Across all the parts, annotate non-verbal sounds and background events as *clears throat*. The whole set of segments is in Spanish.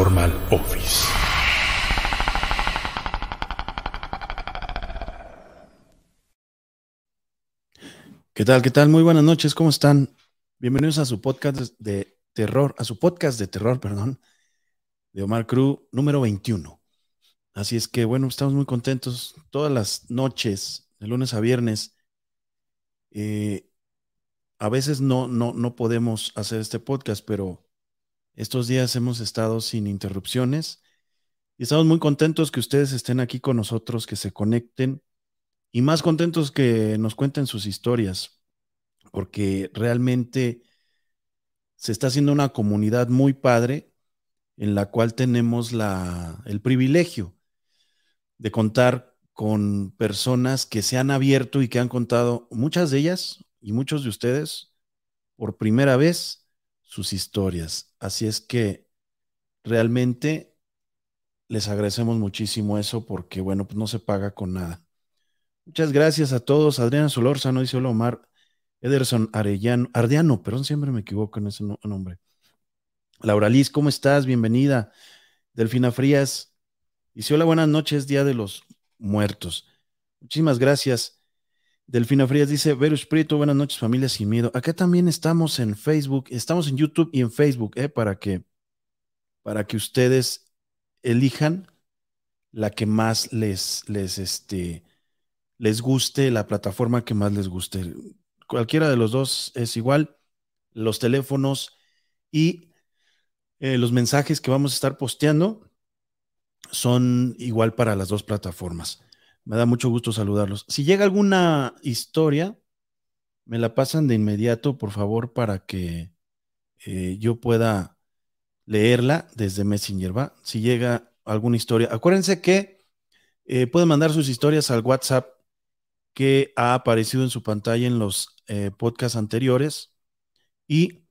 Paranormal Office. ¿Qué tal? ¿Qué tal? Muy buenas noches, ¿cómo están? Bienvenidos a su podcast de terror, a su podcast de terror, perdón, de Omar Cruz número 21. Así es que, bueno, estamos muy contentos todas las noches, de lunes a viernes. Eh, a veces no, no, no podemos hacer este podcast, pero estos días hemos estado sin interrupciones y estamos muy contentos que ustedes estén aquí con nosotros, que se conecten y más contentos que nos cuenten sus historias, porque realmente se está haciendo una comunidad muy padre en la cual tenemos la, el privilegio de contar con personas que se han abierto y que han contado, muchas de ellas y muchos de ustedes, por primera vez sus historias. Así es que realmente les agradecemos muchísimo eso porque, bueno, pues no se paga con nada. Muchas gracias a todos. Adriana Solórzano, dice hola Omar. Ederson Arellano, Ardiano, perdón, siempre me equivoco en ese nombre. Laura Liz, ¿cómo estás? Bienvenida. Delfina Frías, dice hola, buenas noches, Día de los Muertos. Muchísimas gracias. Delfina Frías dice, Verus Prieto, buenas noches, familia sin miedo. Acá también estamos en Facebook, estamos en YouTube y en Facebook, ¿eh? para que, para que ustedes elijan la que más les, les, este, les guste, la plataforma que más les guste. Cualquiera de los dos es igual. Los teléfonos y eh, los mensajes que vamos a estar posteando son igual para las dos plataformas. Me da mucho gusto saludarlos. Si llega alguna historia, me la pasan de inmediato, por favor, para que eh, yo pueda leerla desde Messenger, ¿va? Si llega alguna historia. Acuérdense que eh, pueden mandar sus historias al WhatsApp que ha aparecido en su pantalla en los eh, podcasts anteriores y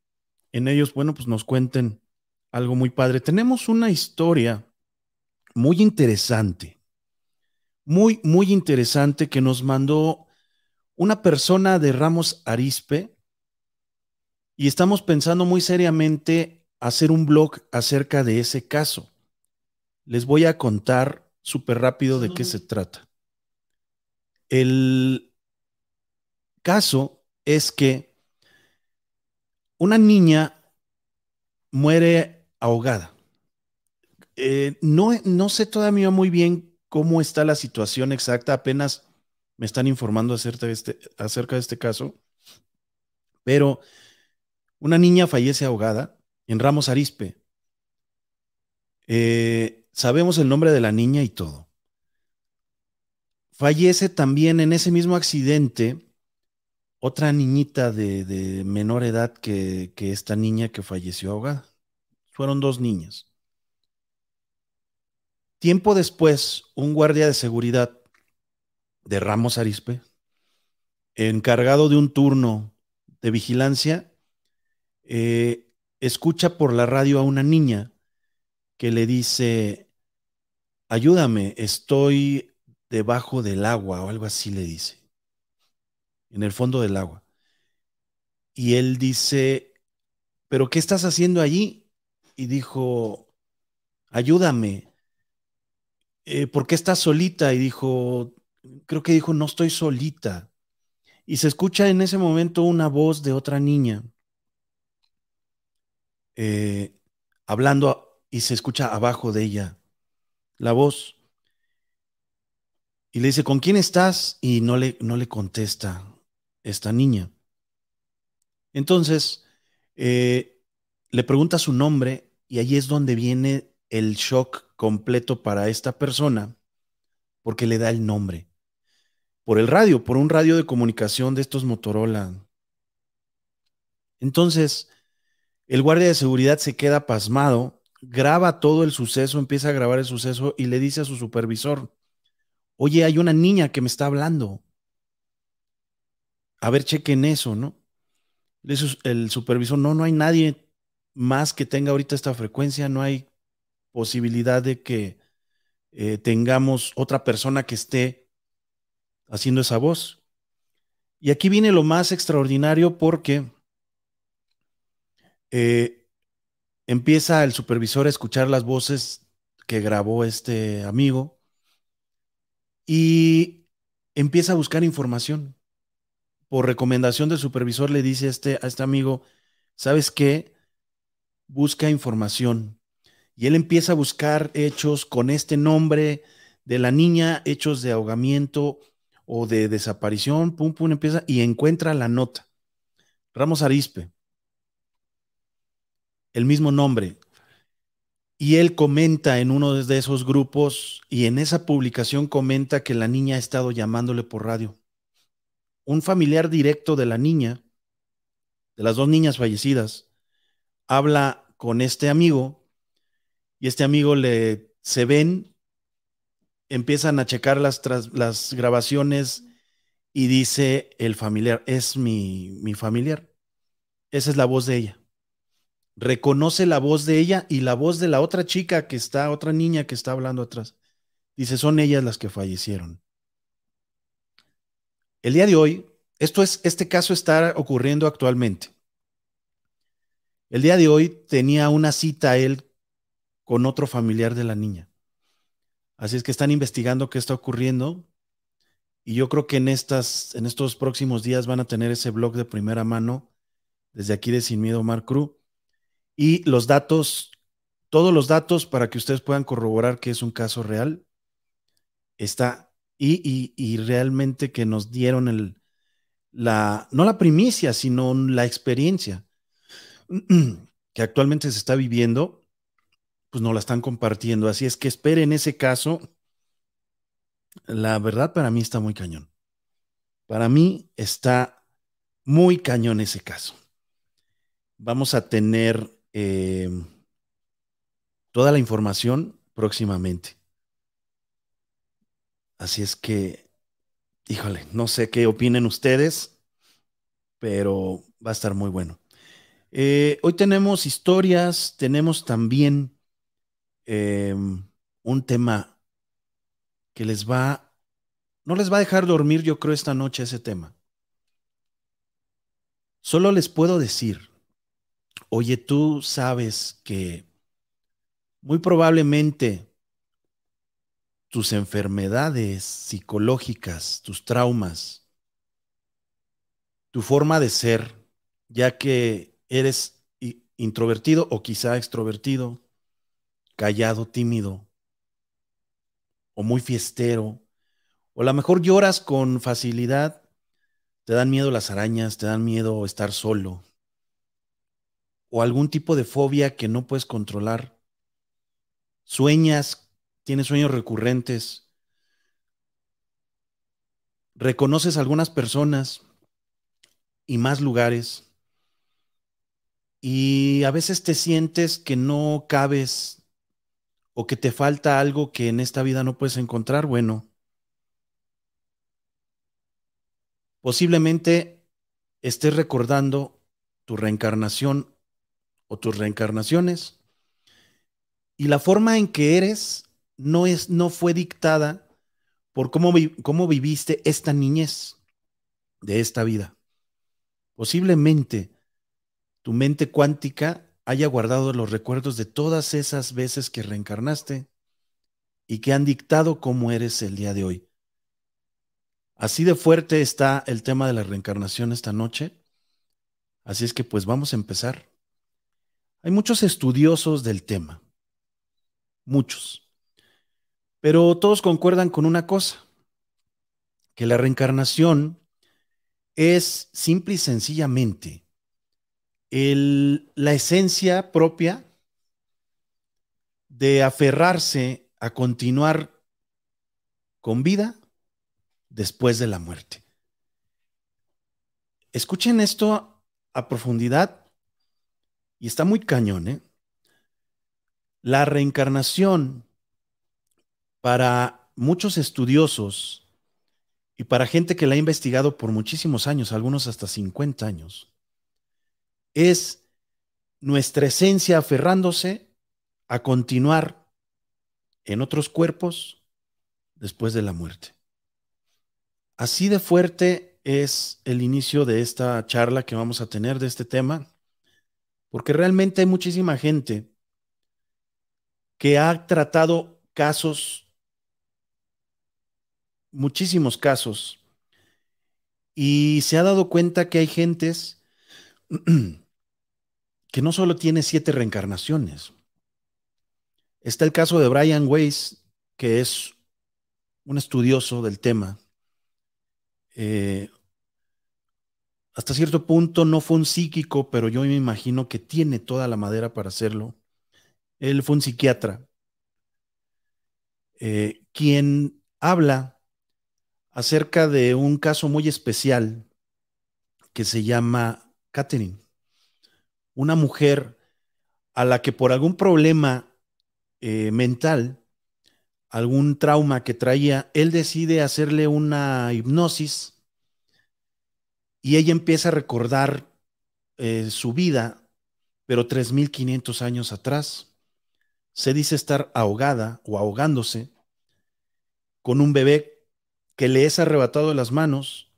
en ellos, bueno, pues nos cuenten algo muy padre. Tenemos una historia muy interesante, muy, muy interesante que nos mandó una persona de Ramos Arispe y estamos pensando muy seriamente hacer un blog acerca de ese caso. Les voy a contar súper rápido de qué se trata. El caso es que una niña muere ahogada. Eh, no, no sé todavía muy bien cómo está la situación exacta, apenas me están informando acerca de este, acerca de este caso, pero una niña fallece ahogada en Ramos Arispe. Eh, sabemos el nombre de la niña y todo. Fallece también en ese mismo accidente otra niñita de, menor edad que, esta niña que falleció ahogada. Fueron dos niñas. Tiempo después, un guardia de seguridad de Ramos Arispe, encargado de un turno de vigilancia, eh, escucha por la radio a una niña que le dice, ayúdame, estoy debajo del agua o algo así le dice, en el fondo del agua. Y él dice, pero ¿qué estás haciendo allí? Y dijo, ayúdame, eh, ¿por qué estás solita? Y dijo, creo que dijo, no estoy solita. Y se escucha en ese momento una voz de otra niña eh, hablando y se escucha abajo de ella la voz y le dice, ¿con quién estás? Y no le, no le contesta esta niña. Entonces, eh, le pregunta su nombre y ahí es donde viene el shock completo para esta persona, porque le da el nombre. Por el radio, por un radio de comunicación de estos Motorola. Entonces, el guardia de seguridad se queda pasmado, graba todo el suceso, empieza a grabar el suceso y le dice a su supervisor, Oye, hay una niña que me está hablando. A ver, chequen eso, ¿no? El supervisor, no, no hay nadie más que tenga ahorita esta frecuencia, no hay posibilidad de que eh, tengamos otra persona que esté haciendo esa voz. Y aquí viene lo más extraordinario porque eh, empieza el supervisor a escuchar las voces que grabó este amigo y empieza a buscar información. Por recomendación del supervisor le dice a este, a este amigo, ¿sabes qué? Busca información. Y él empieza a buscar hechos con este nombre de la niña, hechos de ahogamiento o de desaparición, pum, pum, empieza y encuentra la nota. Ramos Arispe, el mismo nombre. Y él comenta en uno de esos grupos y en esa publicación comenta que la niña ha estado llamándole por radio. Un familiar directo de la niña, de las dos niñas fallecidas, habla con este amigo y este amigo le se ven, empiezan a checar las, las grabaciones y dice el familiar, es mi, mi familiar. Esa es la voz de ella reconoce la voz de ella y la voz de la otra chica que está, otra niña que está hablando atrás. Dice, son ellas las que fallecieron. El día de hoy, esto es, este caso está ocurriendo actualmente. El día de hoy tenía una cita él con otro familiar de la niña. Así es que están investigando qué está ocurriendo y yo creo que en, estas, en estos próximos días van a tener ese blog de primera mano desde aquí de Sin Miedo Mar Cruz y los datos, todos los datos para que ustedes puedan corroborar que es un caso real, está, y, realmente que nos dieron el, la, no la primicia, sino la experiencia *clears throat* que actualmente se está viviendo, pues no la están compartiendo. Así es que esperen ese caso. La verdad para mí está muy cañón. Para mí está muy cañón ese caso. Vamos a tener Em, toda la información próximamente. Así es que, híjole, no sé qué opinen ustedes, pero va a estar muy bueno. Eh, hoy tenemos historias, tenemos también em, un tema que les va, no les va a dejar dormir, yo creo, esta noche ese tema. Solo les puedo decir Oye, tú sabes que muy probablemente tus enfermedades psicológicas, tus traumas, tu forma de ser, ya que eres introvertido o quizá extrovertido, callado, tímido, o muy fiestero, o a lo mejor lloras con facilidad, te dan miedo las arañas, te dan miedo estar solo, o algún tipo de fobia que no puedes controlar. Sueñas, tienes sueños recurrentes. Reconoces algunas personas y más lugares. Y a veces te sientes que no cabes o que te falta algo que en esta vida no puedes encontrar. Bueno, posiblemente estés recordando tu reencarnación o tus reencarnaciones. Y la forma en que eres no, es, no fue dictada por cómo, cómo viviste esta niñez de esta vida. Posiblemente tu mente cuántica haya guardado los recuerdos de todas esas veces que reencarnaste y que han dictado cómo eres el día de hoy. Así de fuerte está el tema de la reencarnación esta noche. Así es que pues vamos a empezar. Hay muchos estudiosos del tema, muchos, pero todos concuerdan con una cosa, que la reencarnación es simple y sencillamente la esencia propia de aferrarse a continuar con vida después de la muerte. Escuchen esto a profundidad y está muy cañón, ¿eh? La reencarnación para muchos estudiosos y para gente que la ha investigado por muchísimos años, algunos hasta 50 años, es nuestra esencia aferrándose a continuar en otros cuerpos después de la muerte. Así de fuerte es el inicio de esta charla que vamos a tener de este tema porque realmente hay muchísima gente que ha tratado casos, muchísimos casos, y se ha dado cuenta que hay gentes que no solo tiene siete reencarnaciones. Está el caso de Brian Weiss, que es un estudioso del tema. Eh, hasta cierto punto no fue un psíquico, pero yo me imagino que tiene toda la madera para hacerlo. Él fue un psiquiatra, eh, quien habla acerca de un caso muy especial que se llama Catherine, una mujer a la que por algún problema eh, mental, algún trauma que traía, él decide hacerle una hipnosis y ella empieza a recordar eh, su vida, pero 3.500 años atrás. Se dice estar ahogada o ahogándose con un bebé que le es arrebatado de las manos.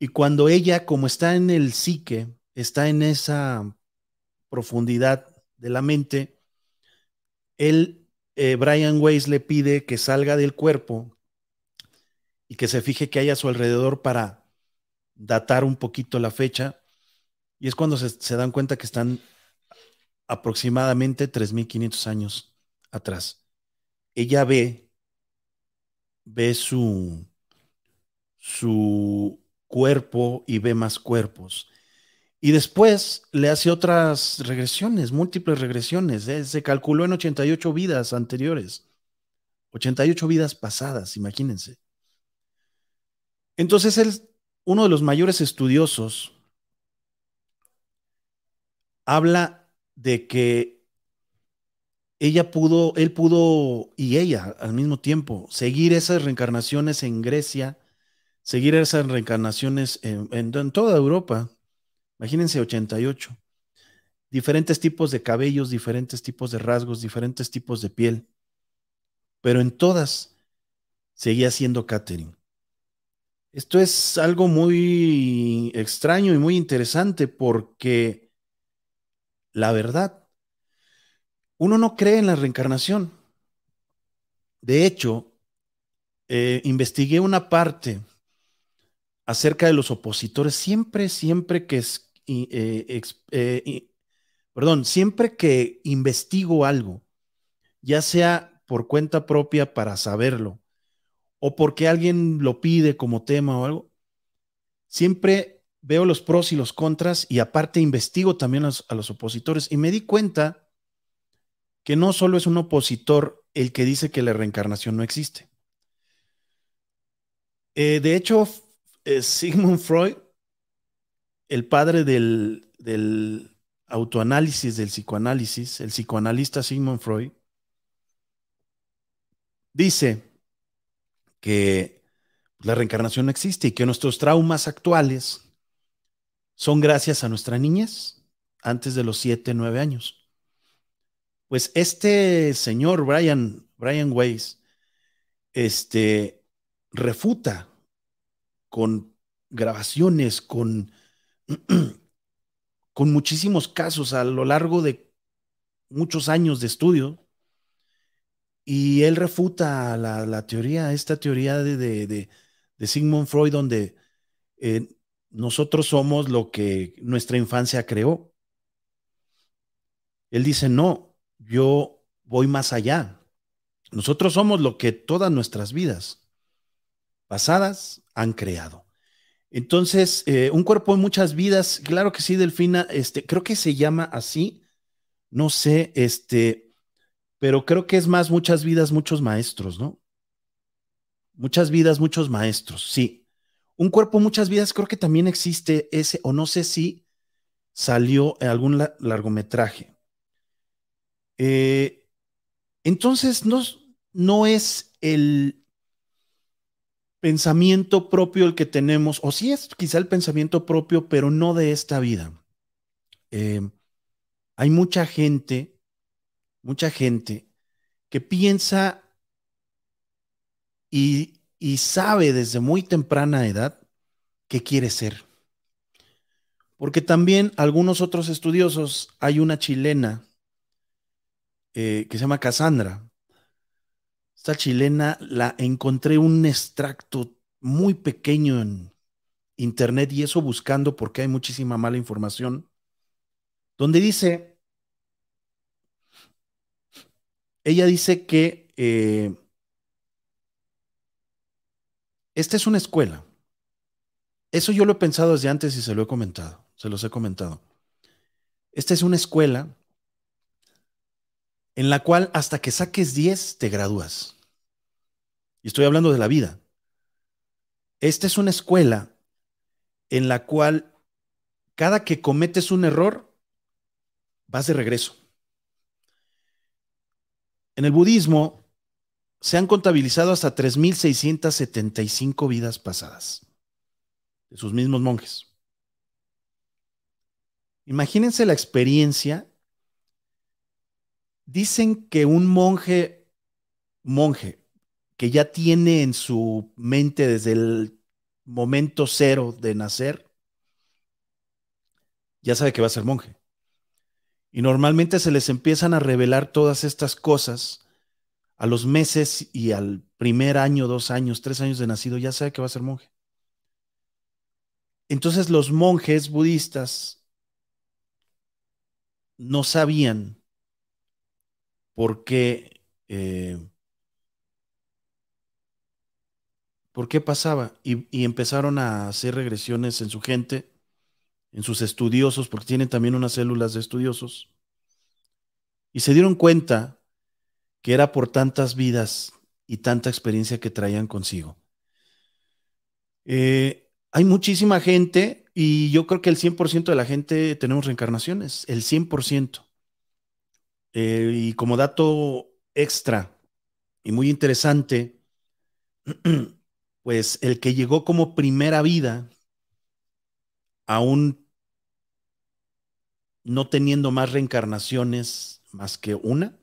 Y cuando ella, como está en el psique, está en esa profundidad de la mente, él, eh, Brian Weiss, le pide que salga del cuerpo y que se fije que hay a su alrededor para datar un poquito la fecha y es cuando se, dan cuenta que están aproximadamente 3.500 años atrás. Ella ve, ve su, su cuerpo y ve más cuerpos. Y después le hace otras regresiones, múltiples regresiones. ¿eh? Se calculó en 88 vidas anteriores, 88 vidas pasadas, imagínense. Entonces él uno de los mayores estudiosos habla de que ella pudo, él pudo y ella al mismo tiempo seguir esas reencarnaciones en Grecia, seguir esas reencarnaciones en, toda Europa. Imagínense 88. Diferentes tipos de cabellos, diferentes tipos de rasgos, diferentes tipos de piel. Pero en todas seguía siendo Catherine. Esto es algo muy extraño y muy interesante porque la verdad, uno no cree en la reencarnación. De hecho, eh, investigué una parte acerca de los opositores. Siempre, siempre que es, eh, eh, perdón, siempre que investigo algo, ya sea por cuenta propia para saberlo, o porque alguien lo pide como tema o algo, siempre veo los pros y los contras y aparte investigo también a los, opositores y me di cuenta que no solo es un opositor el que dice que la reencarnación no existe. Eh, de hecho, eh, Sigmund Freud, el padre del, del autoanálisis, del psicoanálisis, el psicoanalista Sigmund Freud, dice que la reencarnación no existe y que nuestros traumas actuales son gracias a nuestra niñez, antes de los 7, 9 años. Pues este señor Brian, Brian Weiss, este, refuta con grabaciones, con, *clears throat* con muchísimos casos a lo largo de muchos años de estudio, y él refuta la, teoría, esta teoría de, de, Sigmund Freud, donde eh, nosotros somos lo que nuestra infancia creó. Él dice, no, yo voy más allá. Nosotros somos lo que todas nuestras vidas pasadas han creado. Entonces, eh, un cuerpo en muchas vidas, claro que sí, Delfina, este, creo que se llama así, no sé, este, pero creo que es más muchas vidas, muchos maestros, ¿no? Muchas vidas, muchos maestros, sí. Un cuerpo, muchas vidas, creo que también existe ese, o no sé si salió en algún largometraje. Eh, entonces, no, no es el pensamiento propio el que tenemos, o sí es quizá el pensamiento propio, pero no de esta vida. Eh, hay mucha gente mucha gente que piensa y, sabe desde muy temprana edad qué quiere ser. Porque también algunos otros estudiosos, hay una chilena eh, que se llama Cassandra. Esta chilena la encontré un extracto muy pequeño en internet y eso buscando porque hay muchísima mala información, donde dice, ella dice que eh, esta es una escuela. Eso yo lo he pensado desde antes y se lo he comentado, se los he comentado. Esta es una escuela en la cual hasta que saques 10 te gradúas. Y estoy hablando de la vida. Esta es una escuela en la cual cada que cometes un error, vas de regreso. En el budismo se han contabilizado hasta 3.675 vidas pasadas de sus mismos monjes. Imagínense la experiencia. Dicen que un monje, monje, que ya tiene en su mente desde el momento cero de nacer, ya sabe que va a ser monje. Y normalmente se les empiezan a revelar todas estas cosas a los meses y al primer año, dos años, tres años de nacido, ya sabe que va a ser monje. Entonces los monjes budistas no sabían por qué eh, por qué pasaba. Y, empezaron a hacer regresiones en su gente, en sus estudiosos, porque tienen también unas células de estudiosos. Y se dieron cuenta que era por tantas vidas y tanta experiencia que traían consigo. Eh, hay muchísima gente y yo creo que el 100% de la gente tenemos reencarnaciones, el 100%. Eh, y como dato extra y muy interesante, *clears throat* pues el que llegó como primera vida, aún no teniendo más reencarnaciones más que una,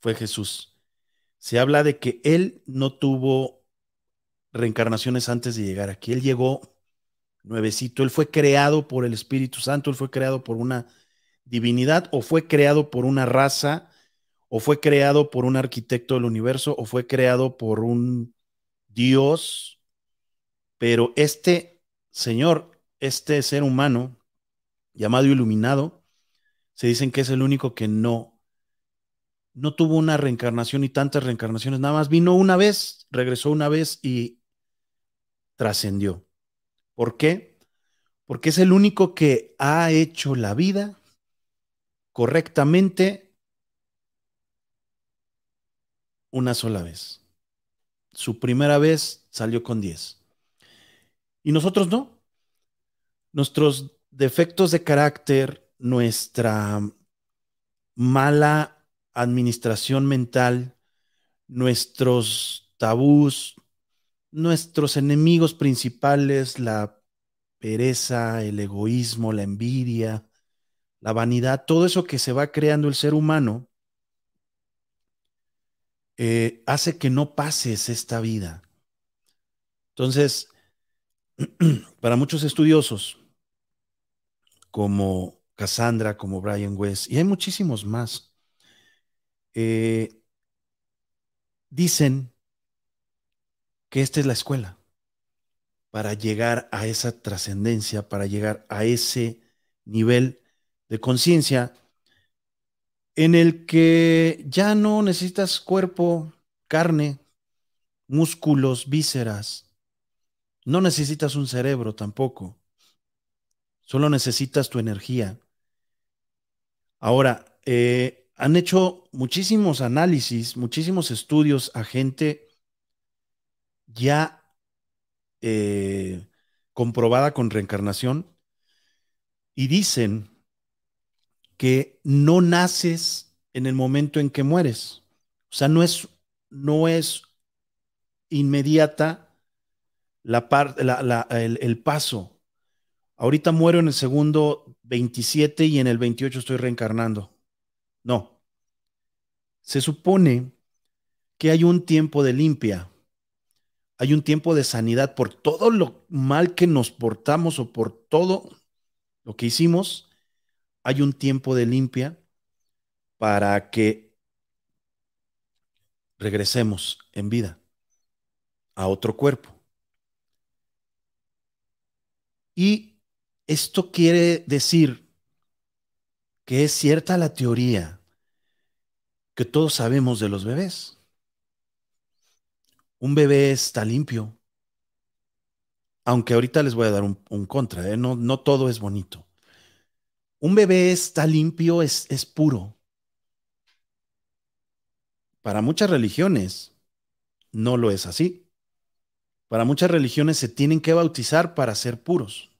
fue Jesús. Se habla de que él no tuvo reencarnaciones antes de llegar aquí. Él llegó nuevecito. Él fue creado por el Espíritu Santo, él fue creado por una divinidad o fue creado por una raza o fue creado por un arquitecto del universo o fue creado por un Dios, pero este Señor, este ser humano llamado iluminado, se dicen que es el único que no, no tuvo una reencarnación y tantas reencarnaciones, nada más vino una vez, regresó una vez y trascendió. ¿Por qué? Porque es el único que ha hecho la vida correctamente una sola vez su primera vez salió con 10. Y nosotros no. Nuestros defectos de carácter, nuestra mala administración mental, nuestros tabús, nuestros enemigos principales, la pereza, el egoísmo, la envidia, la vanidad, todo eso que se va creando el ser humano, eh, hace que no pases esta vida. Entonces, *clears throat* para muchos estudiosos, como Cassandra, como Brian West, y hay muchísimos más, eh, dicen que esta es la escuela para llegar a esa trascendencia, para llegar a ese nivel de conciencia en el que ya no necesitas cuerpo, carne, músculos, vísceras. No necesitas un cerebro tampoco. Solo necesitas tu energía. Ahora, eh, han hecho muchísimos análisis, muchísimos estudios a gente ya eh, comprobada con reencarnación y dicen que no naces en el momento en que mueres. O sea, no es, no es inmediata la el, el paso. Ahorita muero en el segundo 27 y en el 28 estoy reencarnando. No. Se supone que hay un tiempo de limpia, hay un tiempo de sanidad por todo lo mal que nos portamos o por todo lo que hicimos, hay un tiempo de limpia para que regresemos en vida a otro cuerpo. Y esto quiere decir que es cierta la teoría que todos sabemos de los bebés. Un bebé está limpio. Aunque ahorita les voy a dar un, contra, ¿eh? no, no, todo es bonito. Un bebé está limpio, es, es puro. Para muchas religiones no lo es así. Para muchas religiones se tienen que bautizar para ser puros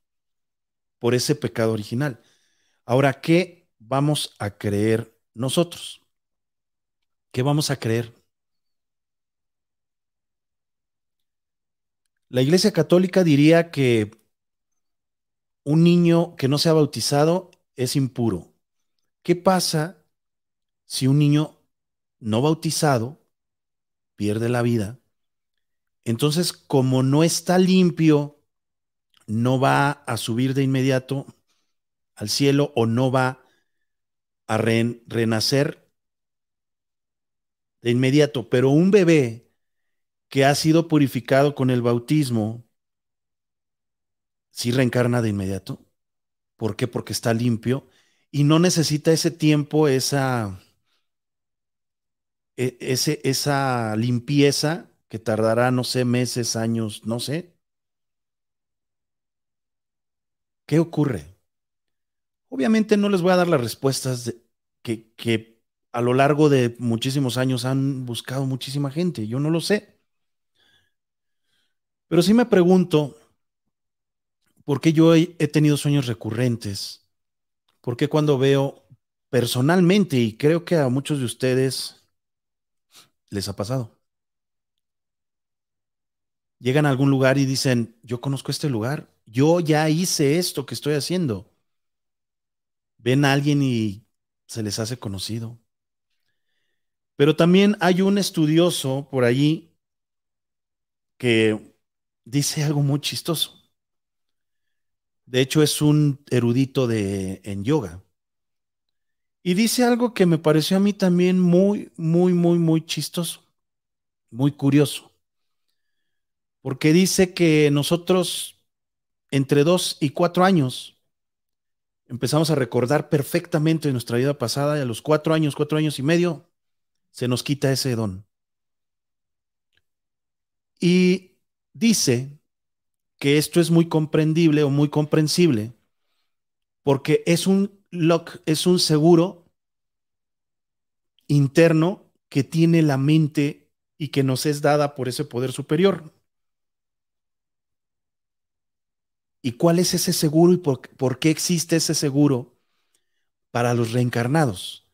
por ese pecado original. Ahora, ¿qué vamos a creer nosotros? ¿Qué vamos a creer? La Iglesia Católica diría que un niño que no sea bautizado es impuro. ¿Qué pasa si un niño no bautizado pierde la vida? Entonces, como no está limpio, no va a subir de inmediato al cielo o no va a renacer de inmediato, pero un bebé que ha sido purificado con el bautismo, sí reencarna de inmediato. ¿Por qué? Porque está limpio y no necesita ese tiempo, esa, e, ese, esa limpieza que tardará, no sé, meses, años, no sé. ¿Qué ocurre? Obviamente no les voy a dar las respuestas que, que a lo largo de muchísimos años han buscado muchísima gente. Yo no lo sé. Pero sí me pregunto, ¿por qué yo he, tenido sueños recurrentes? ¿Por qué cuando veo personalmente, y creo que a muchos de ustedes les ha pasado, llegan a algún lugar y dicen, yo conozco este lugar, yo ya hice esto que estoy haciendo. Ven a alguien y se les hace conocido. Pero también hay un estudioso por allí que dice algo muy chistoso. De hecho, es un erudito de, en yoga. Y dice algo que me pareció a mí también muy, muy, muy, muy chistoso, muy curioso. Porque dice que nosotros entre dos y cuatro años empezamos a recordar perfectamente nuestra vida pasada y a los cuatro años, cuatro años y medio, se nos quita ese don. Y dice que esto es muy comprendible o muy comprensible porque es un lock, es un seguro interno que tiene la mente y que nos es dada por ese poder superior. ¿Y cuál es ese seguro y por, por qué existe ese seguro para los reencarnados?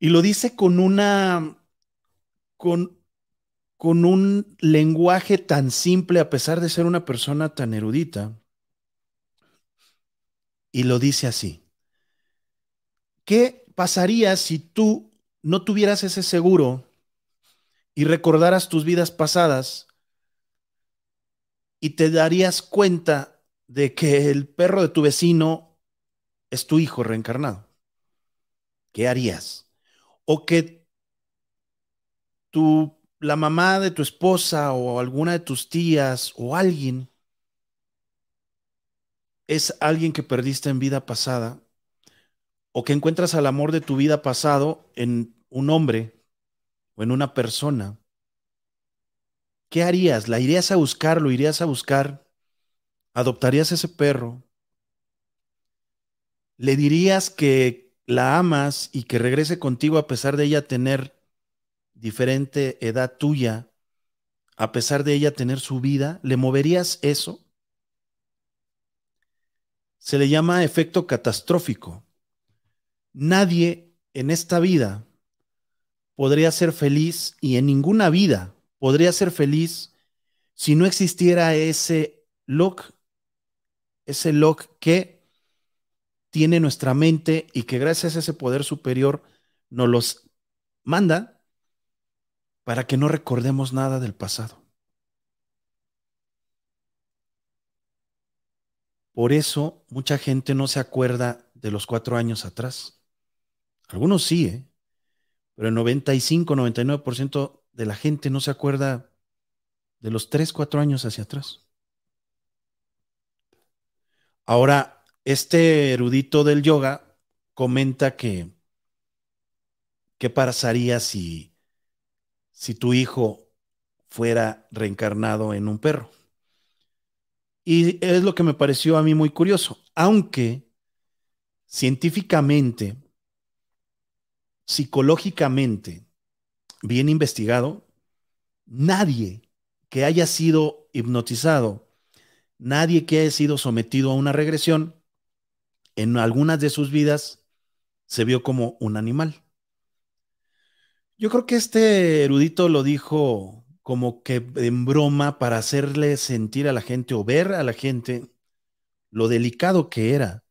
Y lo dice con una, con, con un lenguaje tan simple, a pesar de ser una persona tan erudita. Y lo dice así. ¿Qué pasaría si tú no tuvieras ese seguro y recordaras tus vidas pasadas y te darías cuenta de que el perro de tu vecino es tu hijo reencarnado? ¿Qué harías? o que tu, la mamá de tu esposa o alguna de tus tías o alguien es alguien que perdiste en vida pasada o que encuentras al amor de tu vida pasado en un hombre o en una persona, ¿qué harías? ¿La irías a buscar? ¿Lo irías a buscar? ¿Adoptarías ese perro? ¿Le dirías que la amas y que regrese contigo a pesar de ella tener diferente edad tuya, a pesar de ella tener su vida, ¿le moverías eso? Se le llama efecto catastrófico. Nadie en esta vida podría ser feliz y en ninguna vida podría ser feliz si no existiera ese lock, ese lock que tiene nuestra mente y que gracias a ese poder superior nos los manda para que no recordemos nada del pasado. Por eso mucha gente no se acuerda de los cuatro años atrás. Algunos sí, ¿eh? pero el 95, 99% de la gente no se acuerda de los tres, cuatro años hacia atrás. Ahora, este erudito del yoga comenta que qué pasaría si, si tu hijo fuera reencarnado en un perro. Y es lo que me pareció a mí muy curioso, aunque científicamente, psicológicamente, bien investigado, nadie que haya sido hipnotizado, nadie que haya sido sometido a una regresión, en algunas de sus vidas se vio como un animal. Yo creo que este erudito lo dijo como que en broma para hacerle sentir a la gente o ver a la gente lo delicado que era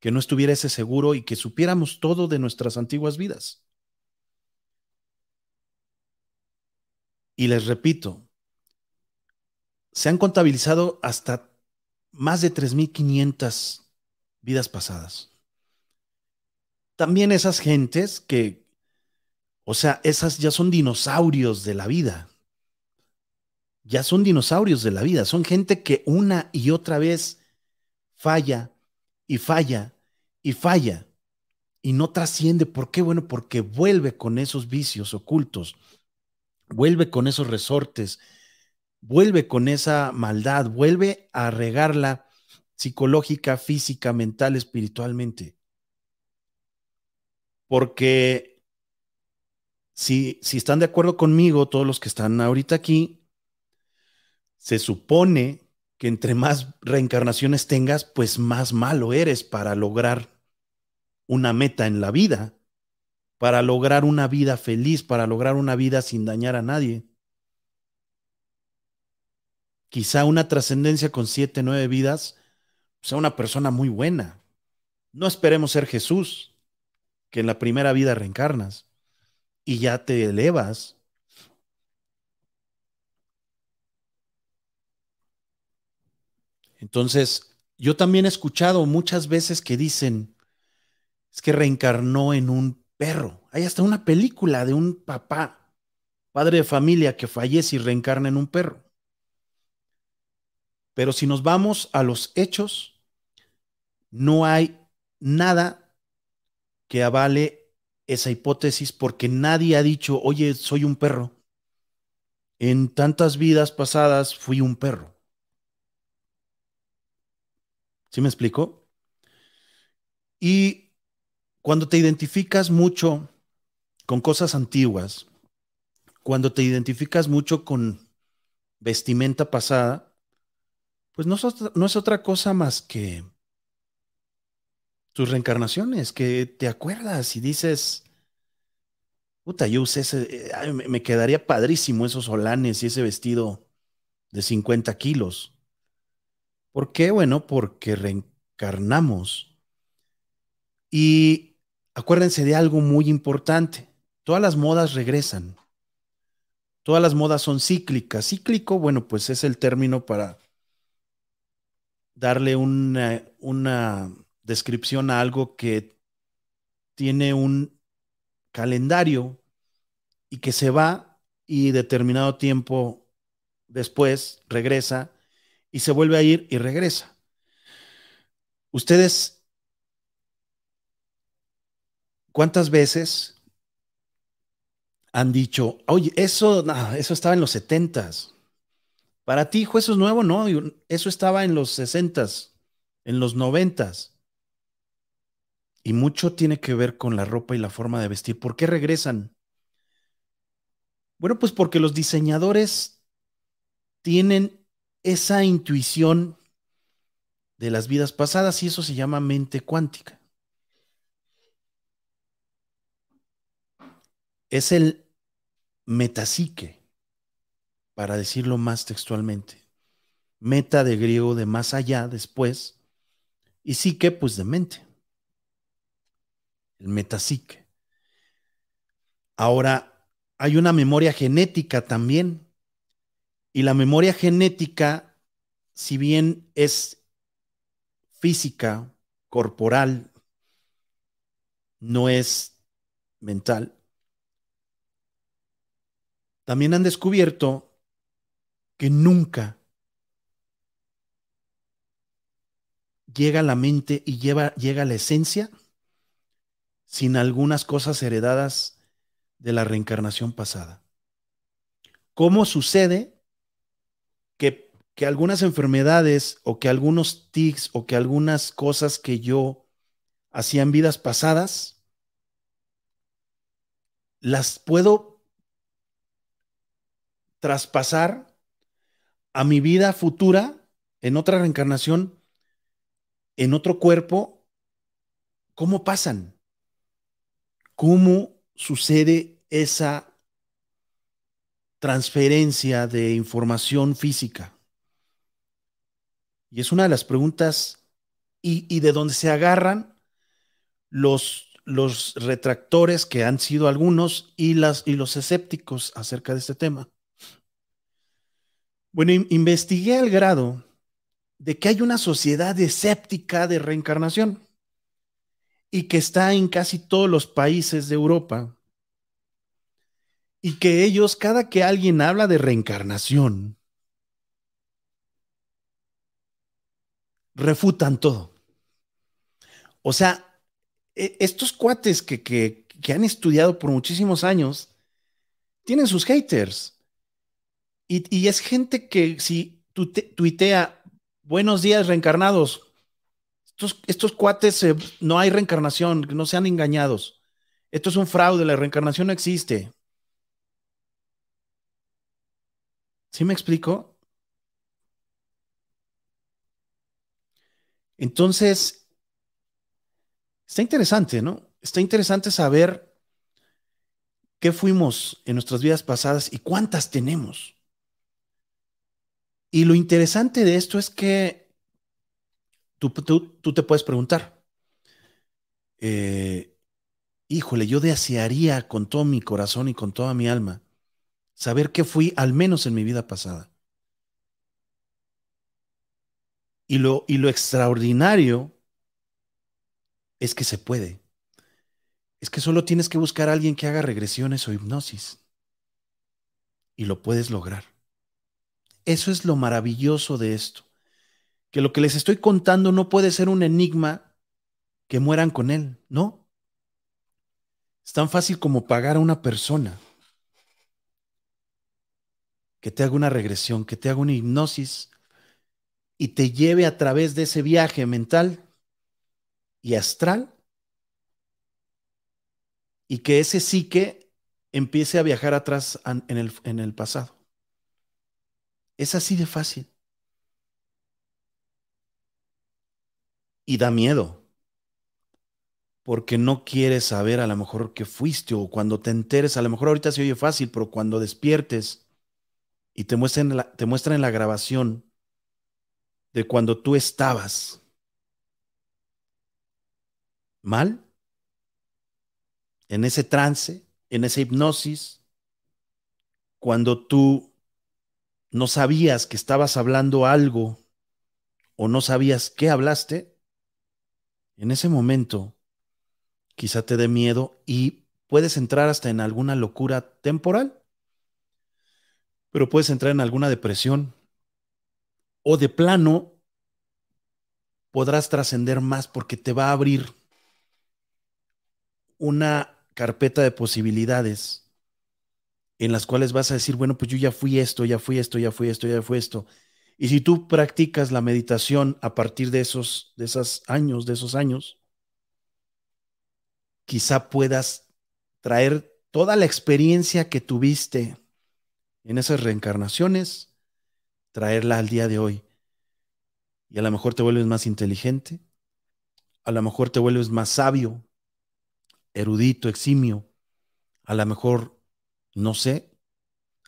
que no estuviera ese seguro y que supiéramos todo de nuestras antiguas vidas. Y les repito, se han contabilizado hasta más de 3.500 vidas pasadas. También esas gentes que, o sea, esas ya son dinosaurios de la vida ya son dinosaurios de la vida, son gente que una y otra vez falla y falla y falla y no trasciende. ¿Por qué? Bueno, porque vuelve con esos vicios ocultos, vuelve con esos resortes, vuelve con esa maldad, vuelve a regarla psicológica, física, mental, espiritualmente. Porque si, si están de acuerdo conmigo, todos los que están ahorita aquí, se supone que entre más reencarnaciones tengas, pues más malo eres para lograr una meta en la vida, para lograr una vida feliz, para lograr una vida sin dañar a nadie. Quizá una trascendencia con siete, nueve vidas sea una persona muy buena. No esperemos ser Jesús, que en la primera vida reencarnas y ya te elevas Entonces, yo también he escuchado muchas veces que dicen, es que reencarnó en un perro. Hay hasta una película de un papá, padre de familia, que fallece y reencarna en un perro. Pero si nos vamos a los hechos, no hay nada que avale esa hipótesis porque nadie ha dicho, oye, soy un perro. En tantas vidas pasadas fui un perro. ¿Sí me explico? Y cuando te identificas mucho con cosas antiguas, cuando te identificas mucho con vestimenta pasada, pues no es otra, no es otra cosa más que tus reencarnaciones, que te acuerdas y dices, puta, yo usé ese, me quedaría padrísimo esos solanes y ese vestido de 50 kilos. ¿Por qué? Bueno, porque reencarnamos. Y acuérdense de algo muy importante. Todas las modas regresan. Todas las modas son cíclicas. Cíclico, bueno, pues es el término para darle una, una descripción a algo que tiene un calendario y que se va y determinado tiempo después regresa y se vuelve a ir y regresa. Ustedes, ¿cuántas veces han dicho, oye, eso, eso estaba en los setentas? Para ti, hijo, eso es nuevo, no, eso estaba en los sesentas, en los noventas. Y mucho tiene que ver con la ropa y la forma de vestir. ¿Por qué regresan? Bueno, pues porque los diseñadores tienen esa intuición de las vidas pasadas y eso se llama mente cuántica. Es el metasique, para decirlo más textualmente. Meta de griego de más allá, después, y psique, pues de mente. El metasique. Ahora, hay una memoria genética también y la memoria genética, si bien es física, corporal, no es mental, también han descubierto que nunca llega a la mente y lleva, llega la esencia sin algunas cosas heredadas de la reencarnación pasada. ¿Cómo sucede que, que algunas enfermedades o que algunos tics o que algunas cosas que yo hacía en vidas pasadas las puedo traspasar a mi vida futura en otra reencarnación, en otro cuerpo? ¿Cómo pasan? ¿Cómo sucede esa transferencia de información física? Y es una de las preguntas y, de donde se agarran los, los retractores, que han sido algunos, y, las, y los escépticos acerca de este tema. Bueno, investigué al grado de que hay una sociedad escéptica de reencarnación y que está en casi todos los países de Europa. Y que ellos, cada que alguien habla de reencarnación, refutan todo. O sea, e, estos cuates que, que, han estudiado por muchísimos años tienen sus haters. Y, es gente que si tuitea buenos días reencarnados, estos, cuates, no hay reencarnación, no sean engañados. Esto es un fraude, la reencarnación no existe. ¿Sí me explico? Entonces, está interesante, ¿no? Está interesante saber qué fuimos en nuestras vidas pasadas y cuántas tenemos. Y lo interesante de esto es que tú, te puedes preguntar, eh, híjole, yo desearía con todo mi corazón y con toda mi alma saber qué fui al menos en mi vida pasada. Y lo, y lo extraordinario es que se puede. Es que solo tienes que buscar a alguien que haga regresiones o hipnosis. Y lo puedes lograr. Eso es lo maravilloso de esto que lo que les estoy contando no puede ser un enigma que mueran con él, ¿no? Es tan fácil como pagar a una persona que te haga una regresión, que te haga una hipnosis y te lleve a través de ese viaje mental y astral y que ese psique empiece a viajar atrás en el, en el pasado. Es así de fácil. Y da miedo. Porque no quieres saber a lo mejor que fuiste o cuando te enteres, a lo mejor ahorita se oye fácil, pero cuando despiertes y te muestren la, te muestran la grabación de cuando tú estabas mal, en ese trance, en esa hipnosis, cuando tú no sabías que estabas hablando algo o no sabías qué hablaste, en ese momento quizá te dé miedo y puedes entrar hasta en alguna locura temporal, pero puedes entrar en alguna depresión o de plano podrás trascender más porque te va a abrir una carpeta de posibilidades en las cuales vas a decir, bueno, pues yo ya fui esto, ya fui esto, ya fui esto, ya fui esto. Y si tú practicas la meditación a partir de esos, de años, de esos años, quizá puedas traer toda la experiencia que tuviste en esas reencarnaciones, traerla al día de hoy. Y a lo mejor te vuelves más inteligente, a lo mejor te vuelves más sabio, erudito, eximio, a lo mejor, no sé,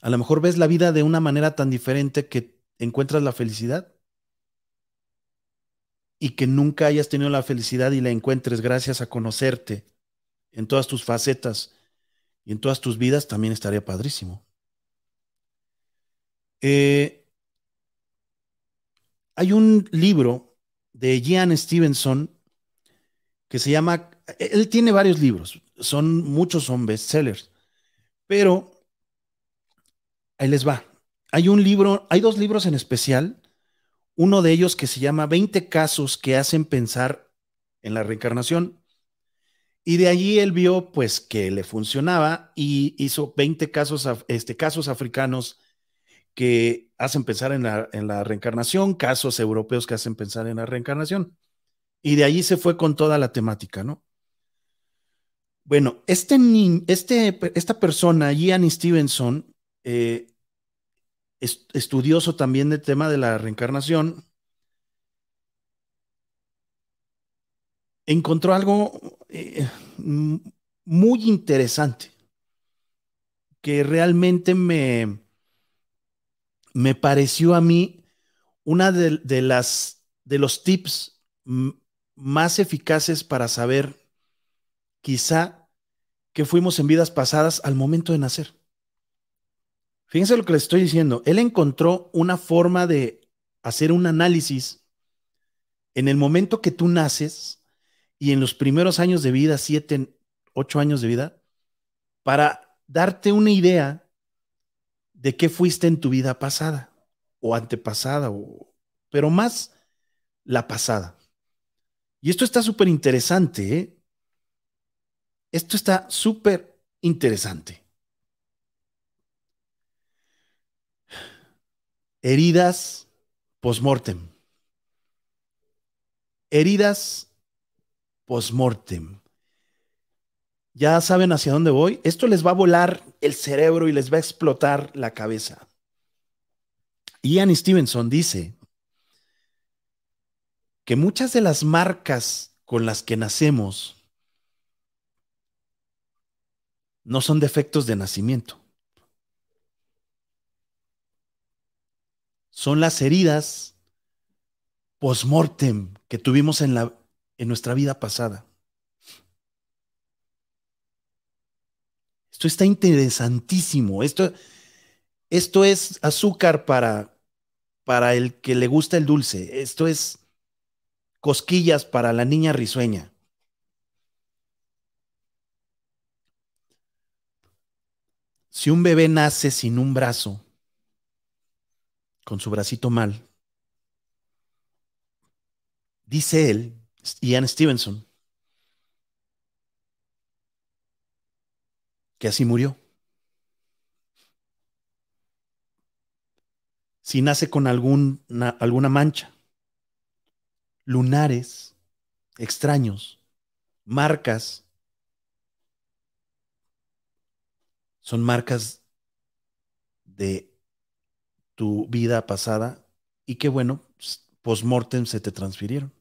a lo mejor ves la vida de una manera tan diferente que encuentras la felicidad y que nunca hayas tenido la felicidad y la encuentres gracias a conocerte en todas tus facetas y en todas tus vidas, también estaría padrísimo. Eh, hay un libro de Ian Stevenson que se llama, él tiene varios libros, son muchos son bestsellers, pero ahí les va. Hay un libro, hay dos libros en especial, uno de ellos que se llama 20 casos que hacen pensar en la reencarnación. Y de allí él vio pues que le funcionaba y hizo 20 casos, este, casos africanos que hacen pensar en la, en la reencarnación, casos europeos que hacen pensar en la reencarnación. Y de allí se fue con toda la temática, ¿no? Bueno, este, este esta persona, Ian Stevenson, eh, estudioso también del tema de la reencarnación, encontró algo eh, muy interesante que realmente me, me pareció a mí una de, de las de los tips más eficaces para saber quizá que fuimos en vidas pasadas al momento de nacer. Fíjense lo que les estoy diciendo. Él encontró una forma de hacer un análisis en el momento que tú naces y en los primeros años de vida, siete, ocho años de vida, para darte una idea de qué fuiste en tu vida pasada o antepasada, o, pero más la pasada. Y esto está súper interesante. ¿eh? Esto está súper interesante. Heridas postmortem. Heridas postmortem. Ya saben hacia dónde voy. Esto les va a volar el cerebro y les va a explotar la cabeza. Ian Stevenson dice que muchas de las marcas con las que nacemos no son defectos de nacimiento. Son las heridas post-mortem que tuvimos en, la, en nuestra vida pasada. Esto está interesantísimo. Esto, esto es azúcar para, para el que le gusta el dulce. Esto es cosquillas para la niña risueña. Si un bebé nace sin un brazo, con su bracito mal, dice él, Ian Stevenson, que así murió. Si nace con alguna mancha, lunares extraños, marcas. Son marcas de tu vida pasada y que bueno, post-mortem se te transfirieron.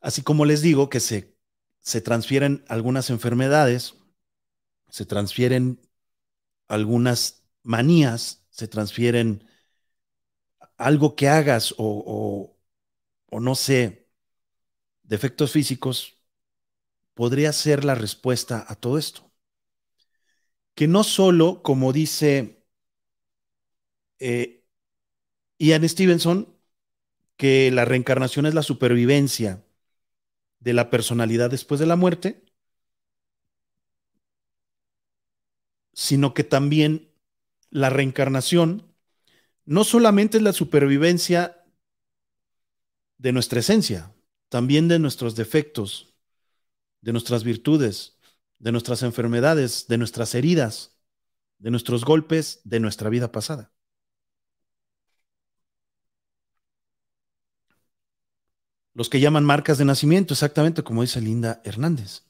Así como les digo que se, se transfieren algunas enfermedades, se transfieren algunas manías, se transfieren algo que hagas o, o no sé, defectos físicos, podría ser la respuesta a todo esto. Que no solo, como dice eh, Ian Stevenson, que la reencarnación es la supervivencia de la personalidad después de la muerte, sino que también la reencarnación no solamente es la supervivencia de nuestra esencia, también de nuestros defectos, de nuestras virtudes, de nuestras enfermedades, de nuestras heridas, de nuestros golpes, de nuestra vida pasada. Los que llaman marcas de nacimiento, exactamente como dice Linda Hernández.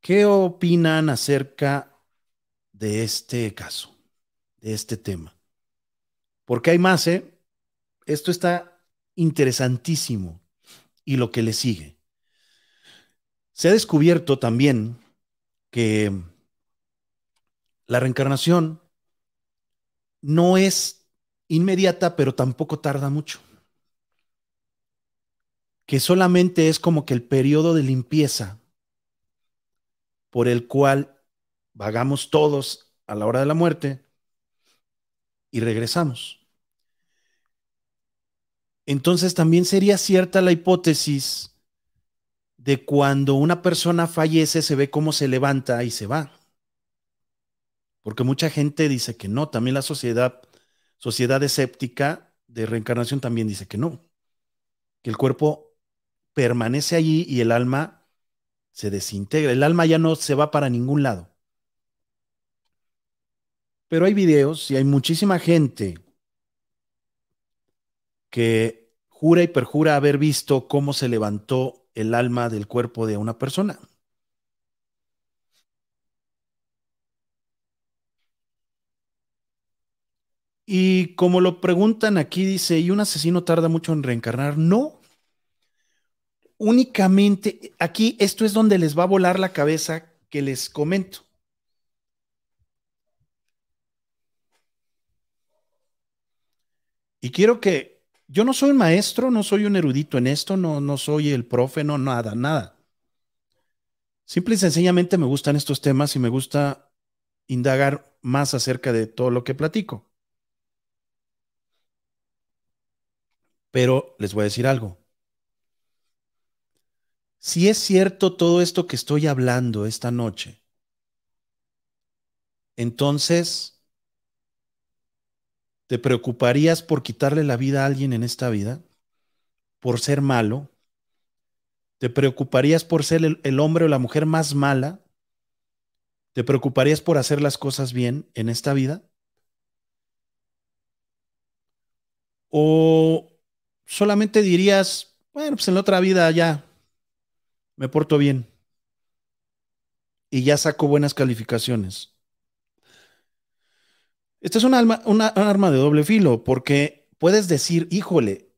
¿Qué opinan acerca de este caso, de este tema? Porque hay más, ¿eh? Esto está interesantísimo. Y lo que le sigue. Se ha descubierto también que la reencarnación no es inmediata, pero tampoco tarda mucho. Que solamente es como que el periodo de limpieza por el cual vagamos todos a la hora de la muerte y regresamos. Entonces también sería cierta la hipótesis de cuando una persona fallece se ve cómo se levanta y se va. Porque mucha gente dice que no, también la sociedad, sociedad escéptica de reencarnación también dice que no, que el cuerpo permanece allí y el alma se desintegra, el alma ya no se va para ningún lado. Pero hay videos y hay muchísima gente que jura y perjura haber visto cómo se levantó el alma del cuerpo de una persona. Y como lo preguntan aquí, dice, ¿y un asesino tarda mucho en reencarnar? No. Únicamente, aquí esto es donde les va a volar la cabeza que les comento. Y quiero que, yo no soy un maestro, no soy un erudito en esto, no, no soy el profe, no, nada, nada. Simple y sencillamente me gustan estos temas y me gusta indagar más acerca de todo lo que platico. Pero les voy a decir algo. Si es cierto todo esto que estoy hablando esta noche, entonces, ¿te preocuparías por quitarle la vida a alguien en esta vida? ¿Por ser malo? ¿Te preocuparías por ser el, hombre o la mujer más mala? ¿Te preocuparías por hacer las cosas bien en esta vida? ¿O solamente dirías, bueno, pues en la otra vida ya me porto bien y ya saco buenas calificaciones. Esta es un, alma, una, arma de doble filo porque puedes decir, híjole,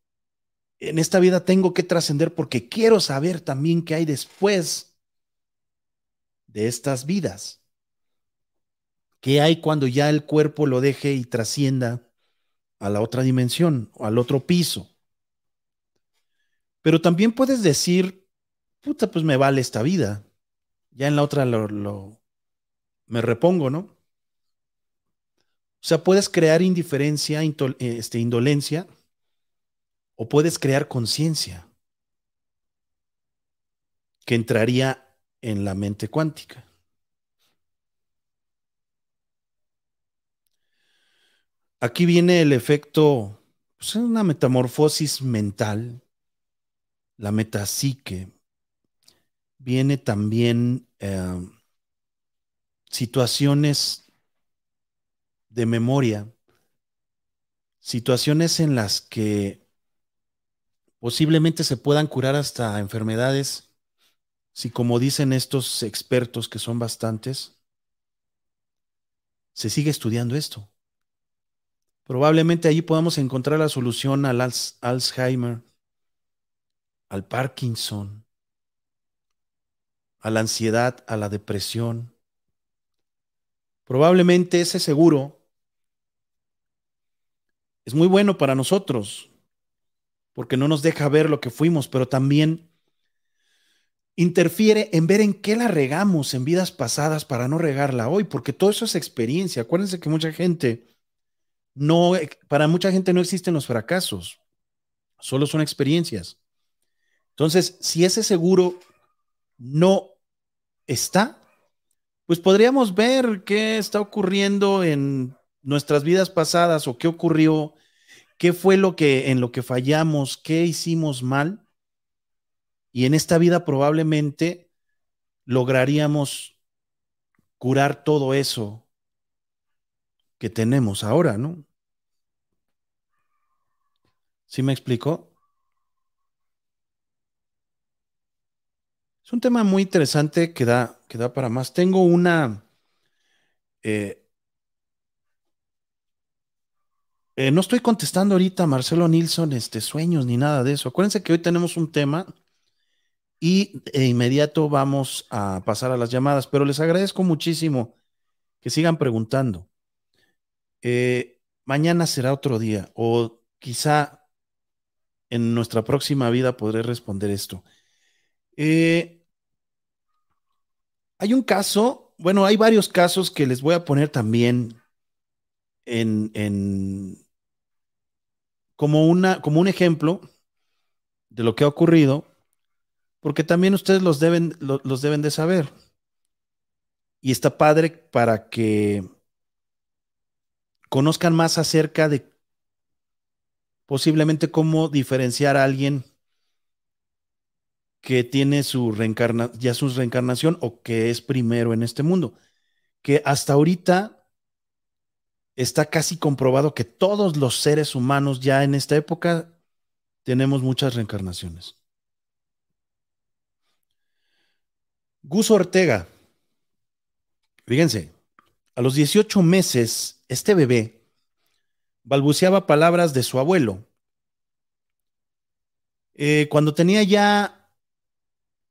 en esta vida tengo que trascender porque quiero saber también qué hay después de estas vidas. ¿Qué hay cuando ya el cuerpo lo deje y trascienda a la otra dimensión o al otro piso? Pero también puedes decir, puta, pues me vale esta vida. Ya en la otra lo, me repongo, ¿no? O sea, puedes crear indiferencia, este, indolencia, o puedes crear conciencia, que entraría en la mente cuántica. Aquí viene el efecto, pues una metamorfosis mental la metapsique, viene también eh, situaciones de memoria, situaciones en las que posiblemente se puedan curar hasta enfermedades, si como dicen estos expertos que son bastantes, se sigue estudiando esto. Probablemente allí podamos encontrar la solución al Alzheimer, al Parkinson, a la ansiedad, a la depresión. Probablemente ese seguro es muy bueno para nosotros, porque no nos deja ver lo que fuimos, pero también interfiere en ver en qué la regamos en vidas pasadas para no regarla hoy, porque todo eso es experiencia. Acuérdense que mucha gente no, para mucha gente no existen los fracasos, solo son experiencias. Entonces, si ese seguro no está, pues podríamos ver qué está ocurriendo en nuestras vidas pasadas o qué ocurrió, qué fue lo que en lo que fallamos, qué hicimos mal. Y en esta vida probablemente lograríamos curar todo eso que tenemos ahora, ¿no? ¿Sí me explicó? Es un tema muy interesante que da, que da para más. Tengo una... Eh, eh, no estoy contestando ahorita Marcelo Nilsson este, sueños ni nada de eso. Acuérdense que hoy tenemos un tema y de inmediato vamos a pasar a las llamadas, pero les agradezco muchísimo que sigan preguntando. Eh, mañana será otro día o quizá en nuestra próxima vida podré responder esto. Hay un caso, bueno, hay varios casos que les voy a poner también en, como, una, como un ejemplo de lo que ha ocurrido, porque también ustedes los deben, los deben de saber. Y está padre para que conozcan más acerca de posiblemente cómo diferenciar a alguien que tiene su reencarnación, ya su reencarnación o que es primero en este mundo. Que hasta ahorita está casi comprobado que todos los seres humanos ya en esta época tenemos muchas reencarnaciones. Gus Ortega, fíjense, a los 18 meses, este bebé balbuceaba palabras de su abuelo. Eh, cuando tenía ya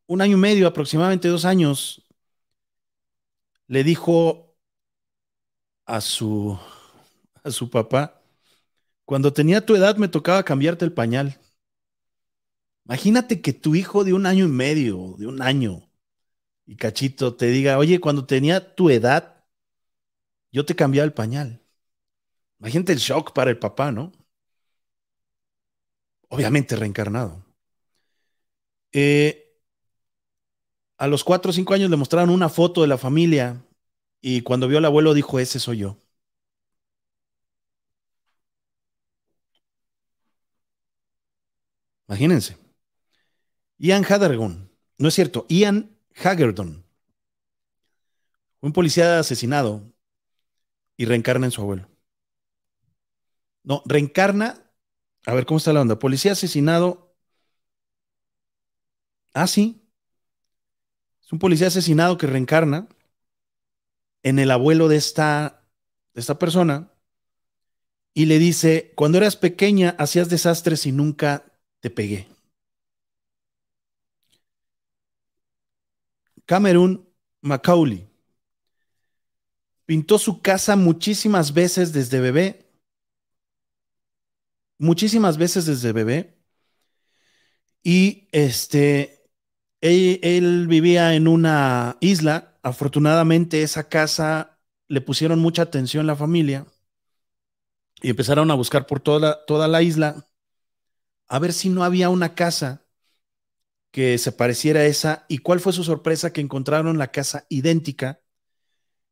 un año y medio, aproximadamente dos años, le dijo a su, a su papá, cuando tenía tu edad me tocaba cambiarte el pañal. Imagínate que tu hijo de un año y medio, de un año, y cachito, te diga, oye, cuando tenía tu edad, yo te cambiaba el pañal. Imagínate el shock para el papá, ¿no? Obviamente reencarnado. Eh, a los cuatro o cinco años le mostraron una foto de la familia y cuando vio al abuelo dijo, ese soy yo. Imagínense. Ian Hagerton, no es cierto, Ian Hagerton, un policía asesinado y reencarna en su abuelo. No, reencarna, a ver cómo está la onda, policía asesinado. Ah, sí, es un policía asesinado que reencarna en el abuelo de esta, de esta persona y le dice, cuando eras pequeña hacías desastres y nunca te pegué. Cameron Macaulay pintó su casa muchísimas veces desde bebé, muchísimas veces desde bebé, y este, él, vivía en una isla. Afortunadamente, esa casa le pusieron mucha atención la familia y empezaron a buscar por toda, toda la isla a ver si no había una casa que se pareciera a esa. ¿Y cuál fue su sorpresa? Que encontraron la casa idéntica.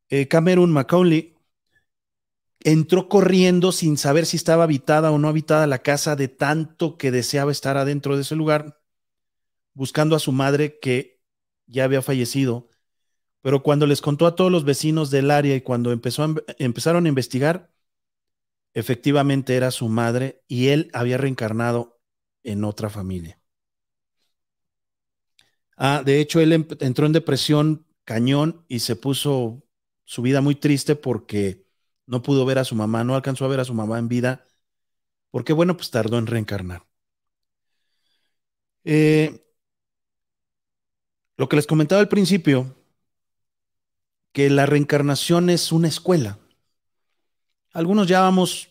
Eh, Cameron Macaulay entró corriendo sin saber si estaba habitada o no habitada la casa de tanto que deseaba estar adentro de ese lugar buscando a su madre que ya había fallecido. Pero cuando les contó a todos los vecinos del área y cuando empezaron a investigar, efectivamente era su madre y él había reencarnado en otra familia. Ah, de hecho, él entró en depresión cañón y se puso su vida muy triste porque no pudo ver a su mamá, no alcanzó a ver a su mamá en vida, porque bueno, pues tardó en reencarnar. Eh, lo que les comentaba al principio, que la reencarnación es una escuela. Algunos ya vamos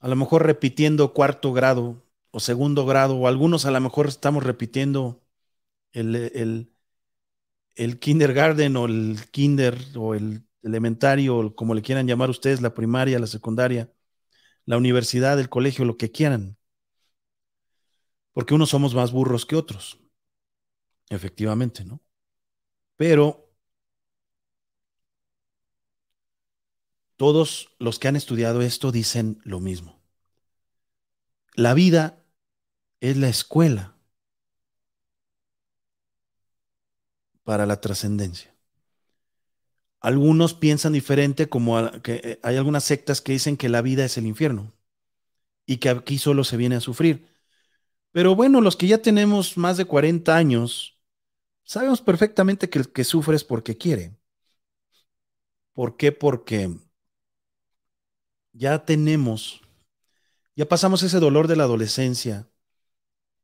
a lo mejor repitiendo cuarto grado o segundo grado, o algunos a lo mejor estamos repitiendo el, el, kindergarten o el kinder o el elementario, o como le quieran llamar ustedes, la primaria, la secundaria, la universidad, el colegio, lo que quieran. Porque unos somos más burros que otros. Efectivamente, ¿no? Pero todos los que han estudiado esto dicen lo mismo. La vida es la escuela para la trascendencia. Algunos piensan diferente, como que eh, hay algunas sectas que dicen que la vida es el infierno y que aquí solo se viene a sufrir. Pero bueno, los que ya tenemos más de 40 años, Sabemos perfectamente que el que sufre es porque quiere. ¿Por qué? Porque ya tenemos, ya pasamos ese dolor de la adolescencia,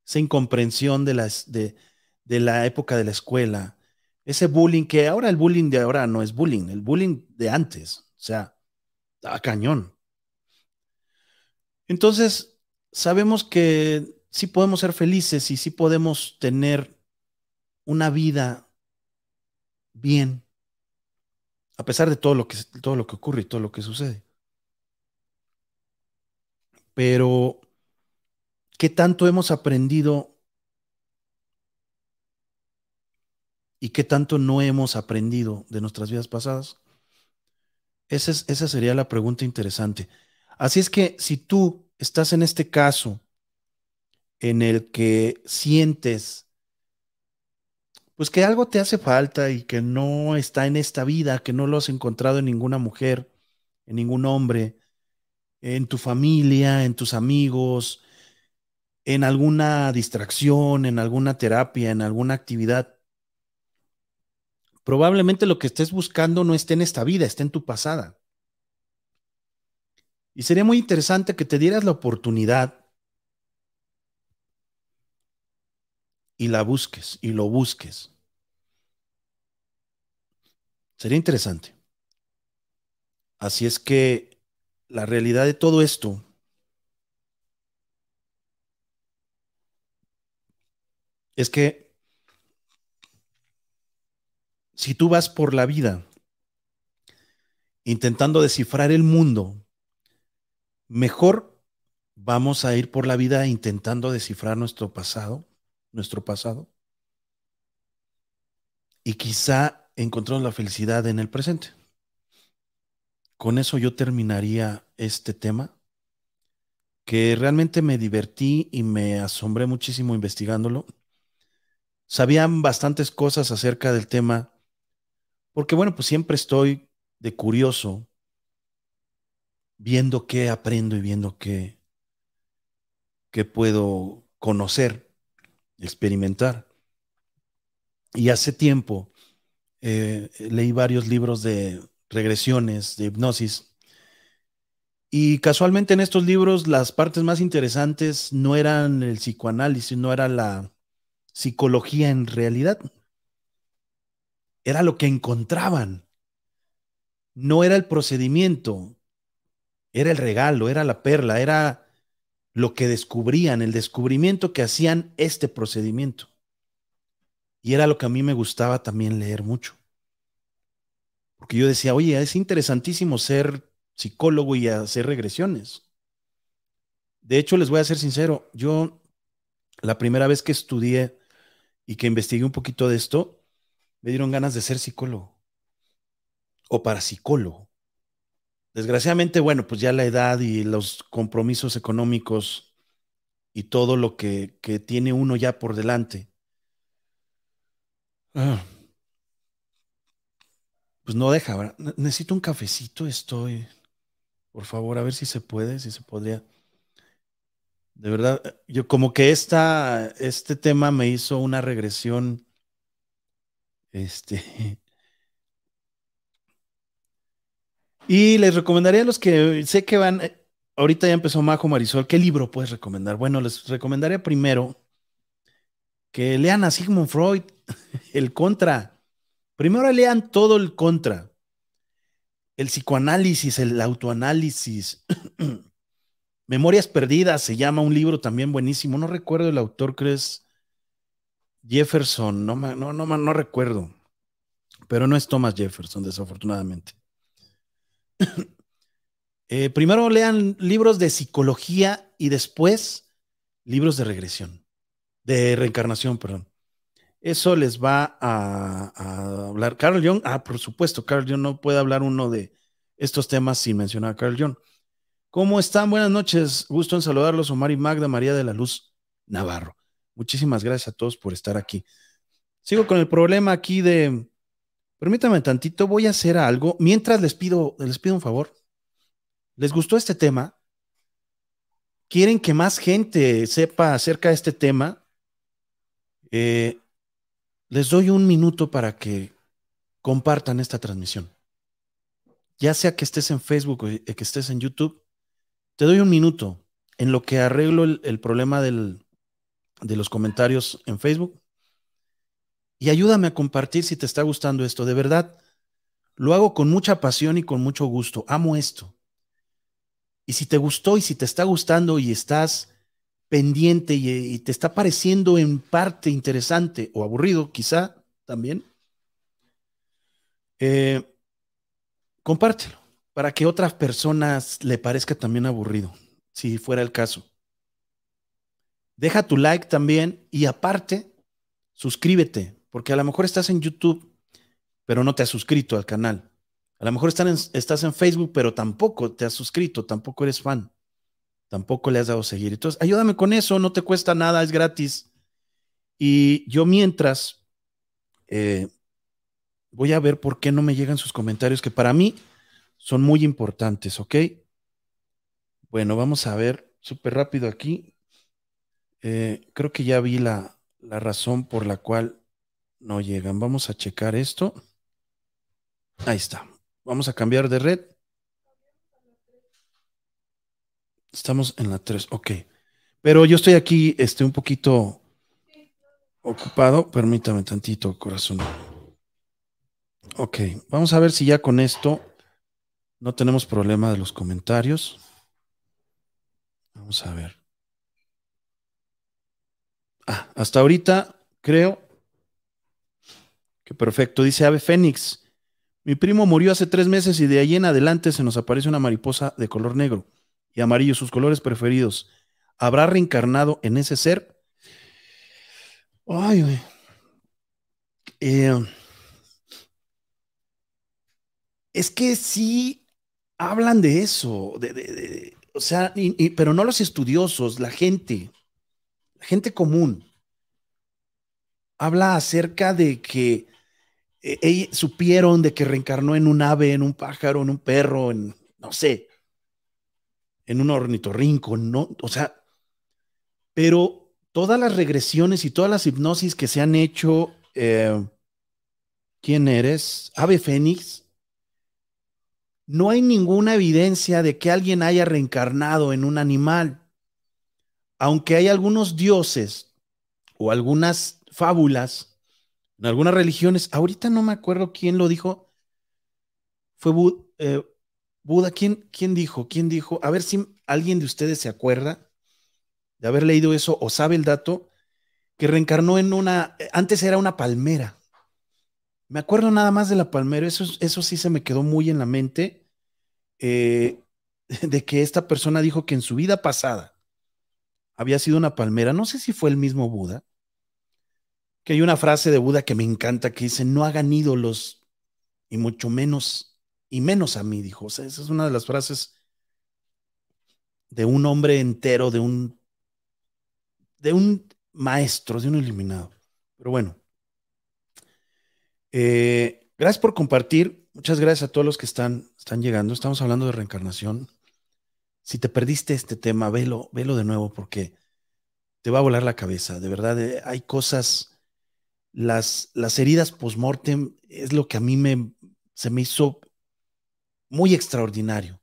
esa incomprensión de, las, de, la época de la escuela, ese bullying que ahora el bullying de ahora no es bullying, el bullying de antes, o sea, a cañón. Entonces, sabemos que sí podemos ser felices y sí podemos tener una vida bien, a pesar de todo lo que, todo lo que ocurre y todo lo que sucede. pero ¿qué tanto hemos aprendido y qué tanto no hemos aprendido de nuestras vidas pasadas? Esa, esa sería la pregunta interesante. Así es que si tú estás en este caso en el que sientes pues que algo te hace falta y que no está en esta vida, que no lo has encontrado en ninguna mujer, en ningún hombre, en tu familia, en tus amigos, en alguna distracción, en alguna terapia, en alguna actividad. Probablemente lo que estés buscando no esté en esta vida, esté en tu pasada. Y sería muy interesante que te dieras la oportunidad y la busques y lo busques. Sería interesante. Así es que la realidad de todo esto es que si tú vas por la vida intentando descifrar el mundo, mejor vamos a ir por la vida intentando descifrar nuestro pasado, nuestro pasado, y quizá encontramos la felicidad en el presente. Con eso yo terminaría este tema, que realmente me divertí y me asombré muchísimo investigándolo. Sabían bastantes cosas acerca del tema, porque bueno, pues siempre estoy de curioso viendo qué aprendo y viendo qué, qué puedo conocer, experimentar. Y hace tiempo eh, leí varios libros de regresiones, de hipnosis. Y casualmente en estos libros las partes más interesantes no eran el psicoanálisis, no era la psicología en realidad. Era lo que encontraban. No era el procedimiento, era el regalo, era la perla, era lo que descubrían, el descubrimiento que hacían este procedimiento. Y era lo que a mí me gustaba también leer mucho. Porque yo decía, oye, es interesantísimo ser psicólogo y hacer regresiones. De hecho, les voy a ser sincero, yo la primera vez que estudié y que investigué un poquito de esto, me dieron ganas de ser psicólogo o parapsicólogo. Desgraciadamente, bueno, pues ya la edad y los compromisos económicos y todo lo que, tiene uno ya por delante. Ah, pues no deja, necesito un cafecito, estoy, por favor, a ver si se puede, si se podría. De verdad, yo como que esta, este tema me hizo una regresión, este, Y les recomendaría a los que sé que van, eh, ahorita ya empezó Majo Marisol, ¿qué libro puedes recomendar? Bueno, les recomendaría primero que lean a Sigmund Freud, *laughs* el contra. Primero lean todo el contra. El psicoanálisis, el autoanálisis. *clears throat* Memorias perdidas se llama un libro también buenísimo. No recuerdo el autor, crees Jefferson, no, no, no, no recuerdo. Pero no es Thomas Jefferson, desafortunadamente. *coughs* Eh, primero lean libros de psicología y después libros de regresión, de reencarnación, perdón. Eso les va a, hablar. Carl Jung, ah, por supuesto, Carl Jung no puede hablar uno de estos temas sin mencionar a Carl Jung. ¿Cómo están? Buenas noches. Gusto en saludarlos, Omar y Magda María de la Luz Navarro. Muchísimas gracias a todos por estar aquí. Sigo con el problema aquí de Permítame tantito, voy a hacer algo. Mientras les pido, les pido un favor. ¿Les gustó este tema? ¿Quieren que más gente sepa acerca de este tema? Eh, les doy un minuto para que compartan esta transmisión. Ya sea que estés en Facebook o que estés en YouTube, te doy un minuto en lo que arreglo el, problema de los comentarios en Facebook y ayúdame a compartir si te está gustando esto. De verdad, lo hago con mucha pasión y con mucho gusto. Amo esto. Y si te gustó y si te está gustando y estás pendiente y, te está pareciendo en parte interesante o aburrido, quizá también, eh, compártelo para que otras personas le parezca también aburrido. si fuera el caso. Deja tu like también y aparte, suscríbete, porque a lo mejor estás en YouTube, pero no te has suscrito al canal. A lo mejor estás en Facebook, pero tampoco te has suscrito, tampoco eres fan, tampoco le has dado seguir. Entonces, ayúdame con eso, no te cuesta nada, es gratis. Y yo mientras eh, voy a ver por qué no me llegan sus comentarios, que para mí son muy importantes, ¿ok? Bueno, vamos a ver súper rápido aquí. Eh, creo que ya vi la, la razón por la cual no llegan. Vamos a checar esto. Ahí está. Vamos a cambiar de red. Estamos en la 3, ok. Pero yo estoy aquí este, un poquito ocupado. Permítame tantito, corazón. Ok, vamos a ver si ya con esto no tenemos problema de los comentarios. Vamos a ver. Ah, hasta ahorita creo perfecto. Dice Ave Fénix. Mi primo murió hace tres meses y de ahí en adelante se nos aparece una mariposa de color negro y amarillo, sus colores preferidos. ¿Habrá reencarnado en ese ser? Ay, güey. Eh, es que sí hablan de eso, o sea, pero no los estudiosos, la gente, la gente común. Habla acerca de que eh, supieron de que reencarnó en un ave, en un pájaro, en un perro, en, no sé, en un ornitorrinco, no, o sea, pero todas las regresiones y todas las hipnosis que se han hecho, eh, ¿quién eres? Ave Fénix, no hay ninguna evidencia de que alguien haya reencarnado en un animal. Aunque hay algunos dioses o algunas fábulas en algunas religiones, ahorita no me acuerdo quién lo dijo, fue eh, Buda, ¿quién, ¿quién dijo? ¿Quién dijo? A ver si alguien de ustedes se acuerda de haber leído eso o sabe el dato, que reencarnó en una, antes era una palmera. Me acuerdo nada más de la palmera, eso, eso sí se me quedó muy en la mente eh, de que esta persona dijo que en su vida pasada había sido una palmera. No sé si fue el mismo Buda. Que hay una frase de Buda que me encanta que dice, no hagan ídolos y mucho menos, y menos a mí, dijo. O sea, esa es una de las frases de un hombre entero, de un, de un maestro, de un iluminado. Pero bueno, eh, gracias por compartir. Muchas gracias a todos los que están, están llegando. Estamos hablando de reencarnación. Si te perdiste este tema, velo, velo de nuevo porque te va a volar la cabeza. De verdad, eh, hay cosas, las, las heridas post-mortem es lo que a mí me, se me hizo muy extraordinario.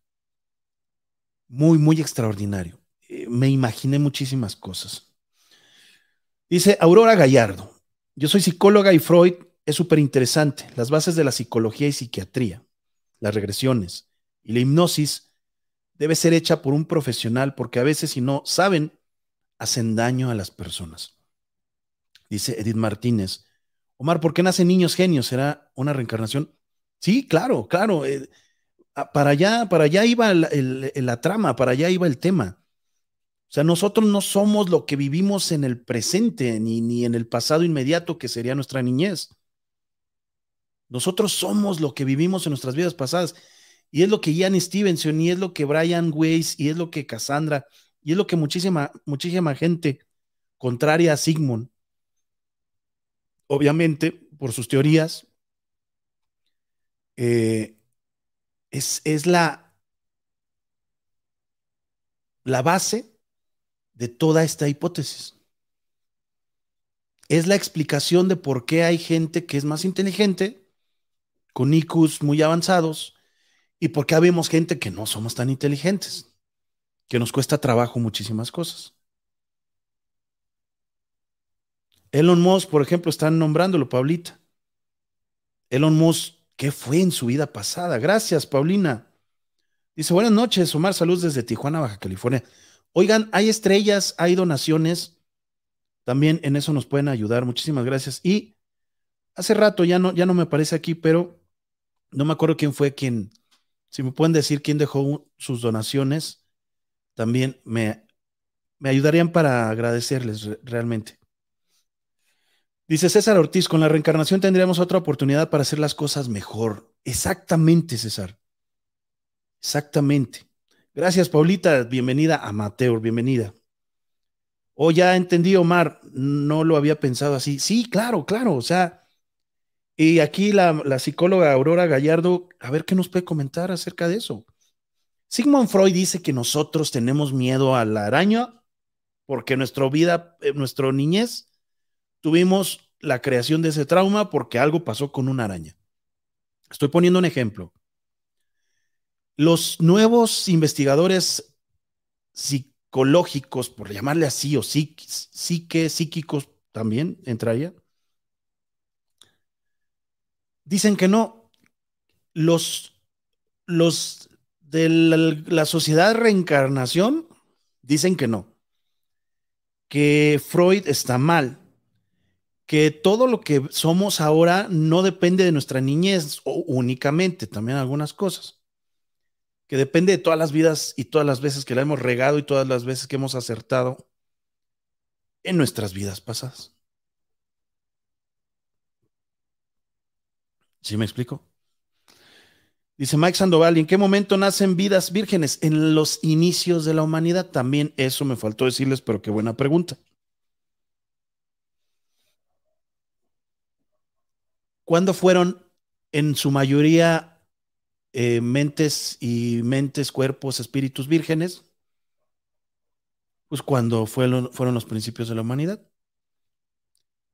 Muy, muy extraordinario. Eh, me imaginé muchísimas cosas. Dice Aurora Gallardo, yo soy psicóloga y Freud es súper interesante. Las bases de la psicología y psiquiatría, las regresiones y la hipnosis debe ser hecha por un profesional porque a veces si no saben, hacen daño a las personas. Dice Edith Martínez. Omar, ¿por qué nacen niños genios? ¿Será una reencarnación? Sí, claro, claro. Eh, para allá, para allá iba la trama, para allá iba el tema. O sea, nosotros no somos lo que vivimos en el presente ni, ni en el pasado inmediato que sería nuestra niñez. Nosotros somos lo que vivimos en nuestras vidas pasadas. Y es lo que Ian Stevenson, y es lo que Brian Weiss, y es lo que Cassandra, y es lo que muchísima, muchísima gente contraria a Sigmund, obviamente, por sus teorías, eh, es, es la, la base de toda esta hipótesis. Es la explicación de por qué hay gente que es más inteligente con IQs muy avanzados y porque habemos gente que no somos tan inteligentes, que nos cuesta trabajo muchísimas cosas. Elon Musk, por ejemplo, están nombrándolo, Paulita. Elon Musk, ¿qué fue en su vida pasada? Gracias, Paulina. Dice, buenas noches, Omar, saludos desde Tijuana, Baja California. Oigan, hay estrellas, hay donaciones. También en eso nos pueden ayudar. Muchísimas gracias. Y hace rato ya no, ya no me aparece aquí, pero no me acuerdo quién fue quien, si me pueden decir quién dejó sus donaciones, también me, me ayudarían para agradecerles realmente. Dice César Ortiz, con la reencarnación tendríamos otra oportunidad para hacer las cosas mejor. Exactamente, César. Exactamente. Gracias, Paulita. Bienvenida a Mateo, bienvenida. Oh, ya entendí, Omar, no lo había pensado así. Sí, claro, claro. O sea, y aquí la, la psicóloga Aurora Gallardo, a ver qué nos puede comentar acerca de eso. Sigmund Freud dice que nosotros tenemos miedo a la araña porque nuestra vida, eh, nuestra niñez, tuvimos la creación de ese trauma porque algo pasó con una araña. Estoy poniendo un ejemplo. Los nuevos investigadores psicológicos, por llamarle así, o psique, psíquicos también entraría, dicen que no. Los, los de la, sociedad de reencarnación dicen que no. Que Freud está mal. Que todo lo que somos ahora no depende de nuestra niñez únicamente, también algunas cosas. Que depende de todas las vidas y todas las veces que la hemos regado y todas las veces que hemos acertado en nuestras vidas pasadas. ¿Sí me explico? Dice Mike Sandoval, ¿y en qué momento nacen vidas vírgenes? En los inicios de la humanidad. También eso me faltó decirles, pero qué buena pregunta. ¿Cuándo fueron en su mayoría eh, mentes y mentes, cuerpos, espíritus vírgenes? Pues cuando fueron, los principios de la humanidad.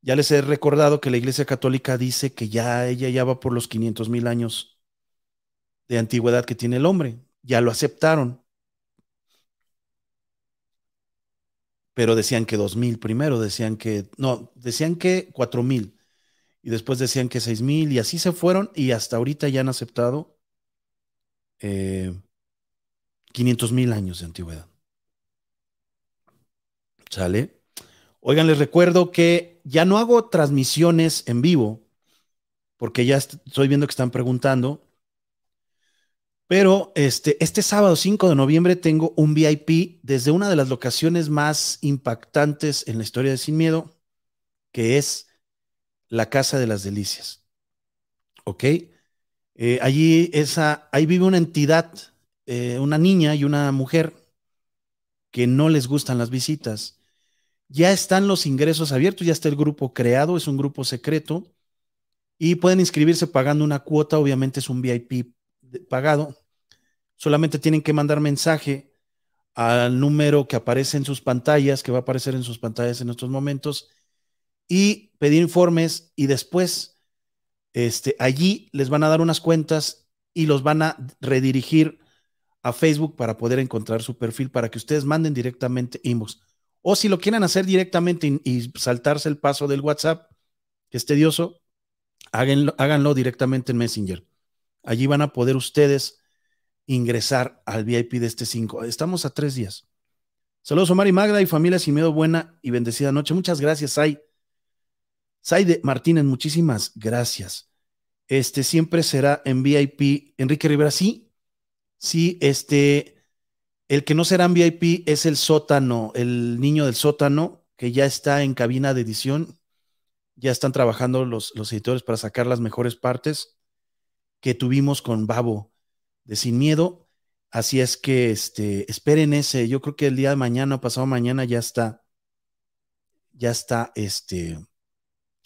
Ya les he recordado que la Iglesia Católica dice que ya ella ya va por los 500 mil años de antigüedad que tiene el hombre. Ya lo aceptaron. Pero decían que dos mil primero, decían que, no, decían que cuatro mil y después decían que seis mil y así se fueron y hasta ahorita ya han aceptado eh, 500 mil años de antigüedad. ¿Sale? Oigan, les recuerdo que ya no hago transmisiones en vivo, porque ya estoy viendo que están preguntando. Pero este, este sábado 5 de noviembre tengo un VIP desde una de las locaciones más impactantes en la historia de Sin Miedo, que es la Casa de las Delicias. ¿Ok? Eh, allí esa, ahí vive una entidad, eh, una niña y una mujer que no les gustan las visitas. Ya están los ingresos abiertos, ya está el grupo creado, es un grupo secreto y pueden inscribirse pagando una cuota, obviamente es un VIP pagado. Solamente tienen que mandar mensaje al número que aparece en sus pantallas, que va a aparecer en sus pantallas en estos momentos, y pedir informes y después este, allí les van a dar unas cuentas y los van a redirigir a Facebook para poder encontrar su perfil para que ustedes manden directamente inbox. O si lo quieren hacer directamente y, saltarse el paso del WhatsApp, que es tedioso, háganlo, háganlo directamente en Messenger. Allí van a poder ustedes ingresar al VIP de este 5. Estamos a tres días. Saludos Omar y Magda y familia sin miedo, buena y bendecida noche. Muchas gracias, Sai. Sai Martínez, muchísimas gracias. Este siempre será en VIP. Enrique Rivera, sí, sí, este, el que no será en VIP es el sótano, el niño del sótano, que ya está en cabina de edición. Ya están trabajando los, los editores para sacar las mejores partes que tuvimos con Babo de Sin Miedo. Así es que este, esperen ese. Yo creo que el día de mañana o pasado mañana ya está, ya está este,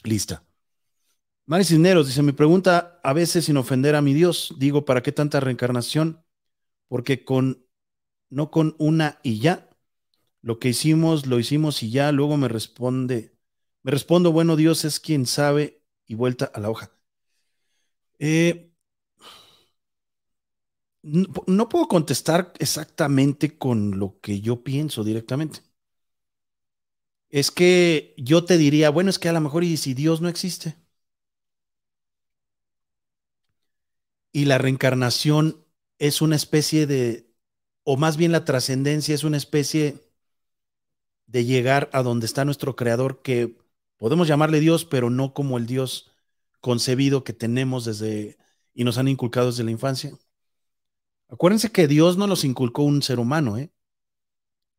lista. Mari Cisneros dice: Mi pregunta, a veces sin ofender a mi Dios, digo, ¿para qué tanta reencarnación? Porque con, no con una y ya, lo que hicimos, lo hicimos y ya, luego me responde, me respondo, bueno, Dios es quien sabe y vuelta a la hoja. Eh, no, puedo contestar exactamente con lo que yo pienso directamente. Es que yo te diría, bueno, es que a lo mejor y si Dios no existe. Y la reencarnación es una especie de, o más bien la trascendencia es una especie de llegar a donde está nuestro creador, que podemos llamarle Dios, pero no como el Dios concebido que tenemos desde y nos han inculcado desde la infancia. Acuérdense que Dios no los inculcó un ser humano, ¿eh?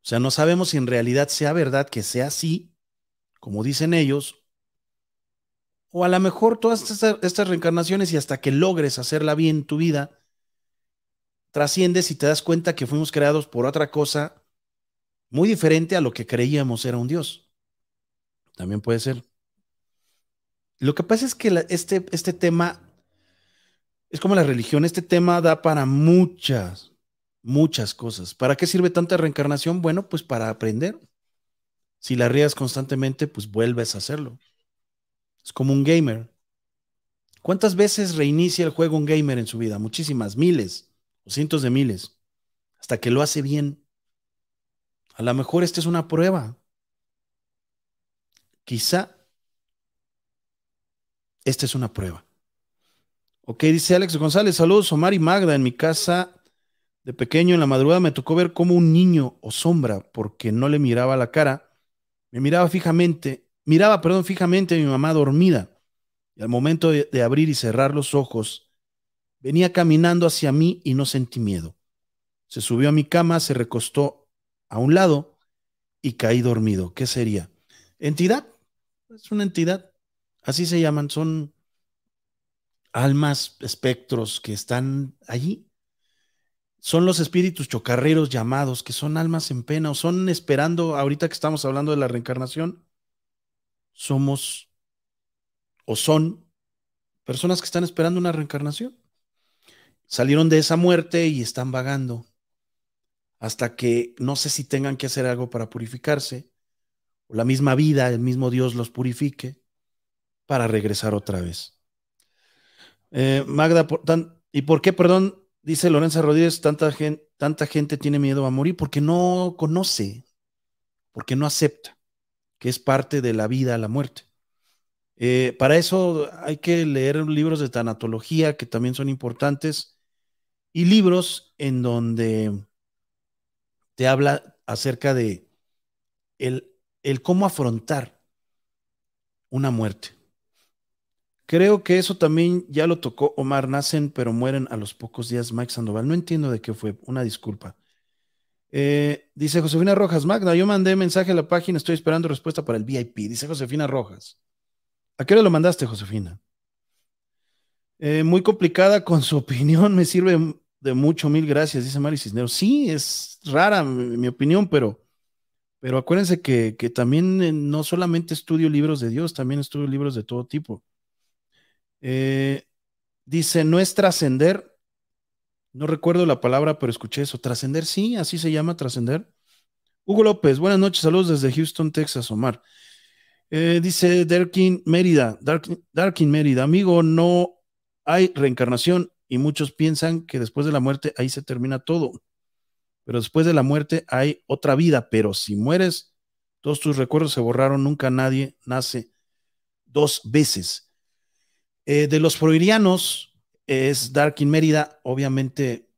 O sea, no sabemos si en realidad sea verdad que sea así, como dicen ellos, o a lo mejor todas estas, estas reencarnaciones y hasta que logres hacerla bien tu vida, trasciendes y te das cuenta que fuimos creados por otra cosa muy diferente a lo que creíamos era un Dios. También puede ser. Lo que pasa es que este, este tema es como la religión, este tema da para muchas, muchas cosas. ¿Para qué sirve tanta reencarnación? Bueno, pues para aprender. Si la rías constantemente, pues vuelves a hacerlo. Es como un gamer. ¿Cuántas veces reinicia el juego un gamer en su vida? Muchísimas, miles o cientos de miles, hasta que lo hace bien. A lo mejor esta es una prueba. Quizá esta es una prueba. Ok, dice Alex González, saludos Omar y Magda. En mi casa de pequeño en la madrugada me tocó ver como un niño o sombra, porque no le miraba la cara, me miraba fijamente, miraba, perdón, fijamente a mi mamá dormida. Y al momento de, de abrir y cerrar los ojos, venía caminando hacia mí y no sentí miedo. Se subió a mi cama, se recostó a un lado y caí dormido. ¿Qué sería? ¿Entidad? Es una entidad. Así se llaman. Son almas, espectros que están allí. Son los espíritus chocarreros llamados, que son almas en pena o son esperando, ahorita que estamos hablando de la reencarnación, somos o son personas que están esperando una reencarnación. Salieron de esa muerte y están vagando hasta que no sé si tengan que hacer algo para purificarse, o la misma vida, el mismo Dios los purifique para regresar otra vez. Eh, Magda, ¿y por qué, perdón, dice Lorenza Rodríguez, tanta gente, tiene miedo a morir? Porque no conoce, porque no acepta que es parte de la vida, la muerte. Eh, para eso hay que leer libros de tanatología que también son importantes y libros en donde te habla acerca de el, el cómo afrontar una muerte. Creo que eso también ya lo tocó Omar. Nacen, pero mueren a los pocos días. Mike Sandoval. No entiendo de qué fue. Una disculpa. Eh, dice Josefina Rojas, Magda, yo mandé mensaje a la página, estoy esperando respuesta para el VIP. Dice Josefina Rojas. ¿A qué hora lo mandaste, Josefina? Eh, muy complicada con su *laughs* opinión, me sirve de mucho, mil gracias, dice Mari Cisneros. Sí, es rara mi, opinión, pero, pero acuérdense que, que también eh, no solamente estudio libros de Dios, también estudio libros de todo tipo. Eh, dice, no es trascender. No recuerdo la palabra, pero escuché eso. Trascender, sí, así se llama trascender. Hugo López, buenas noches, saludos desde Houston, Texas, Omar. Eh, dice Darkin Mérida, Darkin, Mérida, amigo, no hay reencarnación y muchos piensan que después de la muerte ahí se termina todo. Pero después de la muerte hay otra vida, pero si mueres, todos tus recuerdos se borraron, nunca nadie nace dos veces. Eh, de los freudianos es Darkin Mérida, obviamente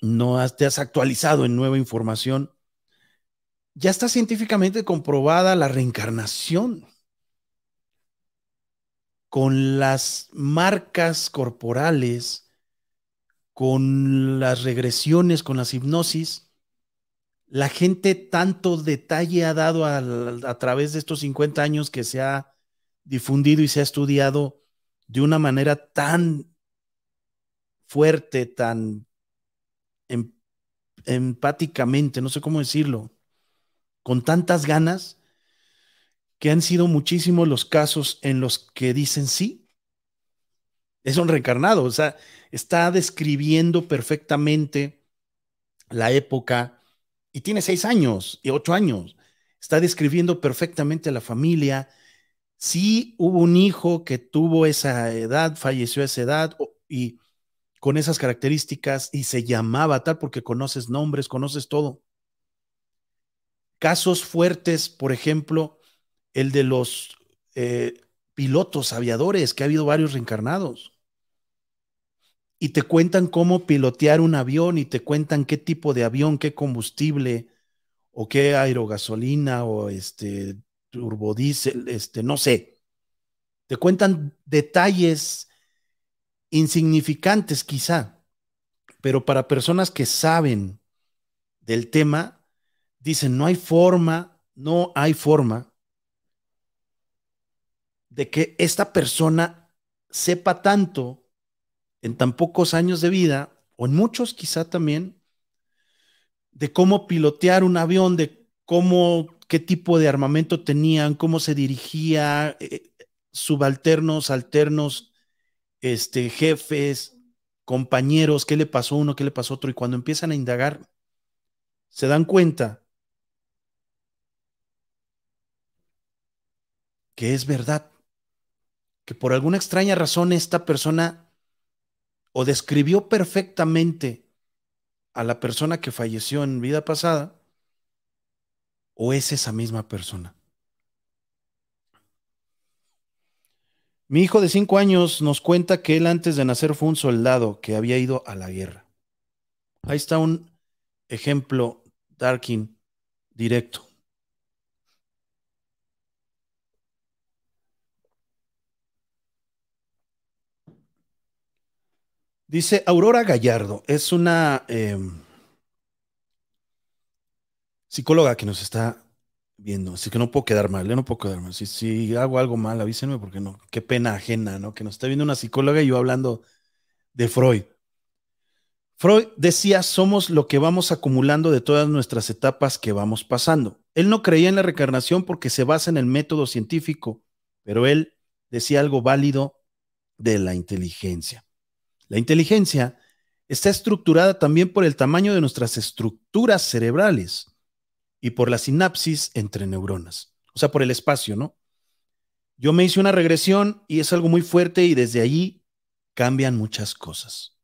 no te has actualizado en nueva información. Ya está científicamente comprobada la reencarnación con las marcas corporales, con las regresiones, con las hipnosis. La gente tanto detalle ha dado a, a través de estos 50 años que se ha difundido y se ha estudiado de una manera tan fuerte, tan em, empáticamente, no sé cómo decirlo, con tantas ganas, que han sido muchísimos los casos en los que dicen sí, es un reencarnado, o sea, está describiendo perfectamente la época y tiene seis años y ocho años, está describiendo perfectamente la familia, sí hubo un hijo que tuvo esa edad, falleció a esa edad y con esas características y se llamaba tal porque conoces nombres, conoces todo. Casos fuertes, por ejemplo, el de los eh, pilotos aviadores, que ha habido varios reencarnados. Y te cuentan cómo pilotear un avión y te cuentan qué tipo de avión, qué combustible o qué aerogasolina o este turbodiesel, este, no sé. Te cuentan detalles insignificantes quizá, pero para personas que saben del tema, dicen, no hay forma, no hay forma de que esta persona sepa tanto en tan pocos años de vida, o en muchos quizá también, de cómo pilotear un avión, de cómo, qué tipo de armamento tenían, cómo se dirigía, eh, subalternos, alternos, este, jefes, compañeros, qué le pasó a uno, qué le pasó a otro, y cuando empiezan a indagar, se dan cuenta que es verdad, que por alguna extraña razón esta persona o describió perfectamente a la persona que falleció en vida pasada, o es esa misma persona. Mi hijo de cinco años nos cuenta que él antes de nacer fue un soldado que había ido a la guerra. Ahí está un ejemplo, Darkin, directo. Dice Aurora Gallardo, es una em, psicóloga que nos está viendo, así que no puedo quedar mal, yo no puedo quedar mal. Si, si hago algo mal, avísenme porque no, qué pena ajena, ¿no? Que nos está viendo una psicóloga y yo hablando de Freud. Freud decía, somos lo que vamos acumulando de todas nuestras etapas que vamos pasando. Él no creía en la reencarnación porque se basa en el método científico, pero él decía algo válido de la inteligencia. La inteligencia está estructurada también por el tamaño de nuestras estructuras cerebrales y por la sinapsis entre neuronas, o sea, por el espacio, ¿no? Yo me hice una regresión y es algo muy fuerte y desde allí cambian muchas cosas.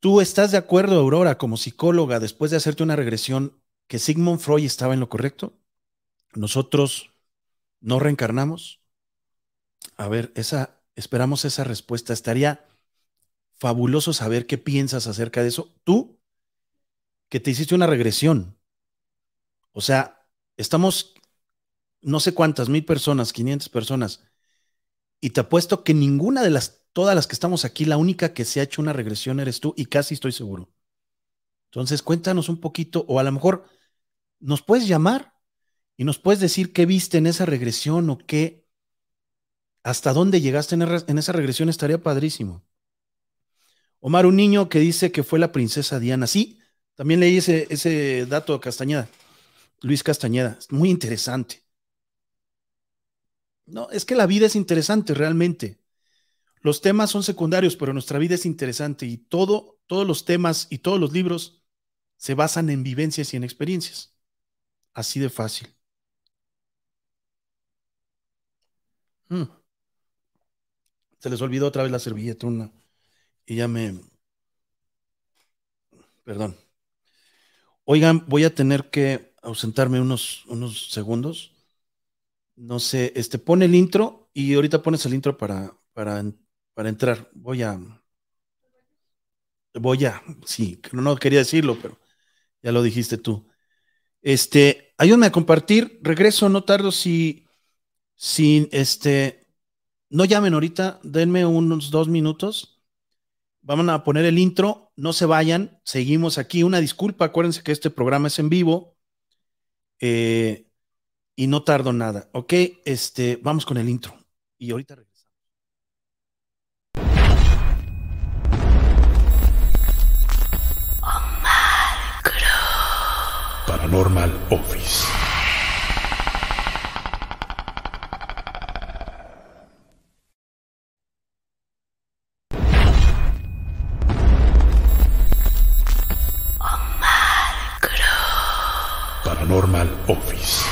¿Tú estás de acuerdo, Aurora, como psicóloga, después de hacerte una regresión, que Sigmund Freud estaba en lo correcto? ¿Nosotros no reencarnamos? A ver, esa, esperamos esa respuesta. Estaría fabuloso saber qué piensas acerca de eso. Tú, que te hiciste una regresión. O sea, estamos no sé cuántas, mil personas, 500 personas, y te apuesto que ninguna de las, todas las que estamos aquí, la única que se ha hecho una regresión eres tú, y casi estoy seguro. Entonces, cuéntanos un poquito, o a lo mejor nos puedes llamar y nos puedes decir qué viste en esa regresión o qué, hasta dónde llegaste en esa regresión, estaría padrísimo. Omar, un niño que dice que fue la princesa Diana. Sí, también leí ese, dato Castañeda, Luis Castañeda. Muy interesante. No, es que la vida es interesante realmente. Los temas son secundarios, pero nuestra vida es interesante y todo, todos los temas y todos los libros se basan en vivencias y en experiencias. Así de fácil. Hmm. Se les olvidó otra vez la servilleta, una y ya me... Perdón. Oigan, voy a tener que ausentarme unos, unos segundos. No sé, este, pone el intro y ahorita pones el intro para, para, para entrar. Voy a... Voy a... Sí, no quería decirlo, pero ya lo dijiste tú. Este, ayúdame a compartir. Regreso, no tardo si, si, este, no llamen ahorita, denme unos dos minutos Vamos a poner el intro, no se vayan, seguimos aquí. Una disculpa, acuérdense que este programa es en vivo eh, y no tardo nada. Ok, este, vamos con el intro y ahorita regresamos. Paranormal Office. Office.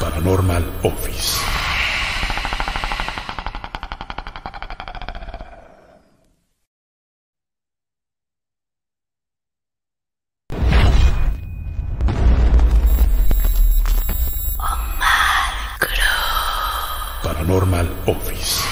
Paranormal Office. Paranormal Office.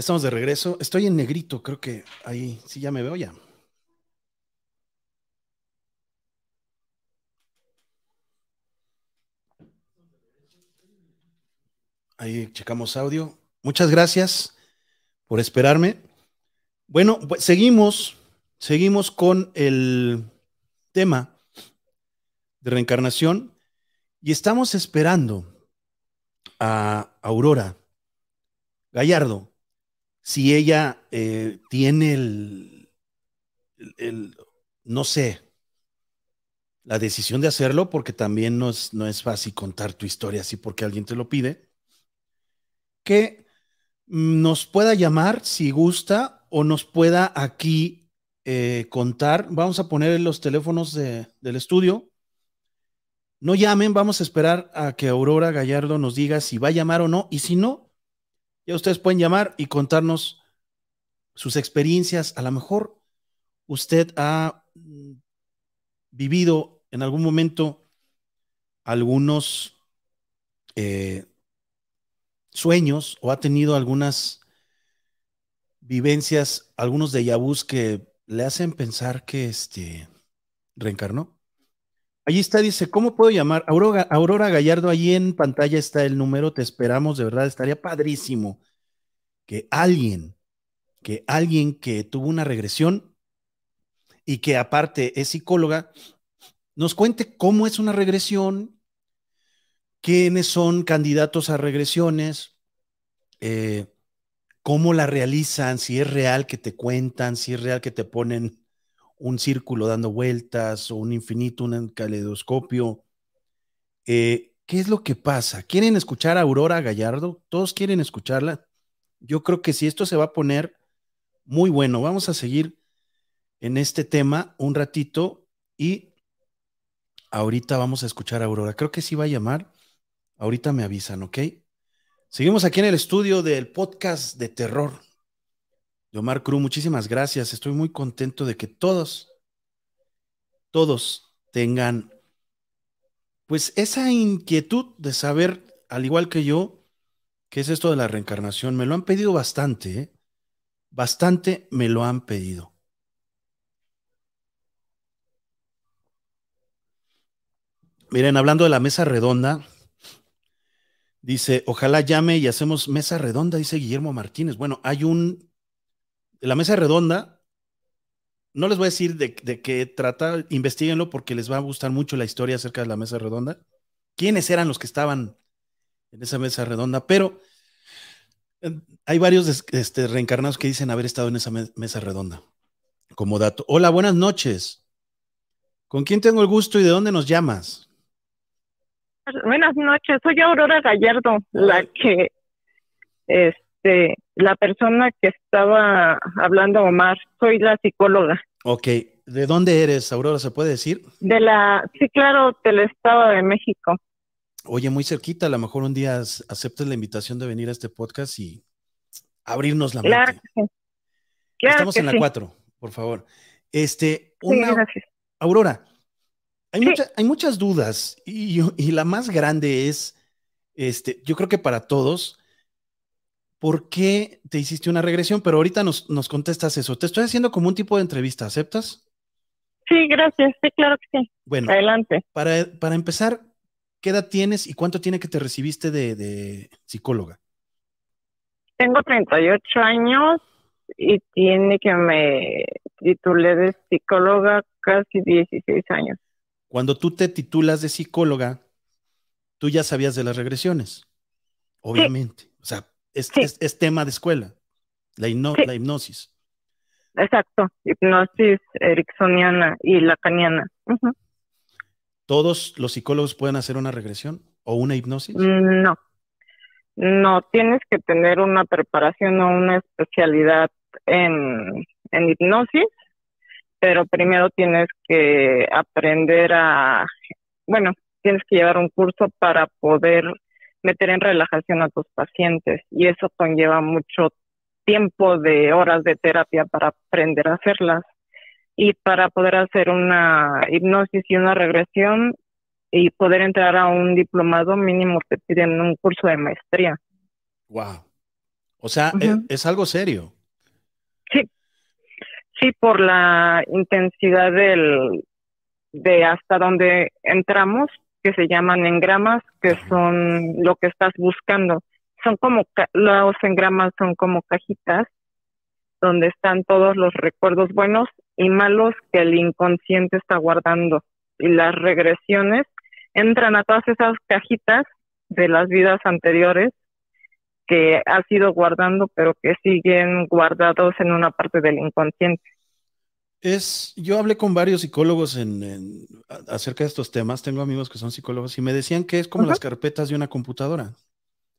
Estamos de regreso. Estoy en negrito, creo que ahí sí ya me veo ya. Ahí checamos audio. Muchas gracias por esperarme. Bueno, seguimos, seguimos con el tema de reencarnación y estamos esperando a Aurora Gallardo si ella eh, tiene el, no sé, la decisión de hacerlo, porque también no es, no es fácil contar tu historia así porque alguien te lo pide que nos pueda llamar si gusta o nos pueda aquí eh, contar. Vamos a poner los teléfonos de, del estudio. No llamen, vamos a esperar a que Aurora Gallardo nos diga si va a llamar o no. Y si no, ya ustedes pueden llamar y contarnos sus experiencias. A lo mejor usted ha mm, vivido en algún momento algunos eh, sueños o ha tenido algunas vivencias, algunos de que le hacen pensar que este reencarnó. Allí está, dice, ¿cómo puedo llamar? Aurora, Aurora Gallardo, allí en pantalla está el número, te esperamos, de verdad, estaría padrísimo que alguien, que alguien que tuvo una regresión y que aparte es psicóloga, nos cuente cómo es una regresión, quiénes son candidatos a regresiones, eh, cómo la realizan, si es real que te cuentan, si es real que te ponen un círculo dando vueltas o un infinito, un caleidoscopio. Eh, ¿Qué es lo que pasa? ¿Quieren escuchar a Aurora Gallardo? ¿Todos quieren escucharla? Yo creo que si esto se va a poner muy bueno. Vamos a seguir en este tema un ratito y ahorita vamos a escuchar a Aurora. Creo que sí va a llamar. Ahorita me avisan, ¿ok? Seguimos aquí en el estudio del podcast de terror de Omar Cruz. Muchísimas gracias. Estoy muy contento de que todos, todos tengan pues esa inquietud de saber, al igual que yo, qué es esto de la reencarnación. Me lo han pedido bastante, ¿eh? bastante me lo han pedido. Miren, hablando de la mesa redonda, Dice, ojalá llame y hacemos mesa redonda, dice Guillermo Martínez. Bueno, hay un, la mesa redonda, no les voy a decir de, qué trata, investiguenlo porque les va a gustar mucho la historia acerca de la mesa redonda. ¿Quiénes eran los que estaban en esa mesa redonda? Pero eh, hay varios este, reencarnados que dicen haber estado en esa mesa redonda. Como dato. Hola, buenas noches. ¿Con quién tengo el gusto y de dónde nos llamas? Buenas noches, soy Aurora Gallardo, la que, este, la persona que estaba hablando Omar, soy la psicóloga. Ok, ¿de dónde eres, Aurora, se puede decir? De la, sí, claro, del Estado de México. Oye, muy cerquita, a lo mejor un día aceptes la invitación de venir a este podcast y abrirnos la claro mente. Estamos en la 4, por favor. Este, una, Aurora, hay, hay muchas dudas y, y, la más grande es, este, yo creo que para todos, ¿por qué te hiciste una regresión? Pero ahorita nos, nos contestas eso. Te estoy haciendo como un tipo de entrevista, ¿aceptas? Sí, gracias. Sí, claro que sí. Bueno, adelante. Para, para empezar, ¿qué edad tienes y cuánto tiene que te recibiste de, de psicóloga? Tengo 38 años y tiene que me titulé de psicóloga casi 16 años. Cuando tú te titulas de psicóloga, tú ya sabías de las regresiones, obviamente. O sea, es, es, tema de escuela, la, la hipnosis. Exacto, hipnosis ericksoniana y lacaniana. ¿Todos los psicólogos pueden hacer una regresión o una hipnosis? No, no, tienes que tener una preparación o una especialidad en, en hipnosis pero primero tienes que aprender a, bueno, tienes que llevar un curso para poder meter en relajación a tus pacientes y eso conlleva mucho tiempo de horas de terapia para aprender a hacerlas y para poder hacer una hipnosis y una regresión y poder entrar a un diplomado mínimo te piden un curso de maestría. Wow. O sea, es, es algo serio. Sí, por la intensidad del, de hasta donde entramos, que se llaman engramas, que son lo que estás buscando. Son como, los engramas son como cajitas donde están todos los recuerdos buenos y malos que el inconsciente está guardando. Y las regresiones entran a todas esas cajitas de las vidas anteriores que has ido guardando, pero que siguen guardados en una parte del inconsciente. Es, yo hablé con varios psicólogos en, en- acerca de estos temas. Tengo amigos que son psicólogos y me decían que es como las carpetas de una computadora.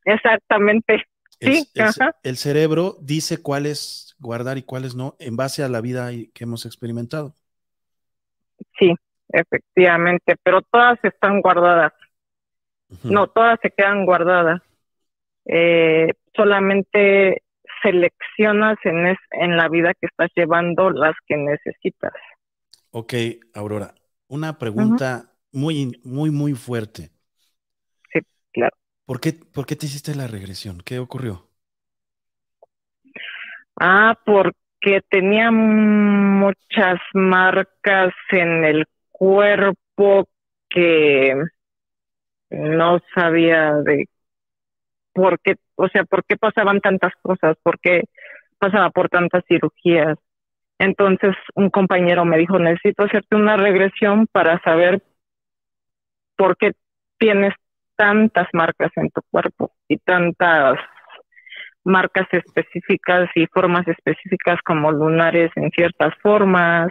Exactamente. El, Sí, el- ajá. el cerebro dice cuáles guardar y cuáles no en base a la vida que hemos experimentado. Sí, efectivamente, pero todas están guardadas. No, todas se quedan guardadas. Eh, solamente seleccionas en, es, en la vida que estás llevando las que necesitas. Ok, Aurora, una pregunta muy, muy, muy fuerte. Sí, claro. ¿Por qué, por qué te hiciste la regresión? ¿Qué ocurrió? Ah, porque tenía muchas marcas en el cuerpo que no sabía de por qué, o sea, por qué pasaban tantas cosas, por qué pasaba por tantas cirugías. Entonces un compañero me dijo, necesito hacerte una regresión para saber por qué tienes tantas marcas en tu cuerpo y tantas marcas específicas y formas específicas como lunares en ciertas formas,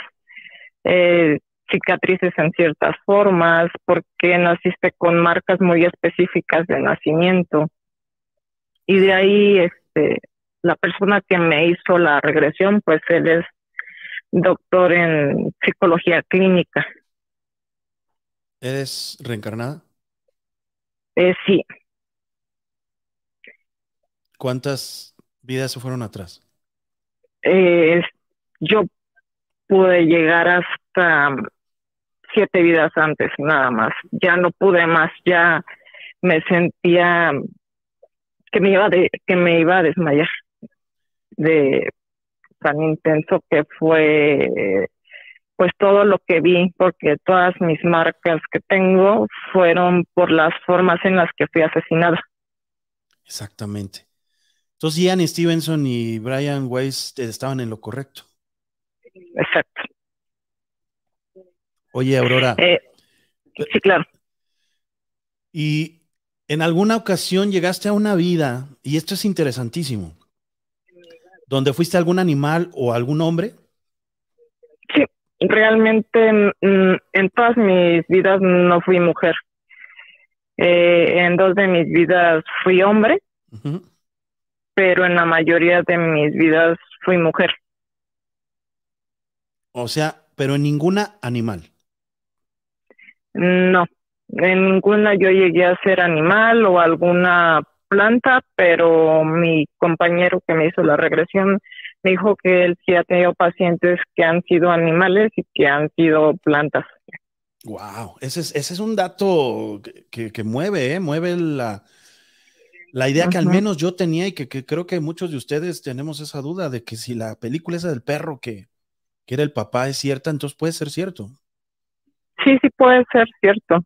eh, cicatrices en ciertas formas, porque naciste con marcas muy específicas de nacimiento. Y de ahí, este, la persona que me hizo la regresión, pues él es doctor en psicología clínica. ¿Eres reencarnada? Eh, sí, ¿Cuántas vidas se fueron atrás? eh, yo pude llegar hasta siete vidas antes, nada más. Ya no pude más, ya me sentía que me iba de, que me iba a desmayar de tan intenso que fue pues todo lo que vi, porque todas mis marcas que tengo fueron por las formas en las que fui asesinada. Exactamente. Entonces, Ian Stevenson y Brian Weiss estaban en lo correcto. Exacto. Oye, Aurora, Eh, sí, claro. y en alguna ocasión llegaste a una vida, y esto es interesantísimo, donde fuiste algún animal o algún hombre. Sí, realmente mm, en todas mis vidas no fui mujer. Eh, en dos de mis vidas fui hombre, pero en la mayoría de mis vidas fui mujer. O sea, pero en ninguna animal. No, en ninguna yo llegué a ser animal o alguna planta, pero mi compañero que me hizo la regresión me dijo que él sí ha tenido pacientes que han sido animales y que han sido plantas. Wow, ese es, ese es un dato que, que- mueve, ¿eh? mueve la, la idea que al menos yo tenía y que, que creo que muchos de ustedes tenemos esa duda de que si la película esa del perro que, que era el papá es cierta, entonces puede ser cierto. Sí, sí puede ser cierto.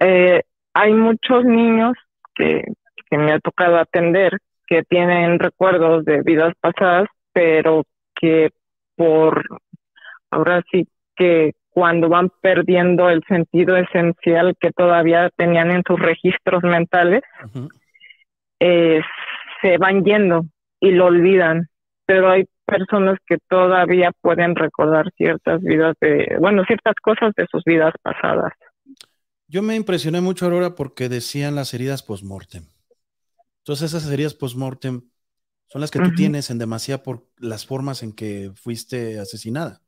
Eh, hay muchos niños que, que me ha tocado atender que tienen recuerdos de vidas pasadas, pero que por ahora sí que cuando van perdiendo el sentido esencial que todavía tenían en sus registros mentales, eh, se van yendo y lo olvidan. Pero hay personas que todavía pueden recordar ciertas vidas de, bueno, ciertas cosas de sus vidas pasadas. Yo me impresioné mucho, Aurora, porque decían las heridas post-mortem. Entonces esas heridas post-mortem son las que tú tienes en demasía por las formas en que fuiste asesinada.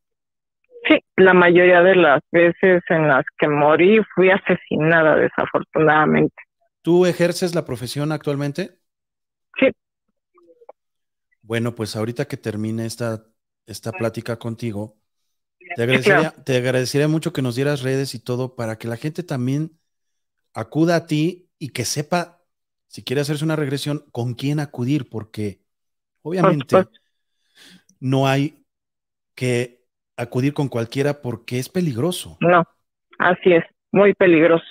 Sí, la mayoría de las veces en las que morí fui asesinada desafortunadamente. ¿Tú ejerces la profesión actualmente? Sí. Bueno, pues ahorita que termine esta, esta plática contigo, te agradecería, te agradecería mucho que nos dieras redes y todo para que la gente también acuda a ti y que sepa si quiere hacerse una regresión, ¿con quién acudir? Porque obviamente no hay que acudir con cualquiera porque es peligroso. No, así es, muy peligroso.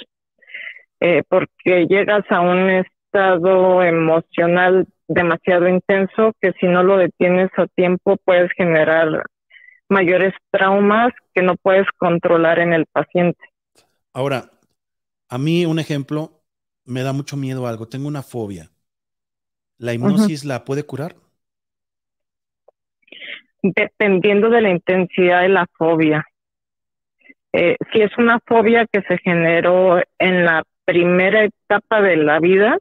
Eh, porque llegas a un estado emocional demasiado intenso que si no lo detienes a tiempo puedes generar mayores traumas que no puedes controlar en el paciente. Ahora, a mí un ejemplo me da mucho miedo algo, tengo una fobia. ¿La hipnosis la puede curar? Dependiendo de la intensidad de la fobia. Eh, si es una fobia que se generó en la primera etapa de la vida,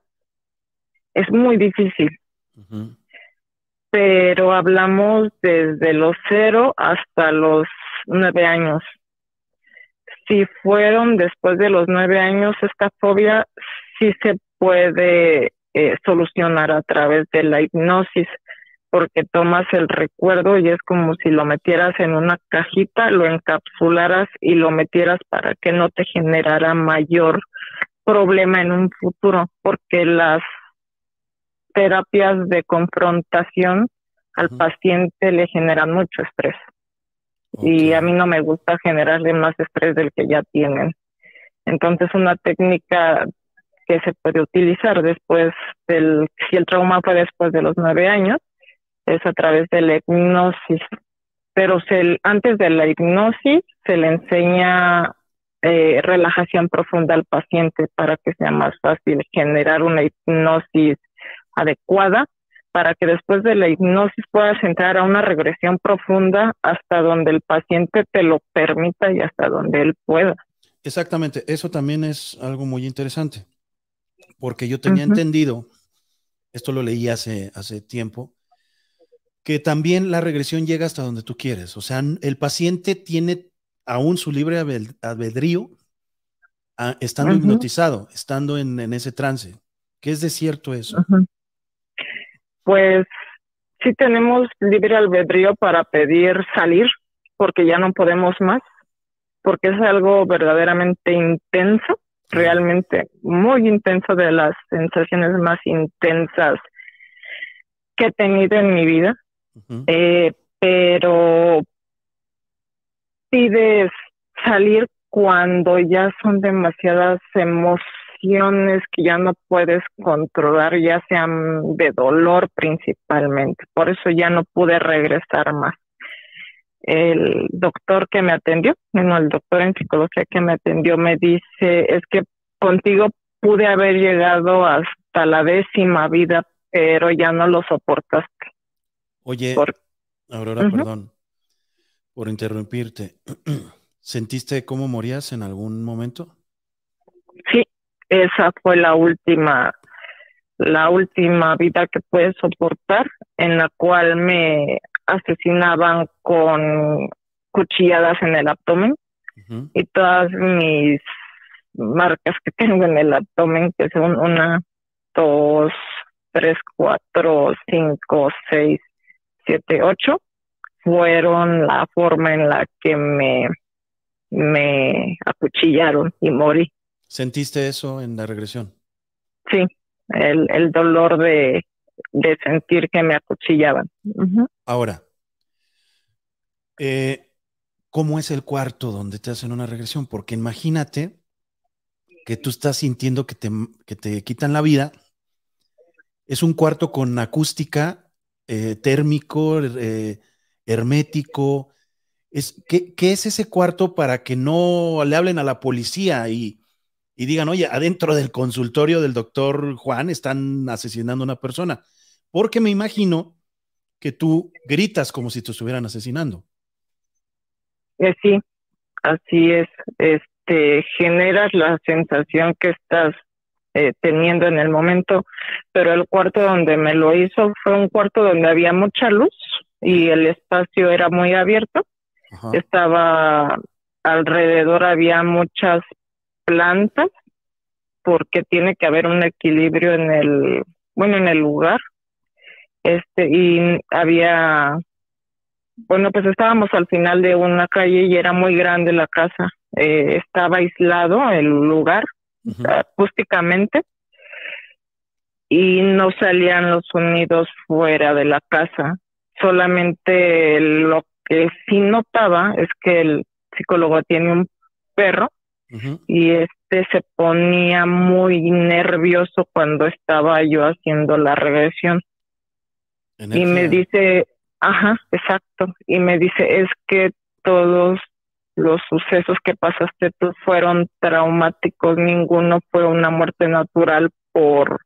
es muy difícil. Pero hablamos desde los cero hasta los nueve años. Si fueron después de los nueve años, esta fobia sí se puede eh, solucionar a través de la hipnosis porque tomas el recuerdo y es como si lo metieras en una cajita, lo encapsularas y lo metieras para que no te generara mayor problema en un futuro, porque las terapias de confrontación al paciente le generan mucho estrés. Y a mí no me gusta generarle más estrés del que ya tienen. Entonces, una técnica que se puede utilizar después del, si el trauma fue después de los nueve años, es a través de la hipnosis. Pero se, antes de la hipnosis se le enseña eh, relajación profunda al paciente para que sea más fácil generar una hipnosis adecuada para que después de la hipnosis puedas entrar a una regresión profunda hasta donde el paciente te lo permita y hasta donde él pueda. Exactamente, eso también es algo muy interesante, porque yo tenía entendido, esto lo leí hace, hace tiempo, que también la regresión llega hasta donde tú quieres. O sea, el paciente tiene aún su libre albedrío ah, estando hipnotizado, estando en, ese trance. ¿Qué es de cierto eso? Pues sí tenemos libre albedrío para pedir salir porque ya no podemos más, porque es algo verdaderamente intenso, realmente muy intenso, de las sensaciones más intensas que he tenido en mi vida. Eh, pero pides salir cuando ya son demasiadas emociones que ya no puedes controlar, ya sean de dolor principalmente. Por eso ya no pude regresar más. El doctor que me atendió, bueno, el doctor en psicología que me atendió me dice, es que contigo pude haber llegado hasta la décima vida, pero ya no lo soportaste. Oye, Aurora, perdón por interrumpirte. *clears throat* ¿Sentiste cómo morías en algún momento? Sí, esa fue la última, la última vida que pude soportar, en la cual me asesinaban con cuchilladas en el abdomen y todas mis marcas que tengo en el abdomen, que son una, dos, tres, cuatro, cinco, seis, siete, ocho, fueron la forma en la que me, me acuchillaron y morí. ¿Sentiste eso en la regresión? Sí, el, el dolor de, de, sentir que me acuchillaban. Ahora, eh, ¿cómo es el cuarto donde te hacen una regresión? Porque imagínate que tú estás sintiendo que te, que te quitan la vida. Es un cuarto con acústica, eh, térmico, eh, hermético. Es, ¿qué, es ese cuarto para que no le hablen a la policía y, y digan, oye, adentro del consultorio del doctor Juan están asesinando a una persona? Porque me imagino que tú gritas como si te estuvieran asesinando. Eh, sí, así es. Este, generas la sensación que estás eh, teniendo en el momento, pero el cuarto donde me lo hizo fue un cuarto donde había mucha luz, y el espacio era muy abierto. Estaba alrededor, había muchas plantas porque tiene que haber un equilibrio en el, bueno, en el lugar. Este, y había, bueno, pues estábamos al final de una calle y era muy grande la casa. Eh, estaba aislado el lugar acústicamente y no salían los sonidos fuera de la casa. Solamente lo que sí notaba es que el psicólogo tiene un perro Y este se ponía muy nervioso cuando estaba yo haciendo la regresión. Y me dice, ajá, exacto, y me dice, es que todos los sucesos que pasaste tú fueron traumáticos, ninguno fue una muerte natural por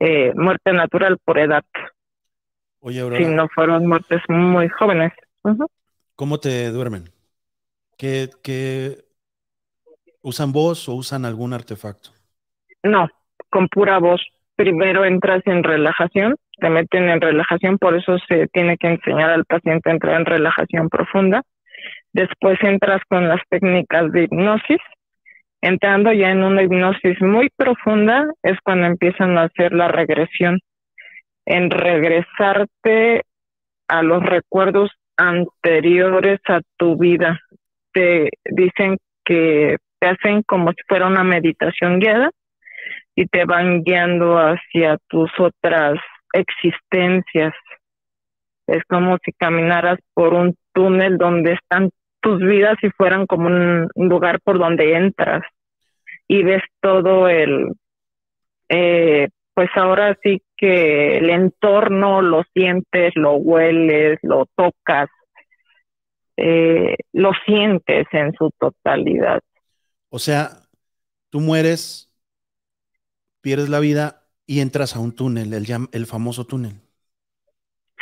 eh, muerte natural por edad, Oye, Aurora, sino fueron muertes muy jóvenes. ¿cómo te duermen? ¿Qué, qué usan voz o usan algún artefacto? No, con pura voz. Primero entras en relajación, te meten en relajación, por eso se tiene que enseñar al paciente a entrar en relajación profunda. Después entras con las técnicas de hipnosis. Entrando ya en una hipnosis muy profunda es cuando empiezan a hacer la regresión. En regresarte a los recuerdos anteriores a tu vida. Te dicen que te hacen como si fuera una meditación guiada y te van guiando hacia tus otras existencias. Es como si caminaras por un túnel donde están tus vidas y fueran como un lugar por donde entras y ves todo el, eh, pues ahora sí que el entorno lo sientes, lo hueles, lo tocas, eh, lo sientes en su totalidad. O sea, tú mueres, pierdes la vida y entras a un túnel, el, el famoso túnel.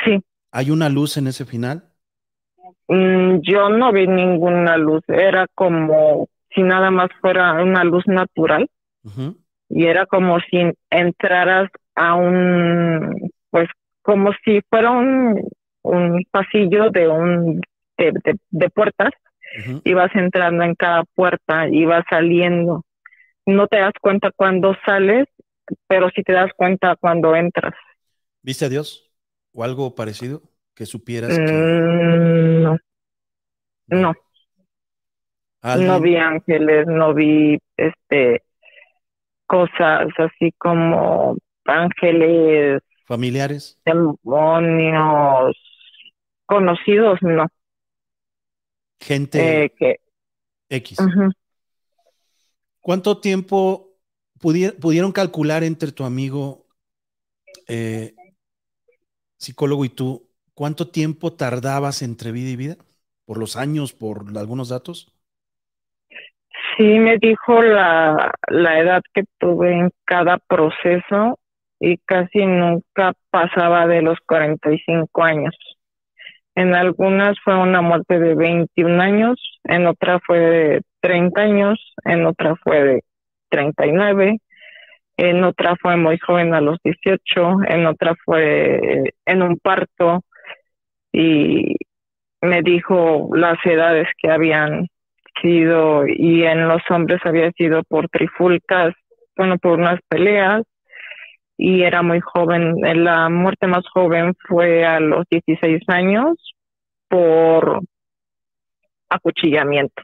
Sí, ¿Hay una luz en ese final? Mm, yo no vi ninguna luz, era como si nada más fuera una luz natural y era como si entraras a un, pues como si fuera un, un pasillo de un de, de- de puertas Y vas entrando en cada puerta y vas saliendo. No te das cuenta cuando sales, pero sí te das cuenta cuando entras. ¿Viste a Dios? ¿O algo parecido? Que supieras que Mm, no, no. No alguien- vi ángeles, no vi este cosas así como ángeles, familiares. demonios conocidos, no. Gente Eh, que X. ¿Cuánto tiempo pudi- pudieron calcular entre tu amigo eh, psicólogo y tú? ¿Cuánto tiempo tardabas entre vida y vida? ¿Por los años, por algunos datos? sí me dijo la, la edad que tuve en cada proceso y casi nunca pasaba de los 45 años. En algunas fue una muerte de 21 años, en otra fue de 30 años, en otra fue de 39, en otra fue muy joven a los 18, en otra fue en un parto y me dijo las edades que habían sido y en los hombres había sido por trifulcas, bueno, por unas peleas y era muy joven. La muerte más joven fue a los 16 años por acuchillamiento.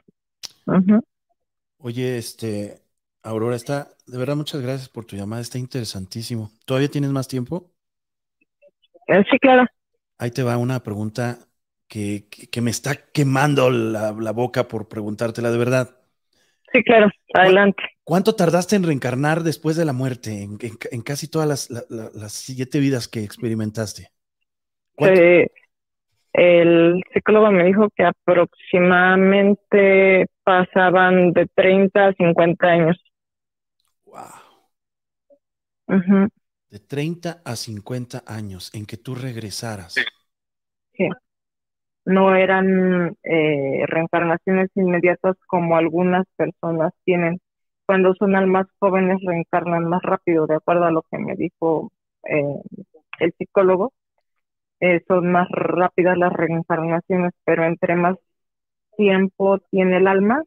Oye, este, Aurora, está, de verdad, muchas gracias por tu llamada, está interesantísimo. ¿Todavía tienes más tiempo? Eh, Sí, claro. Ahí te va una pregunta que, que- que me está quemando la, la boca por preguntártela de verdad. Sí, claro. Adelante. ¿Cuánto tardaste en reencarnar después de la muerte, en, en- en casi todas las, la- la- las siete vidas que experimentaste? Eh, el psicólogo me dijo que aproximadamente pasaban de 30 a 50 años. Wow. De 30 a 50 años en que tú regresaras. no eran eh, reencarnaciones inmediatas como algunas personas tienen. Cuando son almas jóvenes reencarnan más rápido, de acuerdo a lo que me dijo eh, el psicólogo. Eh, son más rápidas las reencarnaciones, pero entre más tiempo tiene el alma,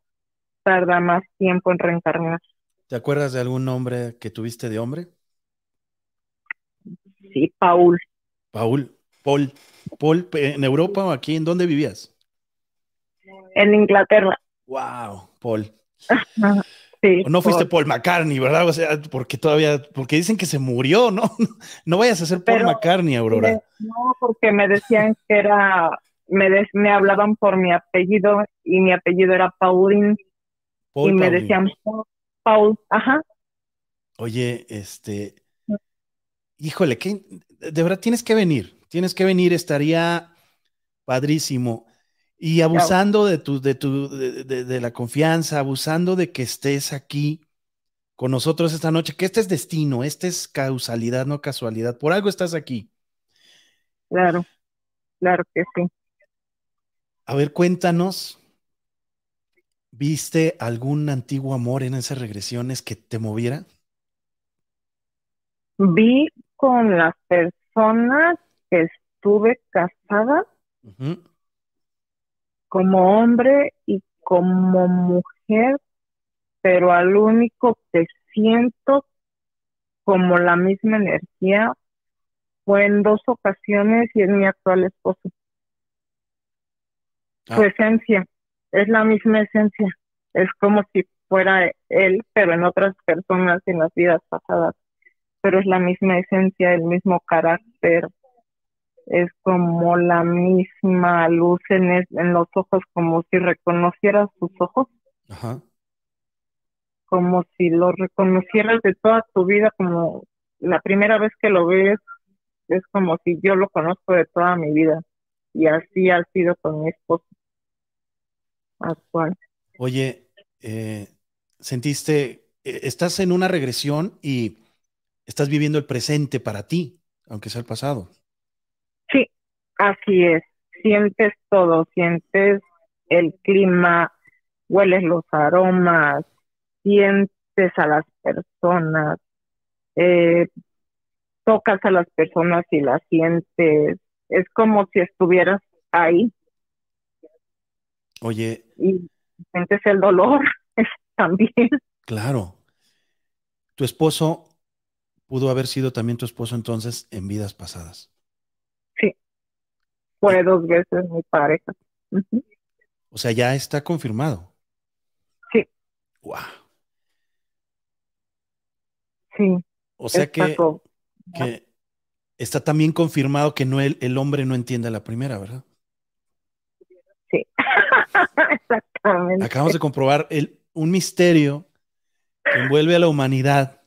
tarda más tiempo en reencarnar. ¿Te acuerdas de algún nombre que tuviste de hombre? Sí, Paul, Paul, Paul, Paul, ¿en Europa o aquí? ¿En dónde vivías? en Inglaterra. Wow, Paul. Sí, no fuiste por- Paul McCartney, ¿verdad? O sea, porque todavía, porque dicen que se murió, ¿no? *laughs* No vayas a ser Paul Pero- McCartney, Aurora. Me- No, porque me decían que era, me, me hablaban por mi apellido y mi apellido era Paulín Paul y me decían Paul, Paul, ajá, Oye, este, híjole, que de verdad tienes que venir, tienes que venir, estaría padrísimo. Y abusando de tu, de tu, de, de- de la confianza, abusando de que estés aquí con nosotros esta noche, que este es destino, este es causalidad, no casualidad. Por algo estás aquí. claro, claro que sí. A ver, cuéntanos, ¿viste algún antiguo amor en esas regresiones que te moviera? Vi con las personas que estuve casada. Como hombre y como mujer, pero al único que siento como la misma energía fue en dos ocasiones y es mi actual esposo. Su Ah. esencia, es la misma esencia, es como si fuera él, pero en otras personas en las vidas pasadas, pero es la misma esencia, el mismo carácter, es como la misma luz en, es- en los ojos, como si reconocieras sus ojos, Ajá. como si lo reconocieras de toda tu vida, como la primera vez que lo ves, es como si yo lo conozco de toda mi vida. Y así ha sido con mi esposo actual. Oye, eh, sentiste, eh, estás en una regresión y estás viviendo el presente para ti, aunque sea el pasado. Sí, así es. Sientes todo, sientes el clima, hueles los aromas, sientes a las personas, eh, tocas a las personas y las sientes. Es como si estuvieras ahí Oye, y sientes el dolor *laughs* también. claro, tu esposo pudo haber sido también tu esposo entonces en vidas pasadas. Fue dos veces mi pareja. O sea, ya está confirmado. Sí. Wow. Sí, O sea que, está también confirmado que no el, el hombre no entiende a la primera, ¿verdad? *laughs* Exactamente. Acabamos de comprobar el, un misterio que envuelve a la humanidad.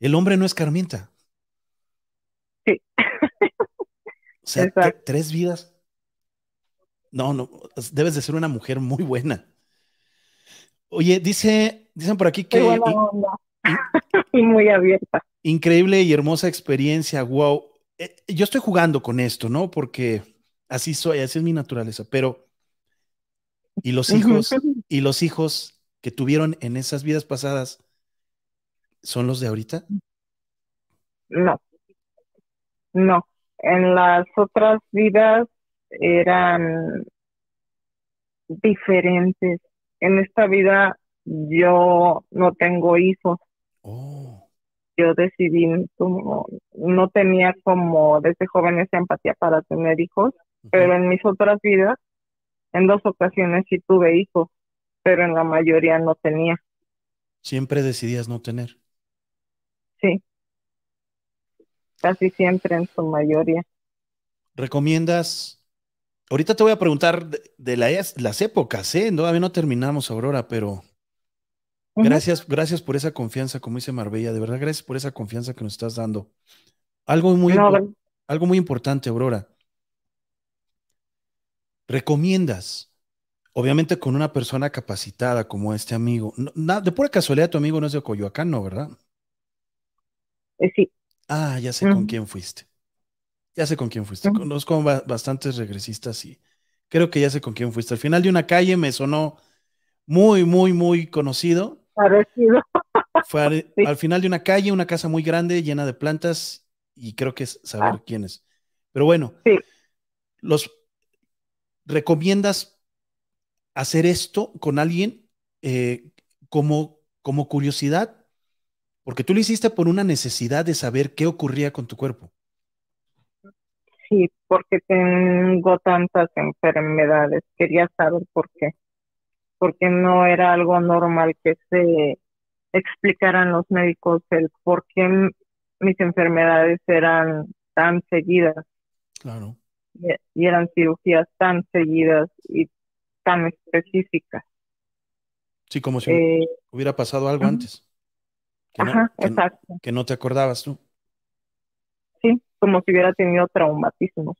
El hombre no escarmienta. Sí. O sea, tres vidas. No, no, debes de ser una mujer muy buena. Oye, dice, dicen por aquí Muy que buena in- onda. *laughs* y muy abierta. increíble y hermosa experiencia, wow. Eh, yo estoy jugando con esto, ¿no? Porque así soy, así es mi naturaleza, pero y los hijos y los hijos que tuvieron en esas vidas pasadas son los de ahorita. No, no. En las otras vidas eran diferentes. En esta vida yo no tengo hijos. Oh, Yo decidí, como, no tenía como desde joven esa empatía para tener hijos, pero en mis otras vidas, en dos ocasiones sí tuve hijos, pero en la mayoría no tenía. siempre decidías no tener. Sí, casi siempre en su mayoría. ¿Recomiendas? Ahorita te voy a preguntar de, la las épocas, ¿eh? Todavía no terminamos, Aurora, pero gracias, gracias por esa confianza, como dice Marbella, de verdad, gracias por esa confianza que nos estás dando. Algo muy, No, algo muy importante, Aurora. ¿Recomiendas? Obviamente con una persona capacitada como este amigo. No- na- de pura casualidad, tu amigo no es de Coyoacán, ¿no, verdad? eh, sí, Ah, ya sé con quién fuiste. Ya sé con quién fuiste. Conozco ba- bastantes regresistas y creo que ya sé con quién fuiste. Al final de una calle me sonó muy, muy, muy conocido. parecido. Fue al, *laughs* Sí. al final de una calle, una casa muy grande, llena de plantas y creo que es saber Ah. quién es. Pero bueno, Sí. los recomiendas hacer esto con alguien eh, como, como curiosidad, porque tú lo hiciste por una necesidad de saber qué ocurría con tu cuerpo. Sí, porque tengo tantas enfermedades. Quería saber por qué. porque no era algo normal que se explicaran los médicos el por qué mis enfermedades eran tan seguidas Claro. y, eran cirugías tan seguidas y tan específicas. Sí, como si Eh, hubiera pasado algo antes. Que no, ajá, no- exacto. que no te acordabas tú. Sí, como si hubiera tenido traumatismos.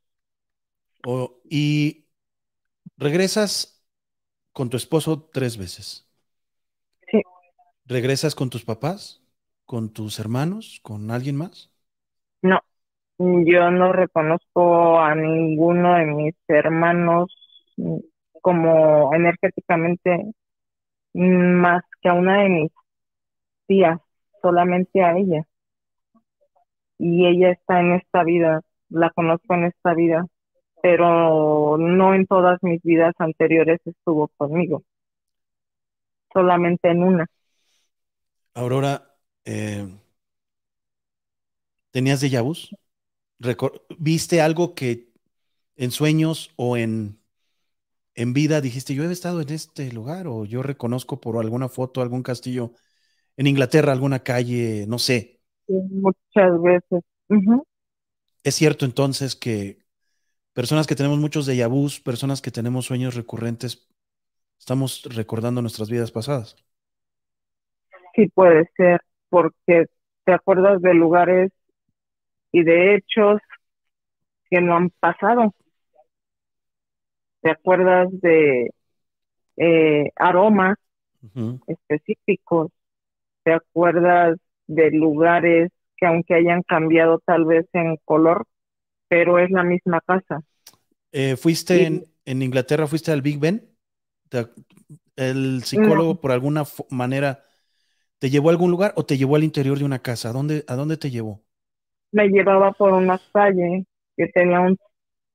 O- y regresas con tu esposo tres veces. Sí. ¿Regresas con tus papás? ¿Con tus hermanos? ¿Con alguien más? No, yo no reconozco a ninguno de mis hermanos como energéticamente más que a una de mis tías, solamente a ella. Y ella está en esta vida, la conozco en esta vida, pero no en todas mis vidas anteriores estuvo conmigo, solamente en una. Aurora, eh, ¿tenías vus? Recor- ¿Viste algo que en sueños o en, en vida dijiste, yo he estado en este lugar o yo reconozco por alguna foto algún castillo en Inglaterra, alguna calle, no sé? Muchas veces. ¿Es cierto entonces que personas que tenemos muchos déjà vus, personas que tenemos sueños recurrentes, estamos recordando nuestras vidas pasadas? Sí puede ser, porque te acuerdas de lugares y de hechos que no han pasado. Te acuerdas de eh, aromas específicos. Te acuerdas de lugares que aunque hayan cambiado tal vez en color, pero es la misma casa. Eh, ¿fuiste Sí. en, en Inglaterra, fuiste al Big Ben? ¿El psicólogo por alguna manera te llevó a algún lugar o te llevó al interior de una casa? ¿A dónde, a dónde te llevó? Me llevaba por una calle que tenía un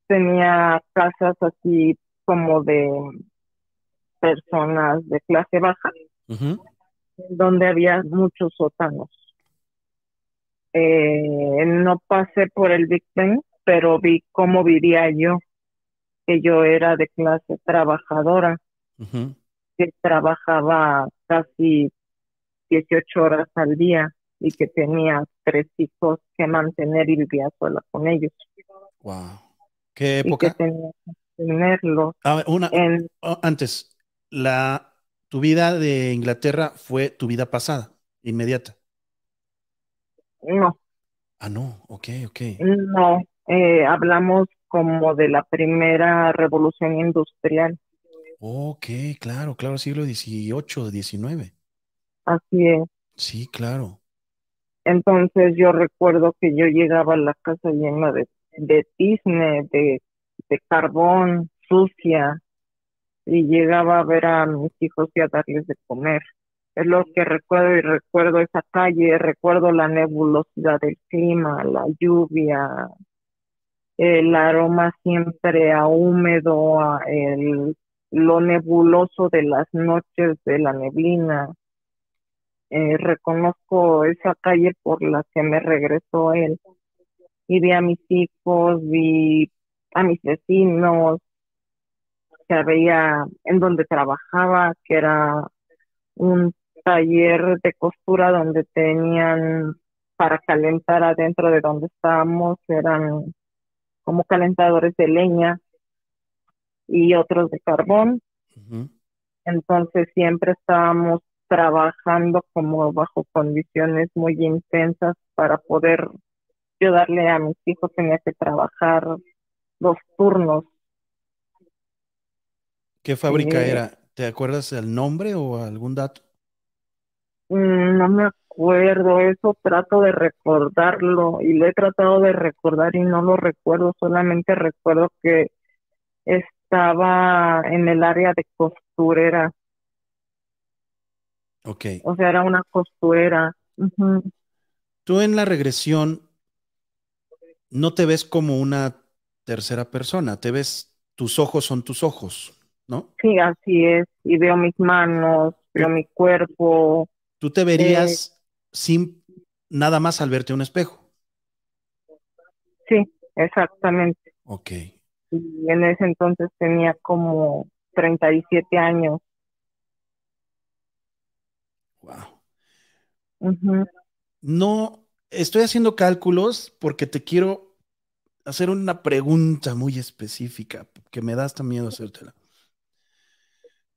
tenía casas así como de personas de clase baja Ujú. Donde había muchos sótanos. Eh, no pasé por el Big Ben, pero vi cómo vivía yo, que yo era de clase trabajadora, que trabajaba casi 18 horas al día y que tenía tres hijos que mantener y vivía sola con ellos. Wow. ¿Qué Y que época? tenía que tenerlos una, en, antes, la, tu vida de Inglaterra fue tu vida pasada, inmediata. no, Ah, no, ok, ok. no, eh, hablamos como de la primera revolución industrial. Ok, claro, claro, siglo XVIII, XIX. Así es. Sí, claro. Entonces yo recuerdo que yo llegaba a la casa llena de, de tizne, de, de carbón, sucia, y llegaba a ver a mis hijos y a darles de comer. Es lo que recuerdo y recuerdo esa calle, recuerdo la nebulosidad del clima, la lluvia, el aroma siempre a húmedo, a el, lo nebuloso de las noches de la neblina. Eh, reconozco esa calle por la que me regresó él. Y vi a mis hijos, vi a mis vecinos, que veía en donde trabajaba, que era un taller de costura donde tenían para calentar adentro de donde estábamos, eran como calentadores de leña y otros de carbón. Entonces siempre estábamos trabajando como bajo condiciones muy intensas para poder yo darle a mis hijos, tenía que trabajar dos turnos. ¿Qué fábrica Eh, era? ¿Te acuerdas el nombre o algún dato? Mm, No me acuerdo, eso trato de recordarlo y lo he tratado de recordar y no lo recuerdo, solamente recuerdo que estaba en el área de costurera, Ok. o sea, era una costurera. Tú en la regresión no te ves como una tercera persona, te ves, tus ojos son tus ojos, ¿no? Sí, así es, y veo mis manos, veo mi cuerpo, Tú te verías sin nada más al verte un espejo. sí, exactamente. Ok. Y en ese entonces tenía como 37 años. Wow. No, estoy haciendo cálculos porque te quiero hacer una pregunta muy específica que me da hasta miedo hacértela.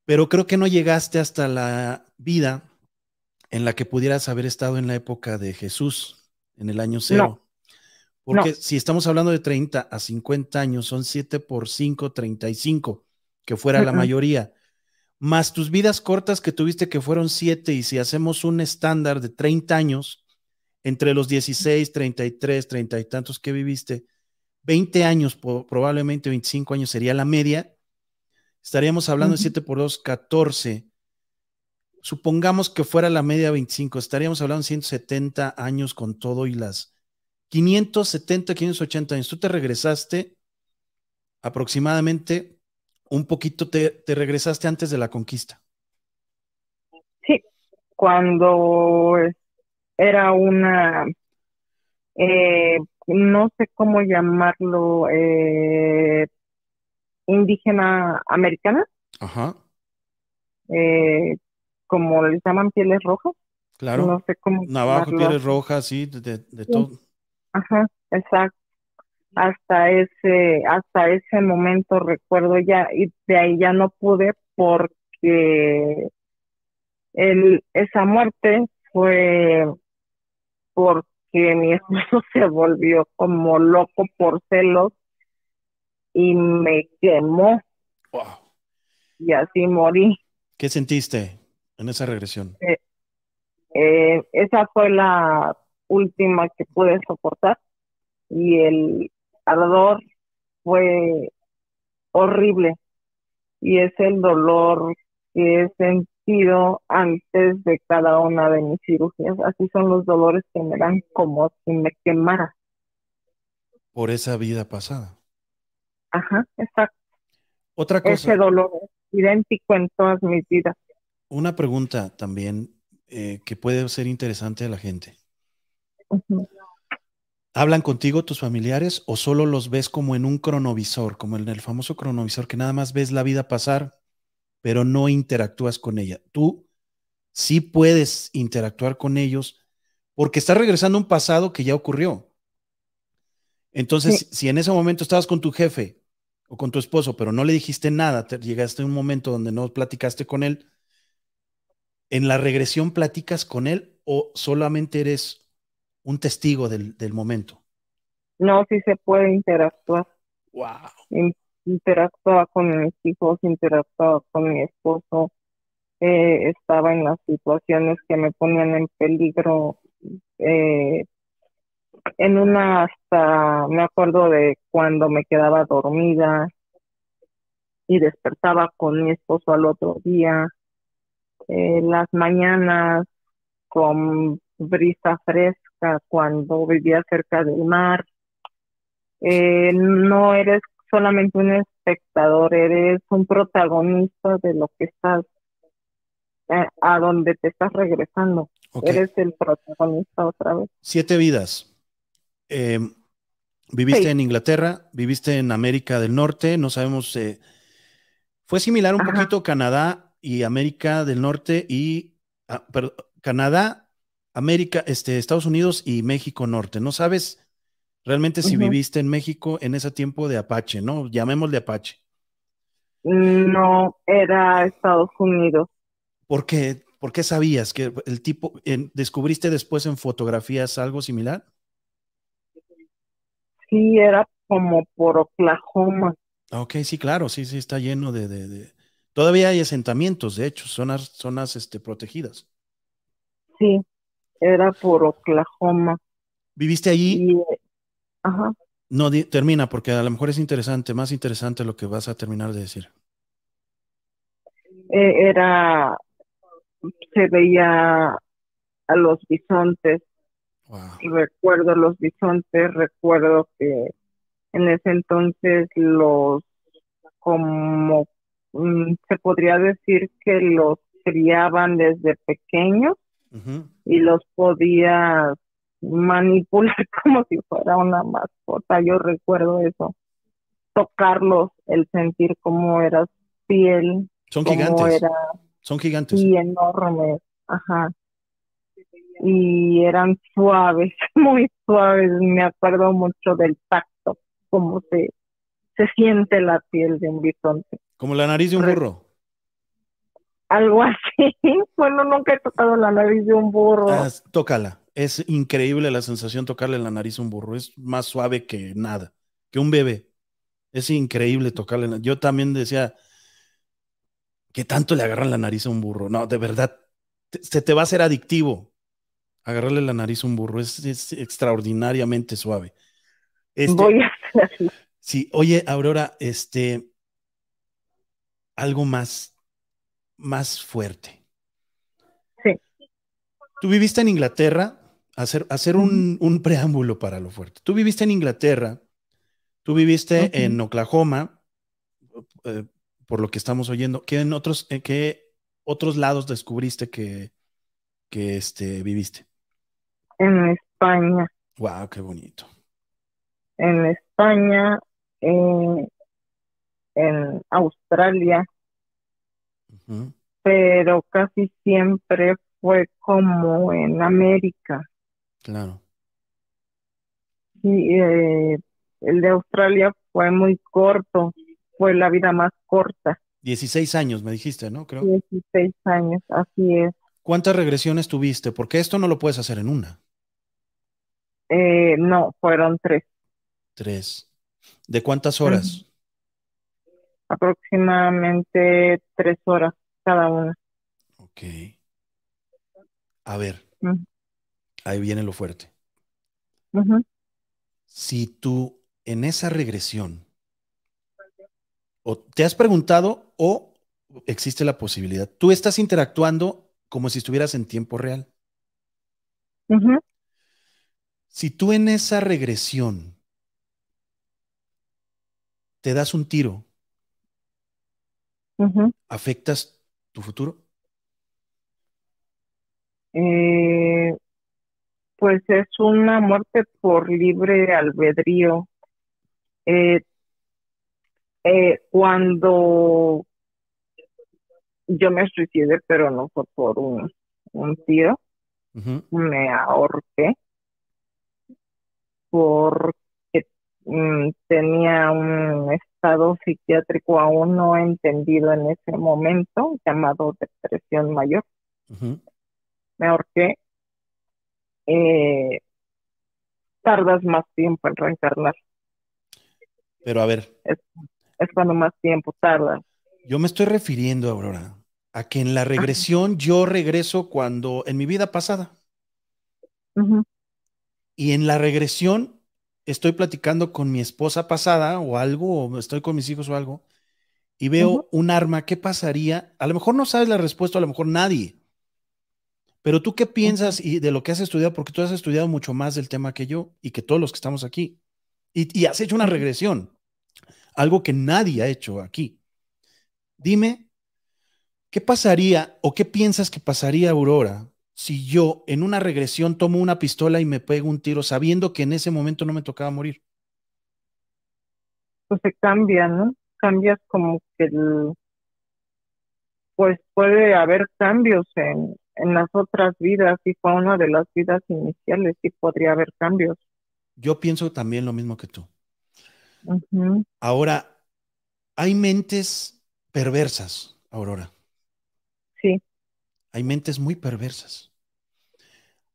Pero creo que no llegaste hasta la vida en la que pudieras haber estado en la época de Jesús, en el año cero. Porque si estamos hablando de 30 a 50 años, son 7 por 5, 35, que fuera la mayoría. Más tus vidas cortas que tuviste, que fueron 7, y si hacemos un estándar de 30 años, entre los 16, 33, 30 y tantos que viviste, 20 años, probablemente 25 años sería la media, estaríamos hablando de Ujú. 7 por 2, 14. Supongamos que fuera la media 25, estaríamos hablando de 170 años con todo y las 570, 580 años. Tú te regresaste aproximadamente un poquito, te, te regresaste antes de la conquista. Sí, cuando era una, eh, no sé cómo llamarlo, eh, indígena americana, Ajá, eh, como les llaman pieles rojas, claro. no sé cómo Navajo, llamarlo. pieles rojas, sí, de, de- de todo. Ajá, exacto. Hasta ese, hasta ese momento recuerdo ya, y de ahí ya no pude porque el, esa muerte fue porque mi *laughs* esposo se volvió como loco por celos y me quemó Wow. y así morí. ¿Qué sentiste en esa regresión? Eh, esa fue la última que pude soportar y el ardor fue horrible y es el dolor que he sentido antes de cada una de mis cirugías. Así son los dolores que me dan como si me quemara. Por esa vida pasada. Ajá, exacto. Otra cosa, Ese dolor es idéntico en todas mis vidas. una pregunta también eh, que puede ser interesante a la gente. ¿Hablan contigo tus familiares o solo los ves como en un cronovisor, como en el famoso cronovisor, que nada más ves la vida pasar, pero no interactúas con ella? Tú sí puedes interactuar con ellos porque estás regresando a un pasado que ya ocurrió. Entonces, Sí. si en ese momento estabas con tu jefe o con tu esposo, pero no le dijiste nada, te llegaste a un momento donde no platicaste con él, ¿en la regresión platicas con él o solamente eres un testigo del, del momento? No, sí se puede interactuar. Wow. In- interactuaba con mis hijos, interactuaba con mi esposo, eh, estaba en las situaciones que me ponían en peligro. eh, en una hasta me acuerdo de cuando me quedaba dormida y despertaba con mi esposo al otro día. Eh, las mañanas con brisa fresca cuando vivía cerca del mar. Eh, no eres solamente un espectador, eres un protagonista de lo que estás, eh, a donde te estás regresando. Eres el protagonista otra vez. Siete vidas. Eh, viviste Sí. en Inglaterra, viviste en América del Norte, no sabemos. eh, fue similar un Ajá. poquito Canadá y América del Norte y ah, perdón, Canadá, América, este, Estados Unidos y México Norte. No sabes realmente si viviste en México en ese tiempo de Apache, ¿no? Llamémosle Apache. No era Estados Unidos. ¿Por qué? ¿Por qué sabías que el tipo, en- descubriste después en fotografías algo similar? Sí, era como por Oklahoma. Ah, Ok, sí, claro, sí, sí, está lleno de, de- de- Todavía hay asentamientos, de hecho, zonas, zonas este, protegidas. Sí, era por Oklahoma. ¿Viviste allí? Y, ajá. No, di- termina, porque a lo mejor es interesante, más interesante lo que vas a terminar de decir. Eh, era, se veía a los bisontes, Wow. recuerdo los bisontes, recuerdo que en ese entonces los, como mm, se podría decir que los criaban desde pequeños y los podías manipular *laughs* como si fuera una mascota. Yo recuerdo eso, tocarlos, el sentir cómo era piel, Son cómo gigantes, era son gigantes. y enorme, ajá. Y eran suaves, *laughs* muy suaves. Me acuerdo mucho del tacto, cómo se, se siente la piel de un bisonte. Como la nariz de un burro. Algo *laughs* así. Bueno, nunca he tocado la nariz de un burro. Ah, tócala. Es increíble la sensación tocarle la nariz a un burro. Es más suave que nada, que un bebé. Es increíble tocarle. la- Yo también decía, ¿qué tanto le agarran la nariz a un burro? No, de verdad, te- se te va a hacer adictivo agarrarle la nariz a un burro. Es, es extraordinariamente suave. Este, Voy a hacer así. Sí, oye, Aurora, este, algo más, más fuerte. Sí. Tú viviste en Inglaterra, hacer, hacer un, un preámbulo para lo fuerte. Tú viviste en Inglaterra, tú viviste en Oklahoma, eh, por lo que estamos oyendo. ¿Qué en otros, en qué otros lados descubriste que, que este, viviste? En España, Wow, qué bonito. en España, eh, en Australia, pero casi siempre fue como en América. claro. Y eh, el de Australia fue muy corto, fue la vida más corta, 16 años, me dijiste, ¿no? Creo. 16 años, así es. ¿Cuántas regresiones tuviste? Porque esto no lo puedes hacer en una. Eh, no, fueron tres, Tres. ¿De cuántas horas? aproximadamente tres horas cada una. Ok. A ver, ahí viene lo fuerte. Si tú en esa regresión, o te has preguntado o existe la posibilidad, tú estás interactuando como si estuvieras en tiempo real. Si tú en esa regresión te das un tiro. ¿afectas tu futuro? Eh, pues es una muerte por libre albedrío. Eh, eh, cuando yo me suicidé, pero no fue por un, un tiro, me ahorqué porque mm, tenía un estado psiquiátrico aún no entendido en ese momento, llamado depresión mayor. me ahorqué, eh, tardas más tiempo en reencarnar. Pero a ver, Es cuando más tiempo tardas. Yo me estoy refiriendo, Aurora, a que en la regresión yo regreso cuando en mi vida pasada Ujú, y en la regresión estoy platicando con mi esposa pasada o algo, o estoy con mis hijos o algo, y veo un arma, ¿qué pasaría? A lo mejor no sabes la respuesta, a lo mejor nadie. Pero tú qué piensas y de lo que has estudiado, porque tú has estudiado mucho más del tema que yo y que todos los que estamos aquí. Y, y has hecho una regresión, algo que nadie ha hecho aquí. Dime, ¿qué pasaría o qué piensas que pasaría, Aurora, si yo en una regresión tomo una pistola y me pego un tiro sabiendo que en ese momento no me tocaba morir? Pues se cambia, ¿no? Cambias como que el, pues puede haber cambios en, en las otras vidas y fue una de las vidas iniciales y podría haber cambios. Yo pienso también lo mismo que tú. Ahora, hay mentes perversas, Aurora. Hay mentes muy perversas.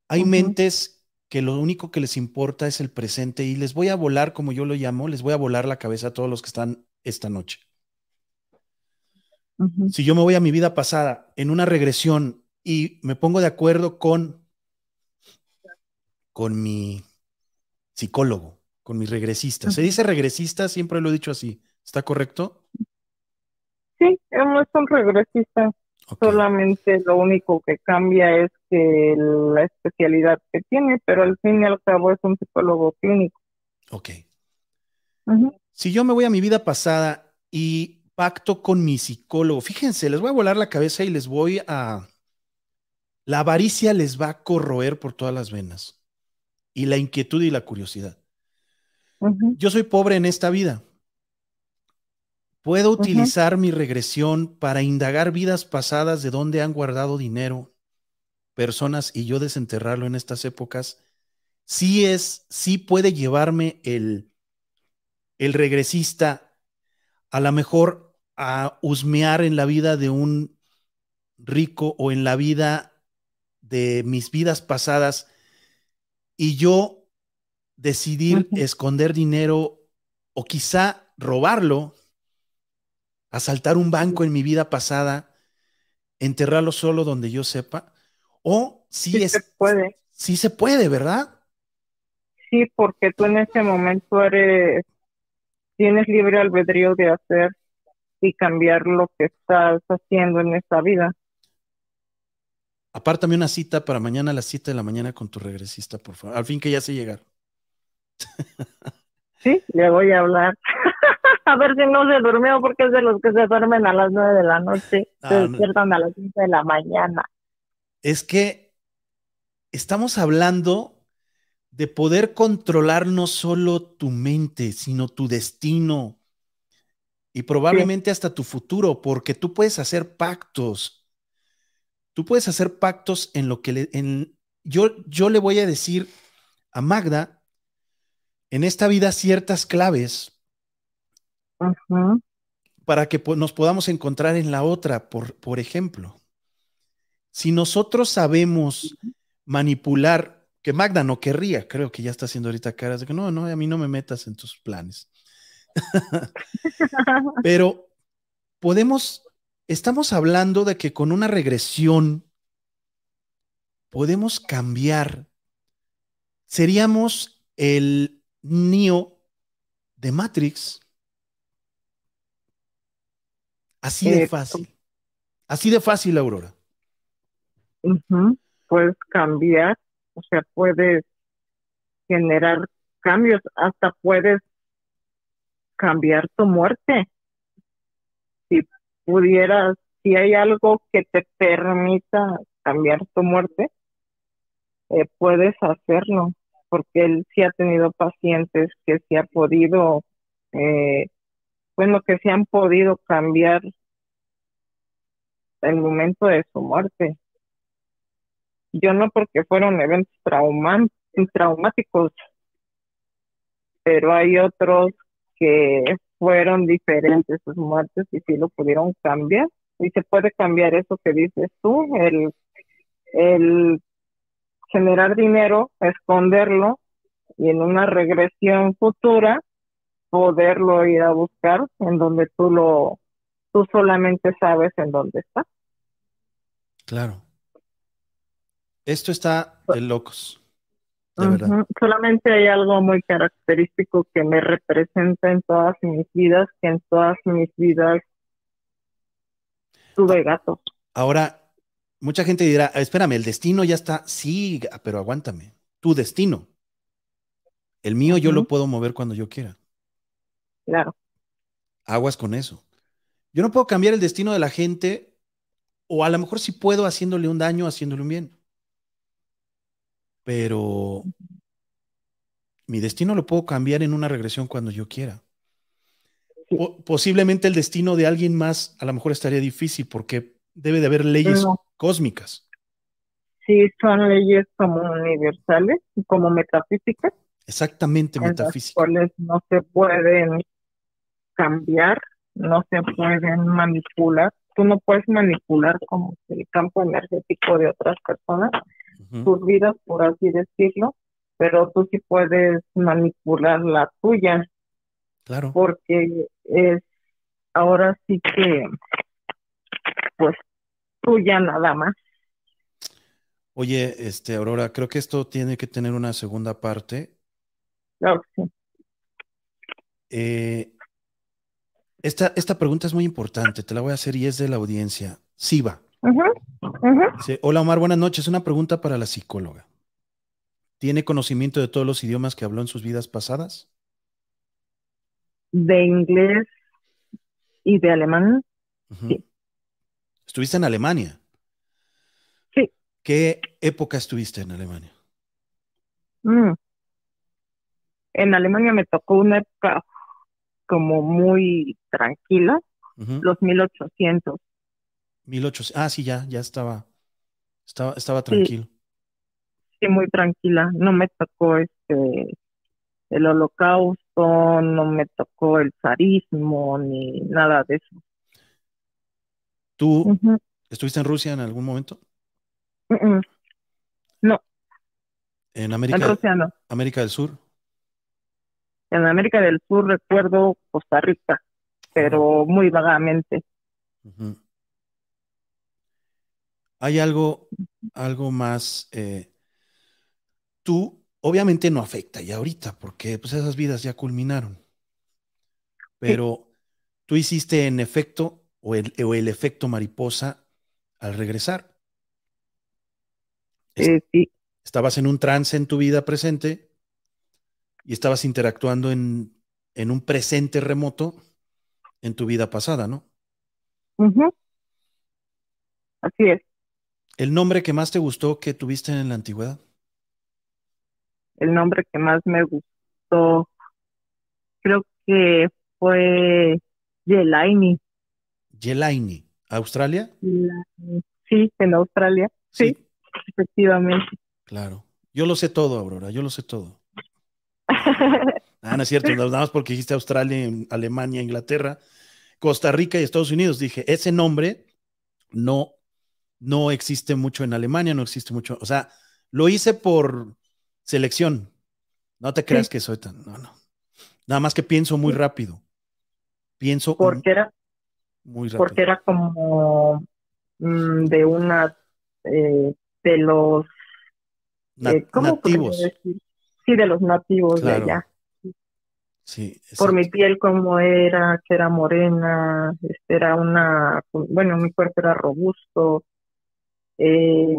Hay mentes que lo único que les importa es el presente y les voy a volar, como yo lo llamo, les voy a volar la cabeza a todos los que están esta noche. Si yo me voy a mi vida pasada en una regresión y me pongo de acuerdo con, con mi psicólogo, con mi regresista. Se dice regresista, siempre lo he dicho así. ¿Está correcto? sí, no es Solamente lo único que cambia es que la especialidad que tiene, pero al fin y al cabo es un psicólogo clínico. ok. Si yo me voy a mi vida pasada y pacto con mi psicólogo, fíjense, les voy a volar la cabeza y les voy a... La avaricia les va a corroer por todas las venas. Y la inquietud y la curiosidad. Yo soy pobre en esta vida. Puedo utilizar mi regresión para indagar vidas pasadas de dónde han guardado dinero, personas y yo desenterrarlo en estas épocas, sí es, sí puede llevarme el, el regresista a lo mejor a husmear en la vida de un rico o en la vida de mis vidas pasadas y yo decidir esconder dinero o quizá robarlo, asaltar un banco en mi vida pasada, enterrarlo solo donde yo sepa, o si Sí es, se puede. sí se puede, ¿verdad? Sí, porque tú en ese momento eres, tienes libre albedrío de hacer y cambiar lo que estás haciendo en esta vida. Apártame una cita para mañana a las 7 de la mañana con tu regresista, por favor. Al fin que ya sé llegar. Sí, le voy a hablar. *laughs* *laughs* a ver si no se durmió porque es de los que se duermen a las nueve de la noche, Ah, se no. despiertan a las cinco de la mañana. Es que estamos hablando de poder controlar no solo tu mente, sino tu destino y probablemente hasta tu futuro, porque tú puedes hacer pactos. Tú puedes hacer pactos en lo que le, en, yo, yo le voy a decir a Magda en esta vida ciertas claves Para que nos podamos encontrar en la otra, por, por ejemplo. Si nosotros sabemos manipular, que Magda no querría, creo que ya está haciendo ahorita caras de que no, no, a mí no me metas en tus planes. *laughs* Pero podemos, estamos hablando de que con una regresión podemos cambiar. Seríamos el Neo de Matrix. Así de Eh, fácil. Así de fácil, Aurora. Puedes cambiar, o sea, puedes generar cambios, hasta puedes cambiar tu muerte. Si pudieras, si hay algo que te permita cambiar tu muerte, eh, puedes hacerlo, porque él sí ha tenido pacientes que sí ha podido, eh, bueno, que sí han podido cambiar el momento de su muerte. Yo no porque fueron eventos traumáticos, pero hay otros que fueron diferentes sus muertes y sí lo pudieron cambiar. Y se puede cambiar eso que dices tú, el, el generar dinero, esconderlo y en una regresión futura poderlo ir a buscar en donde tú lo, tú solamente sabes en dónde está. Claro. Esto está de locos. De verdad. Solamente hay algo muy característico que me representa en todas mis vidas, que en todas mis vidas tuve gatos. Ahora, mucha gente dirá, espérame, el destino ya está. Sí, pero aguántame. Tu destino. El mío yo lo puedo mover cuando yo quiera. Claro, Aguas con eso. Yo no puedo cambiar el destino de la gente, o a lo mejor sí puedo haciéndole un daño, haciéndole un bien. Pero mi destino lo puedo cambiar en una regresión cuando yo quiera. Po- posiblemente el destino de alguien más a lo mejor estaría difícil porque debe de haber leyes No. cósmicas. sí son leyes como universales, como metafísicas, Exactamente, en las cuales no se pueden cambiar, no se pueden manipular. Tú no puedes manipular como el campo energético de otras personas, tus vidas, por así decirlo, pero tú sí puedes manipular la tuya, Claro. porque es ahora sí que, pues, tuya nada más. Oye, este, Aurora, creo que esto tiene que tener una segunda parte. Claro sí. Eh, esta, esta pregunta es muy importante, te la voy a hacer y es de la audiencia. Siva. Dice, Hola Omar, buenas noches. Una pregunta para la psicóloga. ¿Tiene conocimiento de todos los idiomas que habló en sus vidas pasadas? De inglés y de alemán. Sí. ¿Estuviste en Alemania? Sí. ¿Qué época estuviste en Alemania? mm. En Alemania me tocó una época como muy tranquila, Ujú. los 1800. 1800. Ah, sí, ya, ya estaba. Estaba, estaba tranquilo. Sí, muy tranquila. No me tocó este el holocausto, no me tocó el zarismo ni nada de eso. ¿Tú estuviste en Rusia en algún momento? No, ¿En en América, Rusia no. América del Sur? En América del Sur recuerdo Costa Rica, pero muy vagamente. Hay algo, algo más. eh, tú, obviamente no afecta ya ahorita, porque pues esas vidas ya culminaron. Pero tú hiciste en efecto o el, o el efecto mariposa al regresar. Es- Eh, sí, Estabas en un trance en tu vida presente y estabas interactuando en, en un presente remoto en tu vida pasada, ¿no? Así es. ¿El nombre que más te gustó que tuviste en la antigüedad? El nombre que más me gustó, creo que fue Yelaini. Yelaini, ¿Australia? Sí, en Australia, Sí. efectivamente. Claro. Yo lo sé todo, Aurora, yo lo sé todo. *laughs* Ah, no es cierto, nada más porque dijiste Australia, Alemania, Inglaterra, Costa Rica y Estados Unidos. Dije, ese nombre no, no existe mucho en Alemania, no existe mucho. O sea, lo hice por selección. No te creas Sí. que soy tan. No, no. Nada más que pienso muy rápido. Pienso porque era, muy rápido. porque era como mm, de una, eh, de los, eh, ¿cómo podría nativos. decir? Sí, de los nativos Claro. de allá. Sí, Por mi piel como era, que era morena, este, era una, bueno, mi cuerpo era robusto, eh,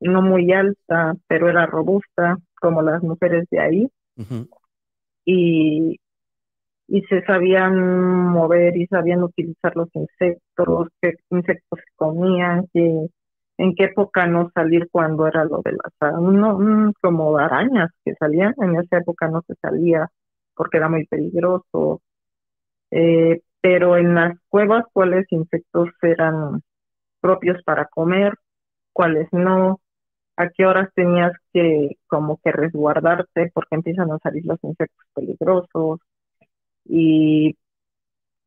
no muy alta, pero era robusta, como las mujeres de ahí, y, y se sabían mover y sabían utilizar los insectos, qué insectos se comían, que, en qué época no salir cuando era lo de las, no, mm, como arañas que salían, en esa época no se salía porque era muy peligroso. Eh, pero en las cuevas, cuáles insectos eran propios para comer, cuáles no, a qué horas tenías que como que resguardarte porque empiezan a salir los insectos peligrosos y,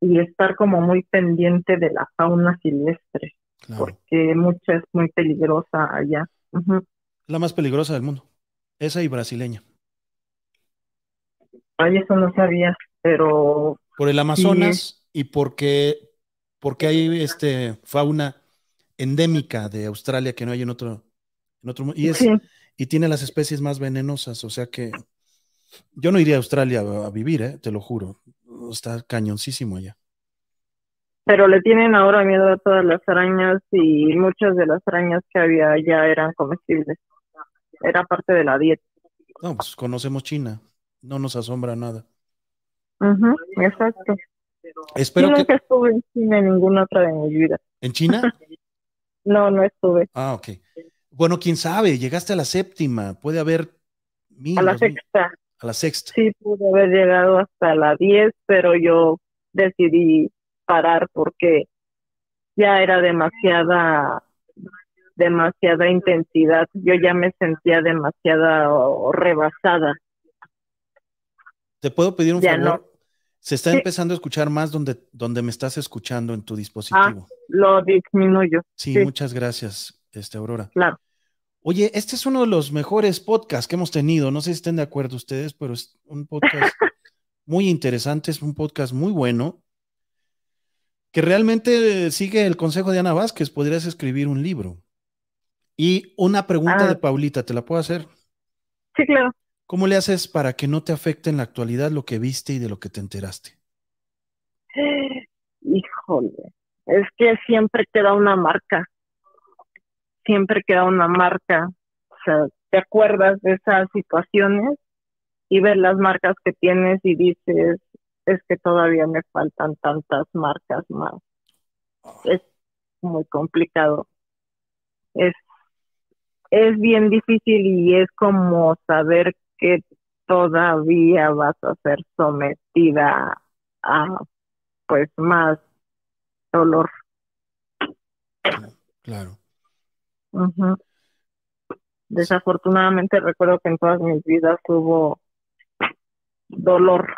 y estar como muy pendiente de la fauna silvestre, Claro. porque mucha es muy peligrosa allá. La más peligrosa del mundo. Esa y brasileña. Ay, eso no sabía, pero Por el Amazonas y porque, porque hay este fauna endémica de Australia que no hay en otro, en otro y es, sí, y tiene las especies más venenosas, o sea que yo no iría a Australia a, a vivir, eh, te lo juro. Está cañoncísimo allá. Pero le tienen ahora miedo a todas las arañas y muchas de las arañas que había ya eran comestibles. Era parte de la dieta. No, pues conocemos China, no nos asombra nada. Ujú, exacto. Espero Yo que nunca estuve en China en ninguna otra de mi vida. en China. *laughs* No, no estuve. Ah, ok. Bueno, quién sabe, llegaste a la séptima, puede haber mil, A la mil- sexta, a la sexta. sí pude haber llegado hasta la diez, pero yo decidí parar porque ya era demasiada, demasiada intensidad. Yo ya me sentía demasiada rebasada. ¿Te puedo pedir un Ya favor? no. Se está Sí. empezando a escuchar más donde, donde me estás escuchando en tu dispositivo. Lo disminuyo, sí, sí. muchas gracias, este, Aurora. claro. Oye, este es uno de los mejores podcasts que hemos tenido. No sé si estén de acuerdo ustedes, pero es un podcast *laughs* muy interesante, es un podcast muy bueno, que realmente sigue el consejo de Ana Vázquez. Podrías escribir un libro. Y una pregunta Ah. de Paulita, ¿te la puedo hacer? Sí, claro. ¿Cómo le haces para que no te afecte en la actualidad lo que viste y de lo que te enteraste? *gasps* Híjole, es que siempre queda una marca, siempre queda una marca. O sea, te acuerdas de esas situaciones y ves las marcas que tienes y dices, es que todavía me faltan tantas marcas más. Es muy complicado. Es, es bien difícil y es como saber que todavía vas a ser sometida a pues más dolor. Claro. Desafortunadamente recuerdo que en todas mis vidas hubo dolor.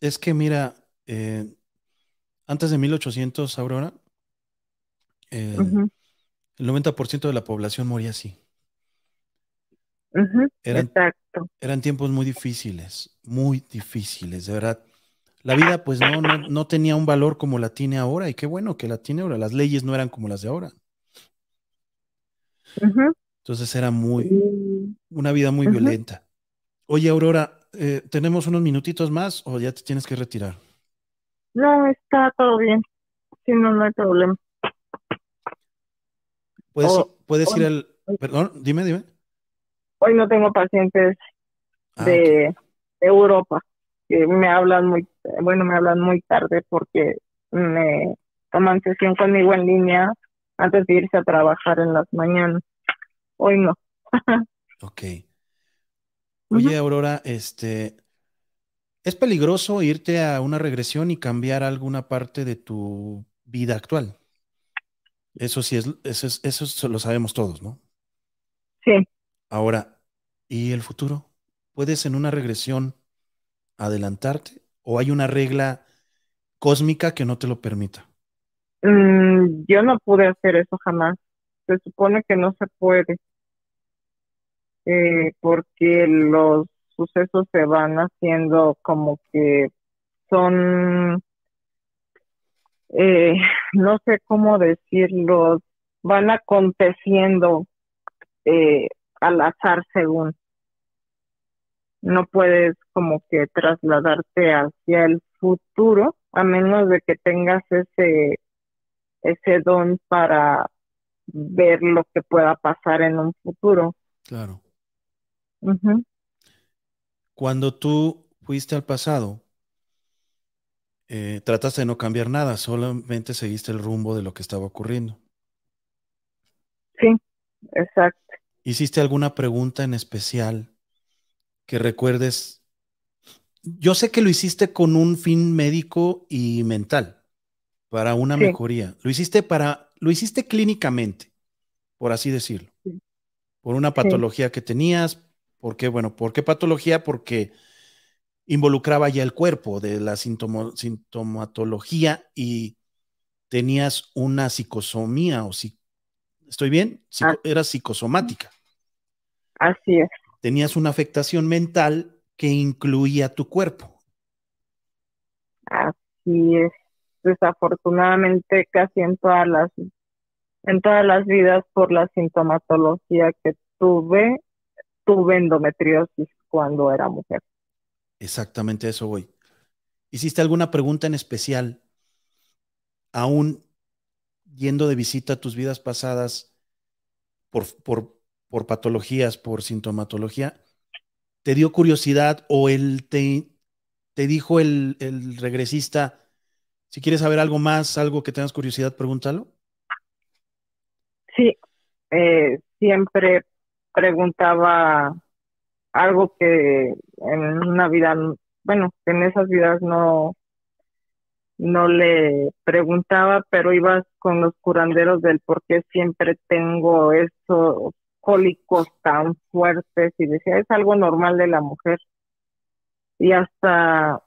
Es que mira, eh, antes de 1800, Aurora, eh, el 90% de la población moría así. Eran, Exacto. eran tiempos muy difíciles, muy difíciles, de verdad. La vida pues no, no, no tenía un valor como la tiene ahora y qué bueno que la tiene ahora. Las leyes no eran como las de ahora. Entonces era muy, una vida muy violenta. Oye, Aurora, eh, ¿tenemos unos minutitos más o ya te tienes que retirar? No, está todo bien. Sí, no, no hay problema. ¿Puedes, Oh, puedes ir oh. al... Perdón, dime, dime. Hoy no tengo pacientes Ah, de Europa que me hablan muy, bueno, me hablan muy tarde porque me toman sesión conmigo en línea antes de irse a trabajar en las mañanas. Hoy no. *laughs* Ok. Oye. Aurora, este, ¿es peligroso irte a una regresión y cambiar alguna parte de tu vida actual? Eso sí es, eso es, eso es- lo sabemos todos, ¿no? Sí, Ahora, ¿y el futuro? ¿Puedes en una regresión adelantarte? ¿O hay una regla cósmica que no te lo permita? Mm, yo no pude hacer eso jamás. Se supone que no se puede eh, porque los sucesos se van haciendo como que son, eh, *laughs* no sé cómo decirlo, van aconteciendo eh, al azar según. No puedes como que trasladarte hacia el futuro a menos de que tengas ese, ese don para ver lo que pueda pasar en un futuro. Claro. Cuando tú fuiste al pasado, eh, trataste de no cambiar nada, solamente seguiste el rumbo de lo que estaba ocurriendo. Sí, exacto. ¿Hiciste alguna pregunta en especial que recuerdes? Yo sé que lo hiciste con un fin médico y mental, para una Sí. mejoría. Lo hiciste para, lo hiciste clínicamente, por así decirlo. Sí. Por una patología que tenías. ¿Por qué? Bueno, ¿por qué patología? Porque involucraba ya el cuerpo de la sintomatología y tenías una psicosomía o si ¿estoy bien? Psico- Ah. era psicosomática. Así es. Tenías una afectación mental que incluía tu cuerpo. Así es. Desafortunadamente casi en todas las en todas las vidas por la sintomatología que tuve, tuve endometriosis cuando era mujer. Exactamente eso voy. ¿Hiciste alguna pregunta en especial, aún yendo de visita a tus vidas pasadas por, por, por patologías, por sintomatología? ¿Te dio curiosidad o él te, te dijo el, el regresista, si quieres saber algo más, algo que tengas curiosidad, pregúntalo? Sí, eh, siempre preguntaba algo que en una vida, bueno, en esas vidas no, no le preguntaba, pero ibas con los curanderos del por qué siempre tengo esos cólicos tan fuertes y decía, es algo normal de la mujer. Y hasta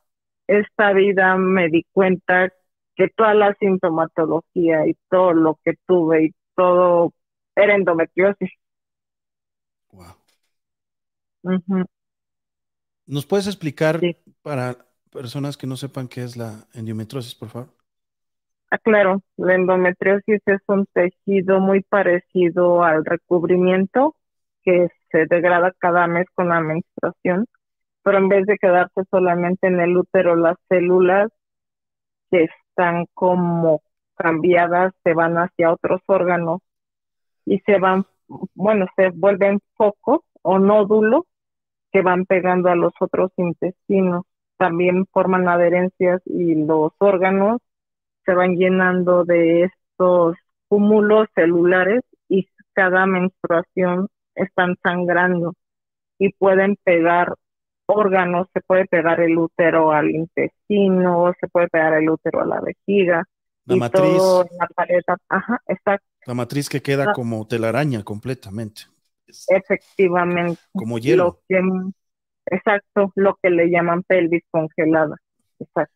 esta vida me di cuenta que toda la sintomatología y todo lo que tuve y todo era endometriosis. Wow. ¿Nos puedes explicar Sí. para personas que no sepan qué es la endometriosis, por favor? Ah, claro, la endometriosis es un tejido muy parecido al recubrimiento que se degrada cada mes con la menstruación, pero en vez de quedarse solamente en el útero, las células que están como cambiadas se van hacia otros órganos y se van, bueno, se vuelven focos o nódulos que van pegando a los otros intestinos. También forman adherencias y los órganos se van llenando de estos cúmulos celulares y cada menstruación están sangrando y pueden pegar órganos, se puede pegar el útero al intestino, se puede pegar el útero a la vejiga La y matriz, todo en la pared. Ajá, exacto. La matriz que queda Ah. como telaraña completamente. Efectivamente. Como hielo. Lo que, exacto, lo que le llaman pelvis congelada. Exacto.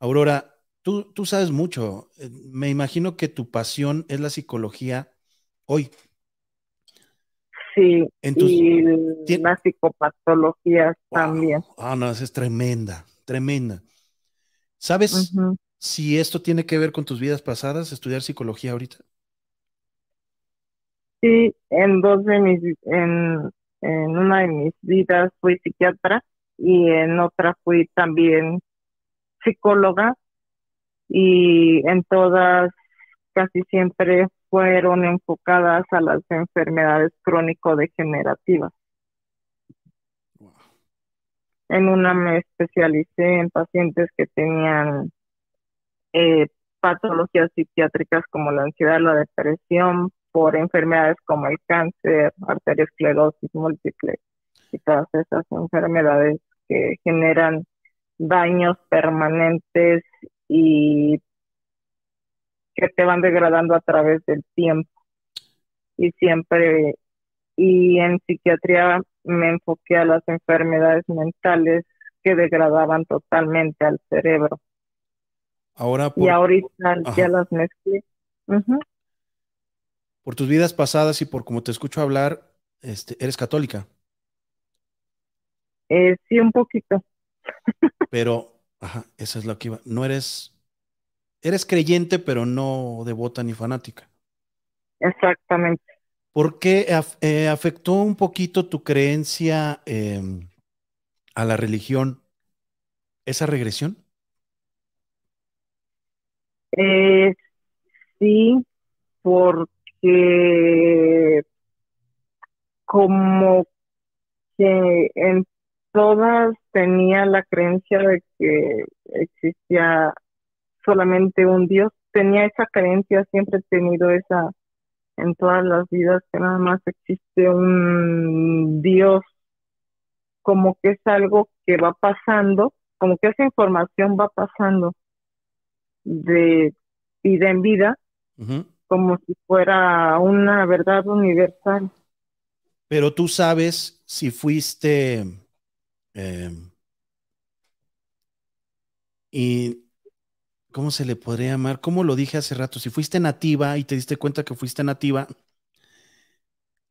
Aurora, tú, tú sabes mucho. Eh, Me imagino que tu pasión es la psicología hoy. Sí, tus- y las psicopatologías Wow. también. Ah, no, esa es tremenda, tremenda. ¿Sabes si esto tiene que ver con tus vidas pasadas, estudiar psicología ahorita? Sí, en dos de mis, en, en una de mis vidas fui psiquiatra y en otra fui también psicóloga y en todas casi siempre fueron enfocadas a las enfermedades crónico-degenerativas. Wow. En una me especialicé en pacientes que tenían eh, patologías psiquiátricas como la ansiedad, la depresión, por enfermedades como el cáncer, arteriosclerosis múltiple y todas esas enfermedades que generan daños permanentes y que te van degradando a través del tiempo. Y siempre, y en psiquiatría me enfoqué a las enfermedades mentales que degradaban totalmente al cerebro. Ahora, Y por, ahorita Ajá. ya las mezclé. Ujú. Por tus vidas pasadas y por como te escucho hablar, este, eres católica, Eh, sí, un poquito. pero, ajá, esa es lo que iba. No eres, eres creyente, pero no devota ni fanática. Exactamente. ¿Por qué eh, afectó un poquito tu creencia em, a la religión esa regresión? Eh, sí, porque como que en todas tenía la creencia de que existía solamente un Dios. Tenía esa creencia, siempre he tenido esa en todas las vidas, que nada más existe un Dios, como que es algo que va pasando, como que esa información va pasando de vida en vida. Como si fuera una verdad universal. Pero tú sabes si fuiste em, y ¿cómo se le podría llamar? ¿Cómo lo dije hace rato? Si fuiste nativa y te diste cuenta que fuiste nativa,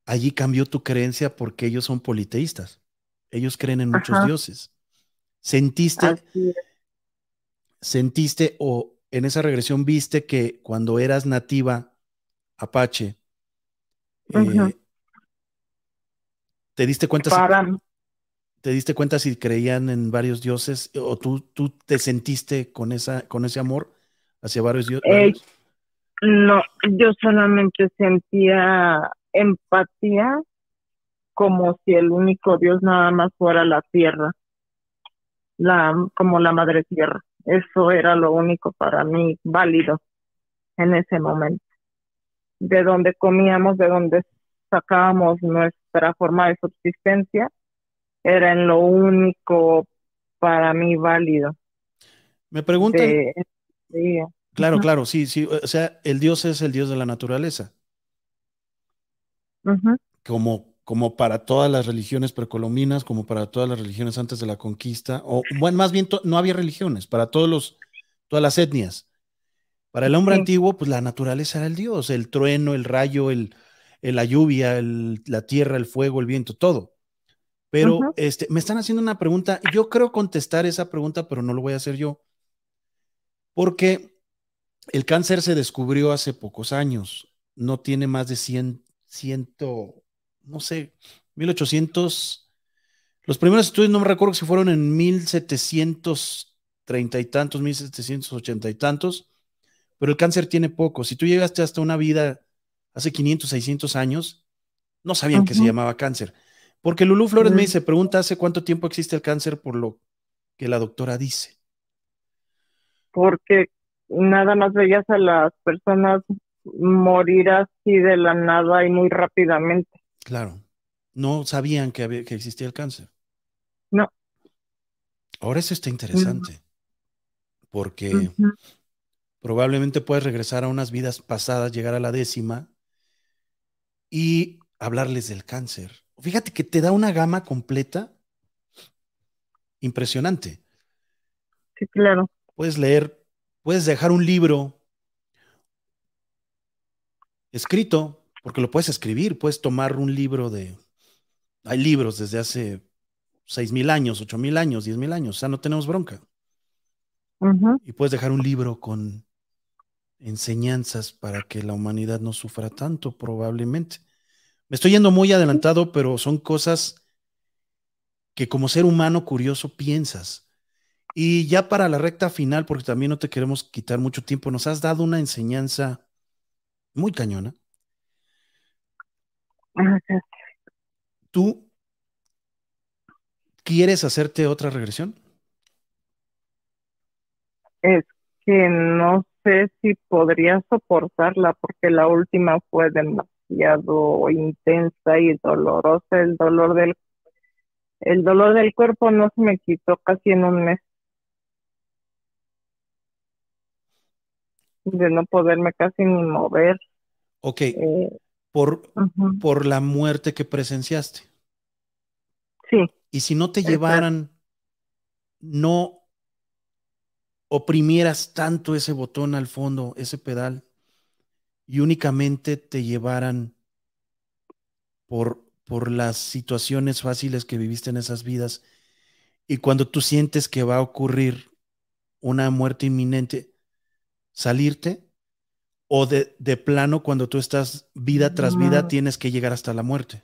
allí cambió tu creencia porque ellos son politeístas. Ellos creen en muchos Ajá. dioses. ¿Sentiste, sentiste o en esa regresión viste que cuando eras nativa apache, eh, te diste cuenta si- ¿Te diste cuenta si creían en varios dioses o tú, tú te sentiste con, esa, con ese amor hacia varios dioses? Eh, no, yo solamente sentía empatía como si el único Dios nada más fuera la tierra, la, como la madre tierra. Eso era lo único para mí válido en ese momento. De donde comíamos, de donde sacábamos nuestra forma de subsistencia, era en lo único para mí válido. Me preguntan, De, de- claro, claro, sí, sí, o sea, el dios es el dios de la naturaleza, como, como para todas las religiones precolombinas, como para todas las religiones antes de la conquista, o bueno, más bien no había religiones, para todos los, todas las etnias. Para el hombre Sí. antiguo, pues la naturaleza era el dios, el trueno, el rayo, el, el- la lluvia, el- la tierra, el fuego, el viento, todo. Pero este, me están haciendo una pregunta. Yo creo contestar esa pregunta, pero no lo voy a hacer yo. Porque el cáncer se descubrió hace pocos años. No tiene más de 100, ciento, no sé, 1800. Los primeros estudios no me recuerdo si fueron en 1730 y tantos, 1780 y tantos. Pero el cáncer tiene poco. Si tú llegaste hasta una vida hace 500, 600 años, no sabían que se llamaba cáncer. Porque Lulú Flores me dice, pregunta hace cuánto tiempo existe el cáncer por lo que la doctora dice. porque nada más veías a las personas morir así de la nada y muy rápidamente. Claro, no sabían que, había- que existía el cáncer. No. Ahora eso está interesante, porque probablemente puedes regresar a unas vidas pasadas, llegar a la décima y hablarles del cáncer. Fíjate que te da una gama completa impresionante. Sí, claro. Puedes leer, puedes dejar un libro escrito, porque lo puedes escribir, puedes tomar un libro de... Hay libros desde hace seis mil años, ocho mil años, diez mil años, o sea, no tenemos bronca. Y puedes dejar un libro con enseñanzas para que la humanidad no sufra tanto, probablemente. Me estoy yendo muy adelantado, pero son cosas que como ser humano curioso piensas. Y ya para la recta final, porque también no te queremos quitar mucho tiempo, nos has dado una enseñanza muy cañona. Ajá. ¿Tú quieres hacerte otra regresión? Es que no sé si podría soportarla porque la última fue demasiado intensa y dolorosa. El dolor del, el dolor del cuerpo no se me quitó casi en un mes. De no poderme casi ni mover. Ok, eh, por, por la muerte que presenciaste. Sí, Y si no te Exacto. llevaran, no oprimieras tanto ese botón al fondo, ese pedal, y únicamente te llevaran por, por las situaciones fáciles que viviste en esas vidas, y cuando tú sientes que va a ocurrir una muerte inminente, salirte, o de, de plano cuando tú estás vida tras vida, tienes que llegar hasta la muerte.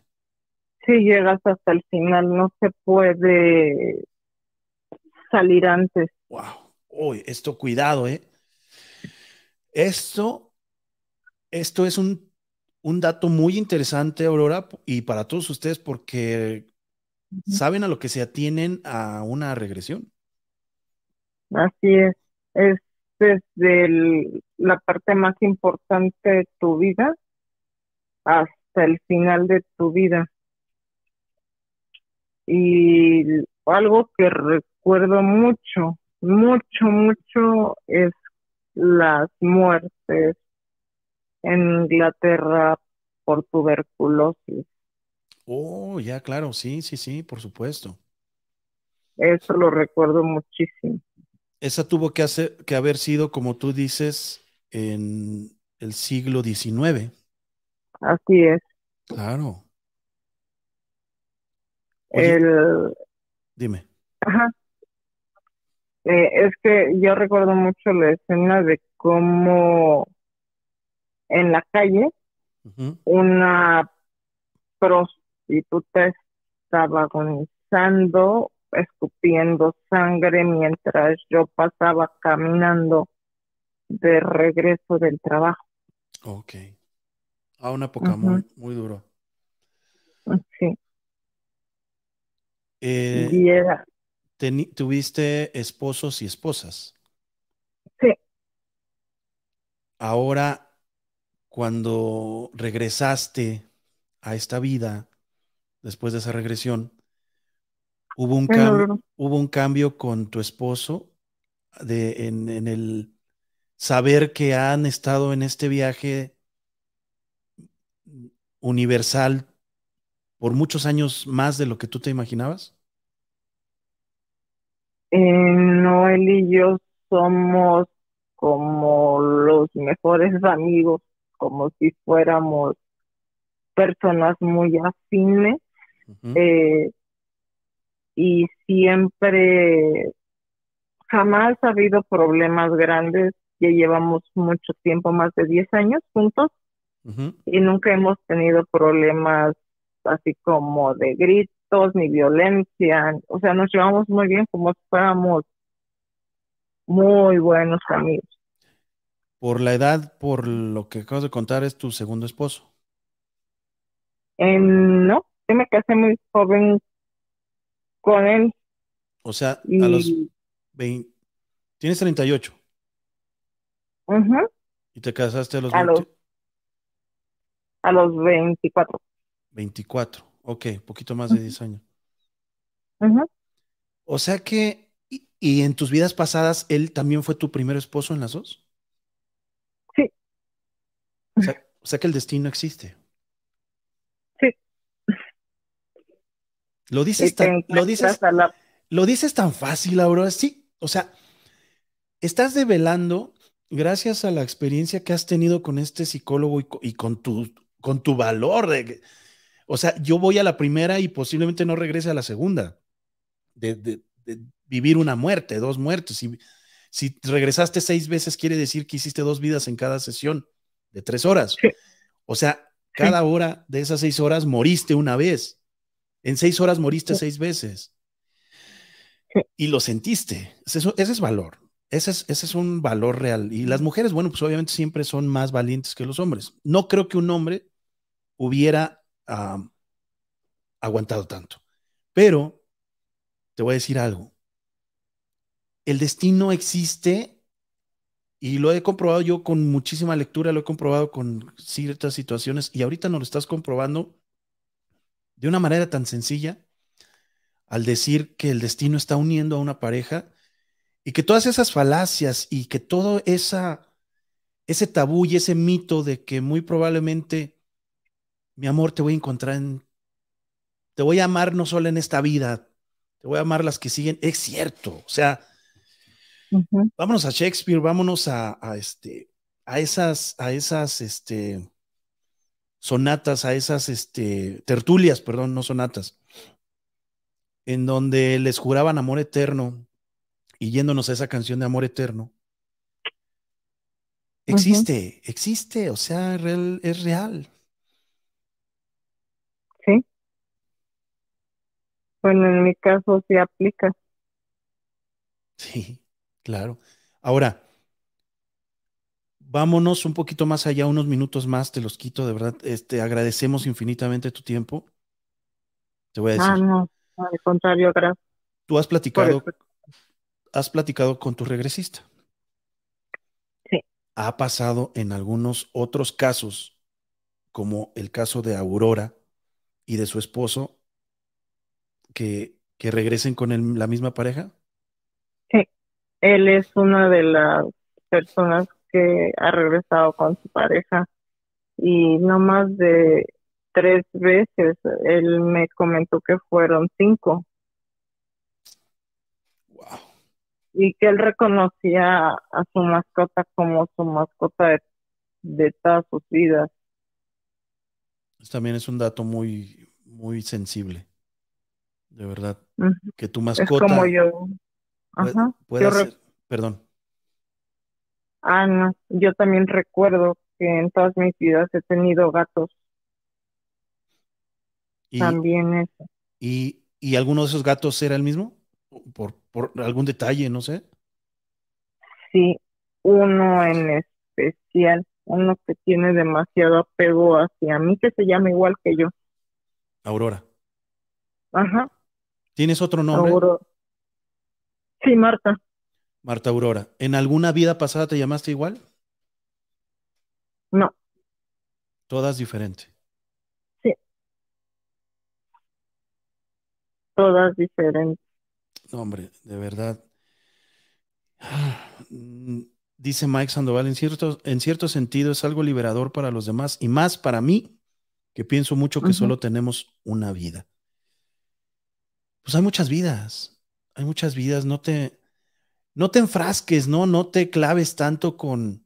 sí llegas hasta el final, no se puede salir antes. Wow. Uy, esto, cuidado, ¿eh? Esto, esto es un, un dato muy interesante, Aurora, y para todos ustedes, porque saben a lo que se atienen a una regresión. Así es, es desde el- la parte más importante de tu vida hasta el final de tu vida. Y algo que recuerdo mucho, mucho, mucho es las muertes en Inglaterra por tuberculosis. Oh, ya, claro, sí, sí, sí, por supuesto. Eso lo recuerdo muchísimo. Esa tuvo que, hacer, que haber sido, como tú dices, en el siglo XIX. Así es. Claro. Oye, El, dime. Ajá. Eh, es que yo recuerdo mucho la escena de cómo en la calle una prostituta estaba agonizando, escupiendo sangre mientras yo pasaba caminando de regreso del trabajo. Ok. A una época muy, muy duro. Sí, Eh, y era, ¿tuviste esposos y esposas? sí, Ahora, cuando regresaste a esta vida, después de esa regresión, hubo un cambio, hubo un cambio con tu esposo de, en, en el saber que han estado en este viaje universal por muchos años más de lo que tú te imaginabas. eh, Noel y yo somos como los mejores amigos, como si fuéramos personas muy afines. Eh, y siempre, jamás ha habido problemas grandes, ya llevamos mucho tiempo, más de 10 años juntos y nunca hemos tenido problemas así como de gritos ni violencia, o sea, nos llevamos muy bien como si fuéramos muy buenos amigos. Por la edad, por lo que acabas de contar, es tu segundo esposo. Eh, no, yo me casé muy joven con él O sea, a los y 20, tienes 38 ujú, y te casaste a los A 20 los- a los 24. 24. Ok, poquito más de 10 años. Ujú. O sea que, y, y en tus vidas pasadas, él también fue tu primer esposo en las dos. Sí. O sea, o sea que el destino existe. Sí. Lo dices, tan, lo, dices, lo dices tan fácil, Aurora. Sí, o sea, estás develando, gracias a la experiencia que has tenido con este psicólogo y, con, tu, con tu valor. De, o sea, yo voy a la primera y posiblemente no regrese a la segunda. De, vivir una muerte, dos muertes. Si, si regresaste seis veces, quiere decir que hiciste dos vidas en cada sesión de tres horas. O sea, cada hora de esas seis horas moriste una vez. En seis horas moriste seis veces. Y lo sentiste. Ese, es valor. Ese es, ese es, un valor real. Y las mujeres, bueno, pues obviamente siempre son más valientes que los hombres. No creo que un hombre hubiera aguantado tanto. Pero te voy a decir algo. El destino existe y lo he comprobado yo con muchísima lectura, lo he comprobado con ciertas situaciones y ahorita nos lo estás comprobando de una manera tan sencilla al decir que el destino está uniendo a una pareja y que todas esas falacias y que todo esa, ese tabú y ese mito de que muy probablemente mi amor te voy a encontrar en, te voy a amar no solo en esta vida, te voy a amar las que siguen, es cierto, o sea, vámonos a Shakespeare, vámonos a, a, este, a esas, a esas, este, sonatas, a esas este, tertulias, perdón, no sonatas, en donde les juraban amor eterno y yéndonos a esa canción de amor eterno. Existe, existe, o sea, es real. Sí. Bueno, en mi caso sí aplica. Sí, claro. Ahora, vámonos un poquito más allá, unos minutos más, te los quito, de verdad. Este, agradecemos infinitamente tu tiempo. Te voy a decir. Ah, no, al contrario, gracias. Tú has platicado, has platicado con tu regresista. Sí. Ha pasado en algunos otros casos, como el caso de Aurora y de su esposo, que, que regresen con la misma pareja. Sí, él es una de las personas que ha regresado con su pareja y no más de tres veces. Él me comentó que fueron cinco. Y que él reconocía a su mascota como su mascota de, todas sus vidas. También es un dato muy, muy sensible. De verdad. Que tu mascota. Es como yo. Ajá. Perdón. Ah, no, yo también recuerdo que en todas mis vidas he tenido gatos. también eso. ¿Y, ¿Y alguno de esos gatos era el mismo? ¿Por, por algún detalle, no sé? Sí, uno en especial, uno que tiene demasiado apego hacia mí, que se llama igual que yo. Aurora. Ajá. ¿Tienes otro nombre? Aurora. Sí, Marta. Marta Aurora, ¿en alguna vida pasada te llamaste igual? No. Todas diferentes. Sí. Todas diferentes. No, hombre, de verdad. Dice Mike Sandoval, en cierto, en cierto sentido es algo liberador para los demás y más para mí, que pienso mucho que solo tenemos una vida. Pues hay muchas vidas, hay muchas vidas, no te, no te enfrasques, ¿no? No te claves tanto con,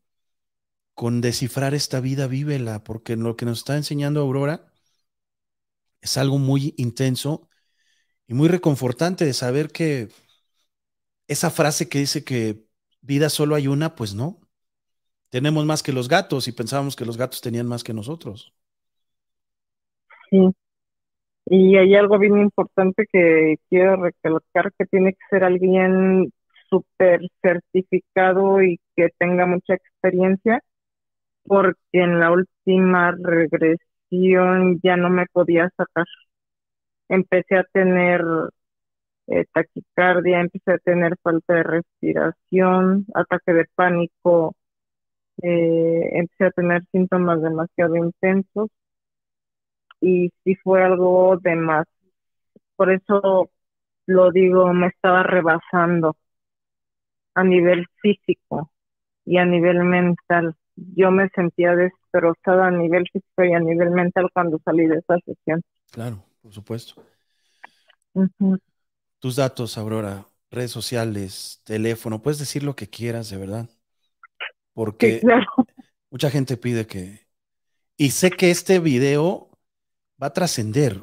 con descifrar esta vida, vívela, porque lo que nos está enseñando Aurora es algo muy intenso y muy reconfortante de saber que esa frase que dice que vida solo hay una, pues no. Tenemos más que los gatos y pensábamos que los gatos tenían más que nosotros. Sí. Y hay algo bien importante que quiero recalcar, que tiene que ser alguien súper certificado y que tenga mucha experiencia, porque en la última regresión ya no me podía sacar. Empecé a tener eh, taquicardia, empecé a tener falta de respiración, ataque de pánico, eh, empecé a tener síntomas demasiado intensos y sí fue algo de más. Por eso lo digo, me estaba rebasando a nivel físico y a nivel mental. Yo me sentía destrozada a nivel físico y a nivel mental cuando salí de esa sesión. Claro, por supuesto. Tus datos, Aurora, redes sociales, teléfono, puedes decir lo que quieras, de verdad. Porque Sí, claro. mucha gente pide que... Y sé que este video va a trascender.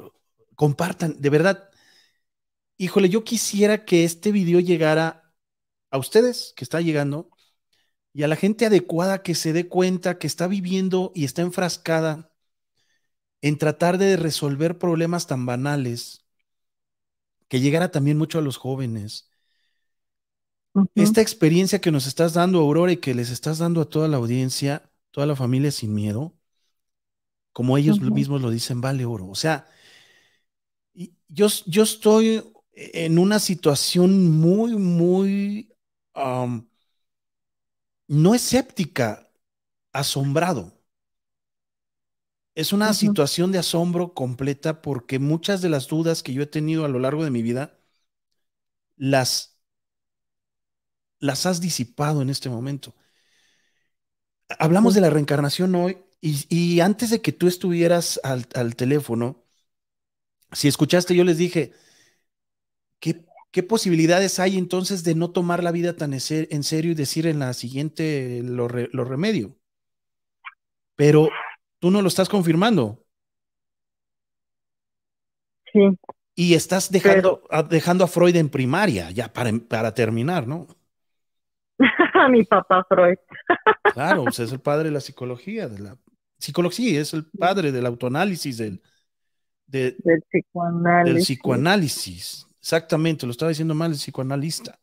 Compartan, de verdad. Híjole, yo quisiera que este video llegara a ustedes, que está llegando, y a la gente adecuada que se dé cuenta que está viviendo y está enfrascada en tratar de resolver problemas tan banales, que llegara también mucho a los jóvenes. Esta experiencia que nos estás dando, Aurora, y que les estás dando a toda la audiencia, toda la familia sin miedo, como ellos mismos lo dicen, vale oro. O sea, yo, yo estoy en una situación muy, muy, um, no escéptica, asombrado. Es una situación de asombro completa porque muchas de las dudas que yo he tenido a lo largo de mi vida las, las has disipado en este momento. Hablamos de la reencarnación hoy y, y antes de que tú estuvieras al, al teléfono, si escuchaste, yo les dije, ¿qué, qué posibilidades hay entonces de no tomar la vida tan en ser- en serio y decir en la siguiente lo, re- lo remedio? Pero tú no lo estás confirmando Sí, y estás dejando, a, dejando a Freud en primaria, ya para, para terminar, ¿no? *laughs* mi papá Freud. *laughs* Claro, pues es el padre de la psicología, de la psicología, es el padre del autoanálisis, del, de- del del psicoanálisis. Exactamente, lo estaba diciendo mal el psicoanalista,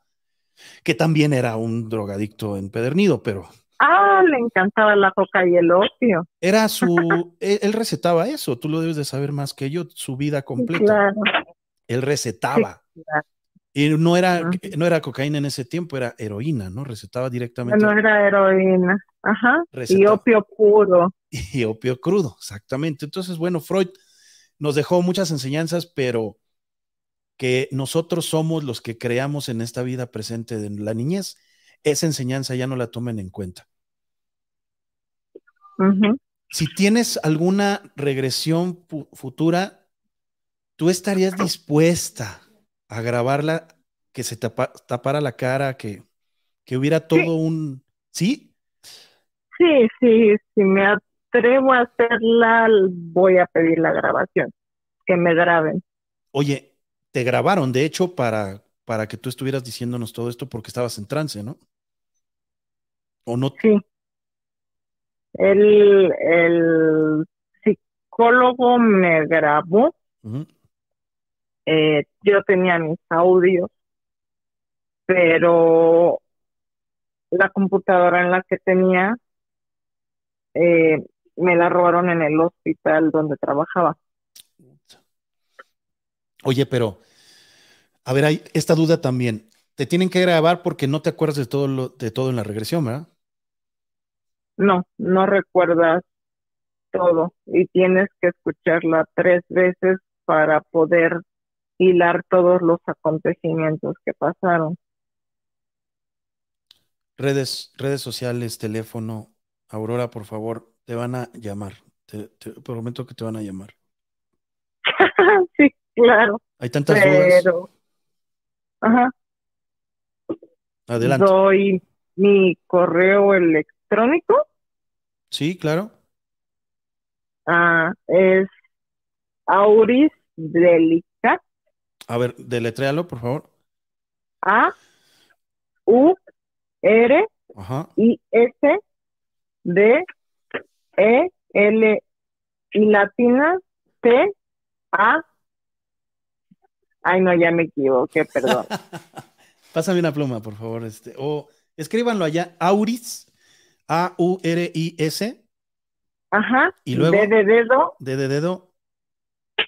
que también era un drogadicto empedernido, pero Ah, le encantaba la coca y el opio. era su, él, él recetaba eso, tú lo debes de saber más que yo, su vida Sí, completa. claro. Él recetaba. claro. Y no era, Ujú. no era cocaína en ese tiempo, era heroína, ¿no? Recetaba directamente Bueno, era heroína. Ajá. Y opio puro. *laughs* y opio crudo, exactamente. Entonces, bueno, Freud nos dejó muchas enseñanzas, pero que nosotros somos los que creamos en esta vida presente de la niñez, esa enseñanza ya no la tomen en cuenta. Si tienes alguna regresión fu- futura, tú estarías dispuesta a grabarla, que se tapa- tapara la cara, que, que hubiera todo un... ¿Sí? Sí, sí, si me atrevo a hacerla, voy a pedir la grabación. Que me graben. Oye, te grabaron, de hecho, para, para que tú estuvieras diciéndonos todo esto porque estabas en trance, ¿no? ¿O no? Sí. El, el psicólogo me grabó. Eh, yo tenía mis audios, pero la computadora en la que tenía eh, me la robaron en el hospital donde trabajaba. Oye, pero, a ver, hay esta duda también. Te tienen que grabar porque no te acuerdas de todo, lo, de todo en la regresión, ¿verdad? No, no recuerdas todo y tienes que escucharla tres veces para poder hilar todos los acontecimientos que pasaron. Redes, redes sociales, teléfono. Aurora, por favor, te van a llamar. Te, te prometo que te van a llamar. *laughs* sí, claro, Hay tantas dudas. pero ajá, Adelante. doy mi correo electrónico, Sí, claro. ah, es Auris Delicat, A ver, deletréalo, por favor. A U R Ajá. I S D E L y latina T A Ay, no, ya me equivoqué, perdón. *laughs* Pásame una pluma, por favor. Este, o escríbanlo allá. Auris, A-U-R-I-S, Ajá. ¿Y luego? D de dedo, D de dedo,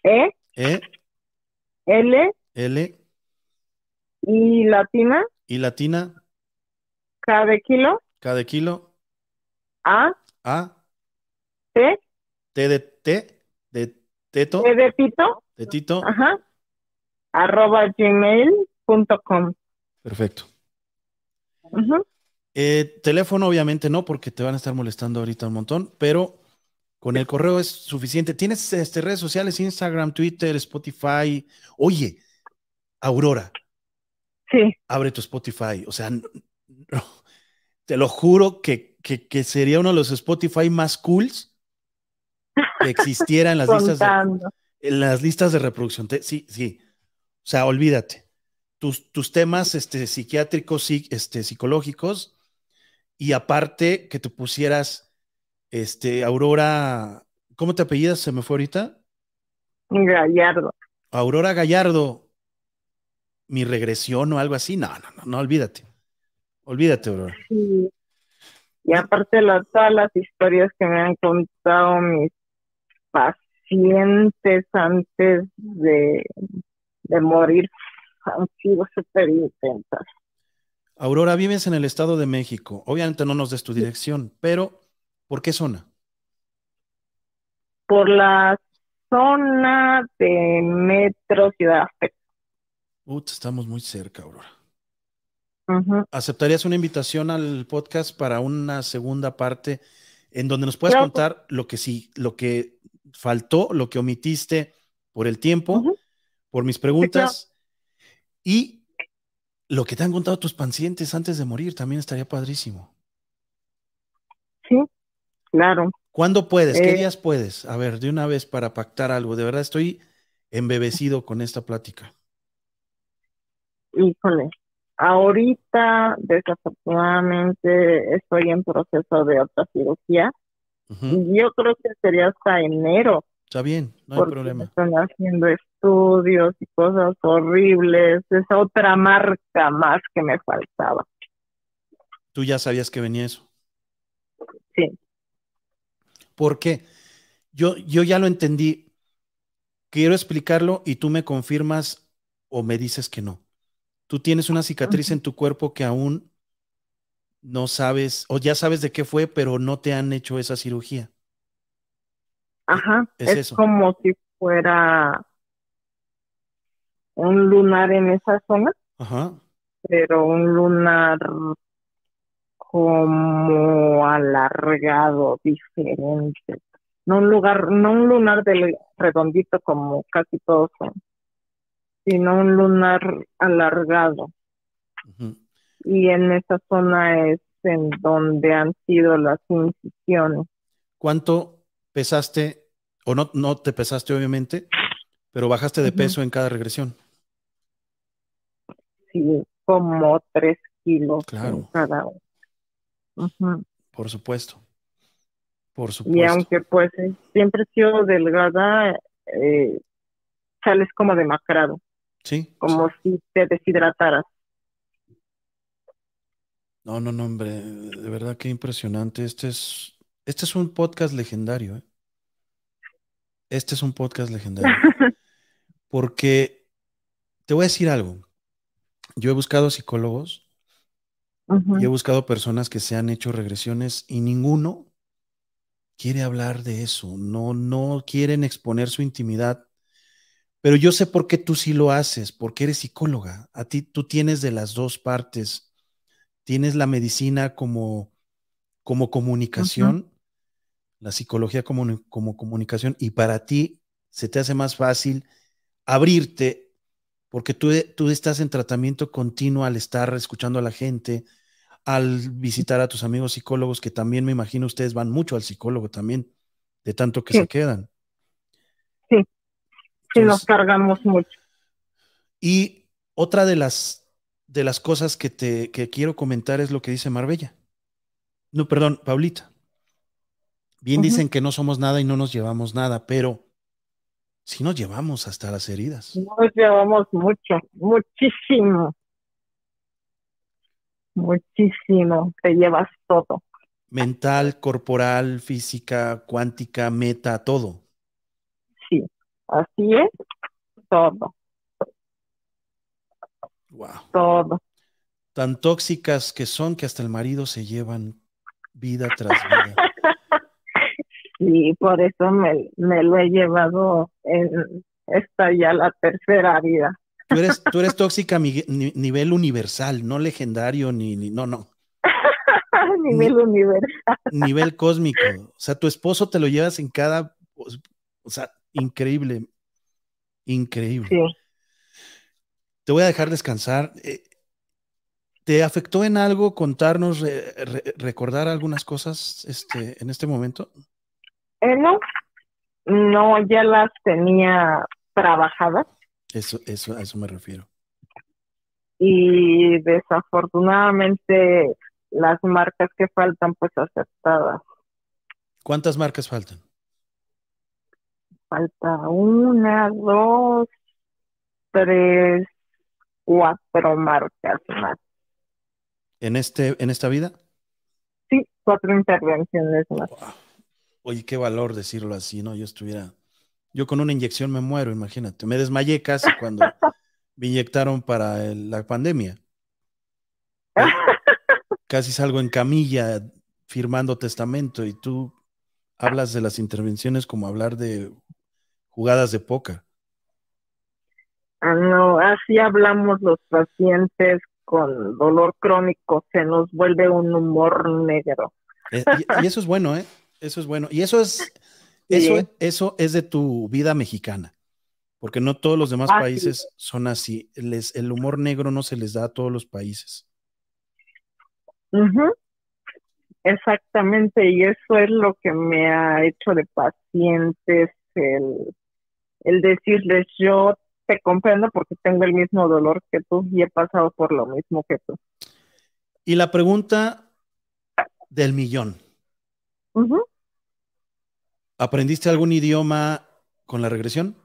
E, E, L. L, y latina, y latina, K de kilo, K de kilo, A, A, T, T de T, de teto, T de pito, de tito. ajá, arroba gmail.com. Perfecto. Ujú. Eh, teléfono, obviamente no, porque te van a estar molestando ahorita un montón, pero con el correo es suficiente. ¿Tienes este, redes sociales, Instagram, Twitter, Spotify? Oye, Aurora, Sí, abre tu Spotify. O sea, no, te lo juro que, que- que sería uno de los Spotify más cools que existiera en las listas de, en las listas de reproducción. Te- sí, sí. O sea, olvídate. Tus, tus temas este, psiquiátricos, psi- este, psicológicos, y aparte que te pusieras, este, Aurora, ¿cómo te apellidas? Se me fue ahorita. Gallardo. Aurora Gallardo, mi regresión o algo así. No, no, no, no, olvídate. Olvídate, Aurora. Sí. Y aparte las, todas las historias que me han contado mis pacientes antes de, de morir han sido súper intensas. Aurora, vives en el Estado de México. Obviamente no nos des tu dirección, pero ¿por qué zona? Por la zona de Metro Ciudad Azteca. Estamos muy cerca, Aurora. Ujú. ¿Aceptarías una invitación al podcast para una segunda parte en donde nos puedas contar lo que sí, lo que faltó, lo que omitiste por el tiempo, Ujú. Por mis preguntas y lo que te han contado tus pacientes antes de morir? También estaría padrísimo. Sí, claro. ¿Cuándo puedes? ¿Qué Eh, días puedes? A ver, de una vez para pactar algo. De verdad estoy embebecido con esta plática. Híjole, ahorita desafortunadamente estoy en proceso de otra cirugía y yo creo que sería hasta enero Está bien, no hay problema. están haciendo estudios y cosas horribles, es otra marca más que me faltaba. Tú ya sabías que venía eso. Sí. ¿Por qué? Yo, yo ya lo entendí. Quiero explicarlo y tú me confirmas o me dices que no. Tú tienes una cicatriz en tu cuerpo que aún no sabes, o ya sabes de qué fue, pero no te han hecho esa cirugía. Ajá, Es es eso. como si fuera un lunar en esa zona, Ajá. pero un lunar como alargado, diferente. No un lugar, no un lunar del redondito como casi todos son, sino un lunar alargado. Y en esa zona es en donde han sido las incisiones. ¿Cuánto pesaste? O no, no te pesaste, obviamente, pero bajaste de peso en cada regresión. Sí, como tres kilos Claro. cada uno. Por supuesto. Por Y supuesto. aunque pues eh, siempre he sido delgada, eh, sales como demacrado, Sí. como si te deshidrataras. No, no, no, hombre, de verdad que impresionante. Este es, este es un podcast legendario, ¿eh? Este es un podcast legendario. *laughs* Porque te voy a decir algo. Yo he buscado psicólogos y he buscado personas que se han hecho regresiones y ninguno quiere hablar de eso. No, no quieren exponer su intimidad. Pero yo sé por qué tú sí lo haces, porque eres psicóloga. A ti tú tienes de las dos partes. Tienes la medicina como, como comunicación, la psicología como, como comunicación, y para ti se te hace más fácil abrirte, porque tú, tú estás en tratamiento continuo al estar escuchando a la gente, al visitar a tus amigos psicólogos, que también me imagino ustedes van mucho al psicólogo también, de tanto que Sí. se quedan. Sí, sí nos cargamos mucho. Y otra de las, de las cosas que te que quiero comentar es lo que dice Marbella. No, perdón, Paulita. Bien dicen que no somos nada y no nos llevamos nada, pero sí nos llevamos hasta las heridas. Nos llevamos mucho, muchísimo. Muchísimo. Te llevas todo. Mental, corporal, física, cuántica, meta, todo. Sí, así es. Todo, Wow. todo. Tan tóxicas que son que hasta el marido se llevan vida tras vida. *laughs* Y por eso me, me lo he llevado en esta ya la tercera vida. Tú eres, tú eres tóxica a mi- ni- nivel universal, no legendario ni, ni no, no. *laughs* Nivel universal. nivel cósmico. O sea, tu esposo te lo llevas en cada, o sea, increíble, increíble. Sí. te voy a dejar descansar. Eh, ¿Te afectó en algo contarnos, recordar algunas cosas este, en este momento? Eh, no, no, ya las tenía trabajadas. Eso, eso, a eso me refiero. Y desafortunadamente las marcas que faltan, pues aceptadas. ¿Cuántas marcas faltan? Falta una, dos, tres, cuatro marcas más. ¿En, este, en esta vida? Sí, cuatro intervenciones más. Oye, qué valor decirlo así, ¿no? Yo estuviera, yo con una inyección me muero, imagínate. Me desmayé casi cuando me inyectaron para la pandemia. Casi salgo en camilla firmando testamento y tú hablas de las intervenciones como hablar de jugadas de poca. Ah, no, así hablamos los pacientes con dolor crónico, se nos vuelve un humor negro. Eh, y, eso es bueno, ¿eh? Eso es bueno. Y eso es, eso, eso es de tu vida mexicana, porque no todos los demás ah, países son así. Les, el humor negro no se les da a todos los países. Exactamente, y eso es lo que me ha hecho de pacientes el, el decirles yo te comprendo porque tengo el mismo dolor que tú y he pasado por lo mismo que tú. Y la pregunta del millón. ¿Aprendiste algún idioma con la regresión?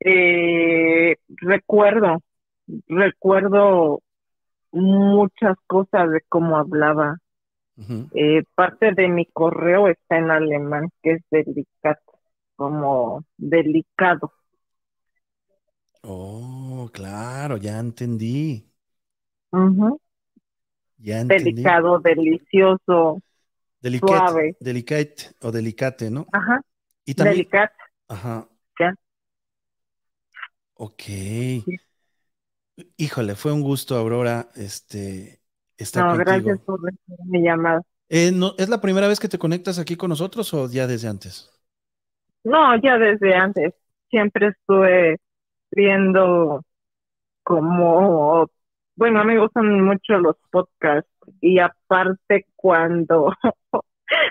Eh, recuerdo, recuerdo muchas cosas de cómo hablaba. Eh, parte de mi correo está en alemán, que es delicado, como delicado. Oh, claro, ya entendí. Ya entendí. Delicado, delicioso, suave. Delicate o delicate, ¿no? Ajá. Y también. Delicate. Ajá. Ya. Ok. Híjole, fue un gusto, Aurora, este, estar no, gracias por mi llamada. Eh, no, ¿Es la primera vez que te conectas aquí con nosotros o ya desde antes? No, ya desde antes. Siempre estuve viendo como, bueno, me gustan mucho los podcasts y aparte cuando *laughs*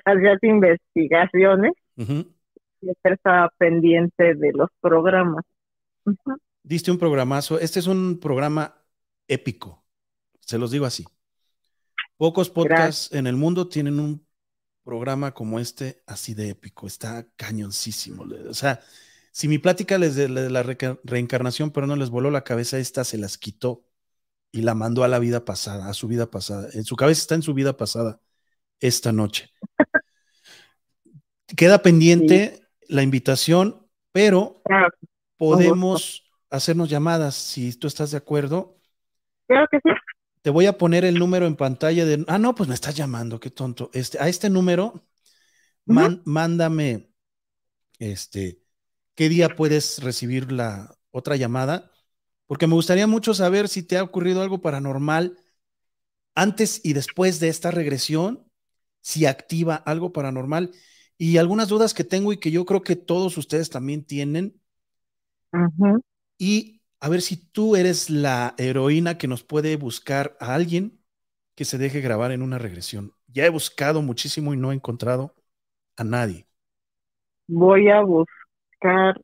hacías investigaciones, siempre estaba pendiente de los programas. Diste un programazo. Este es un programa épico, se los digo así. Pocos podcasts en el mundo tienen un programa como este así de épico. Está cañoncísimo. O sea, si mi plática les de, la reencarnación, pero no les voló la cabeza, esta se las quitó y la mandó a la vida pasada, a su vida pasada. En su cabeza está en su vida pasada esta noche. *laughs* Queda pendiente la invitación, pero podemos hacernos llamadas si tú estás de acuerdo. Claro que sí. Te voy a poner el número en pantalla de. Ah, no, pues me estás llamando, qué tonto. Este, a este número, mándame este qué día puedes recibir la otra llamada, porque me gustaría mucho saber si te ha ocurrido algo paranormal antes y después de esta regresión, si activa algo paranormal y algunas dudas que tengo y que yo creo que todos ustedes también tienen. Y a ver si tú eres la heroína que nos puede buscar a alguien que se deje grabar en una regresión. Ya he buscado muchísimo y no he encontrado a nadie. Voy a buscar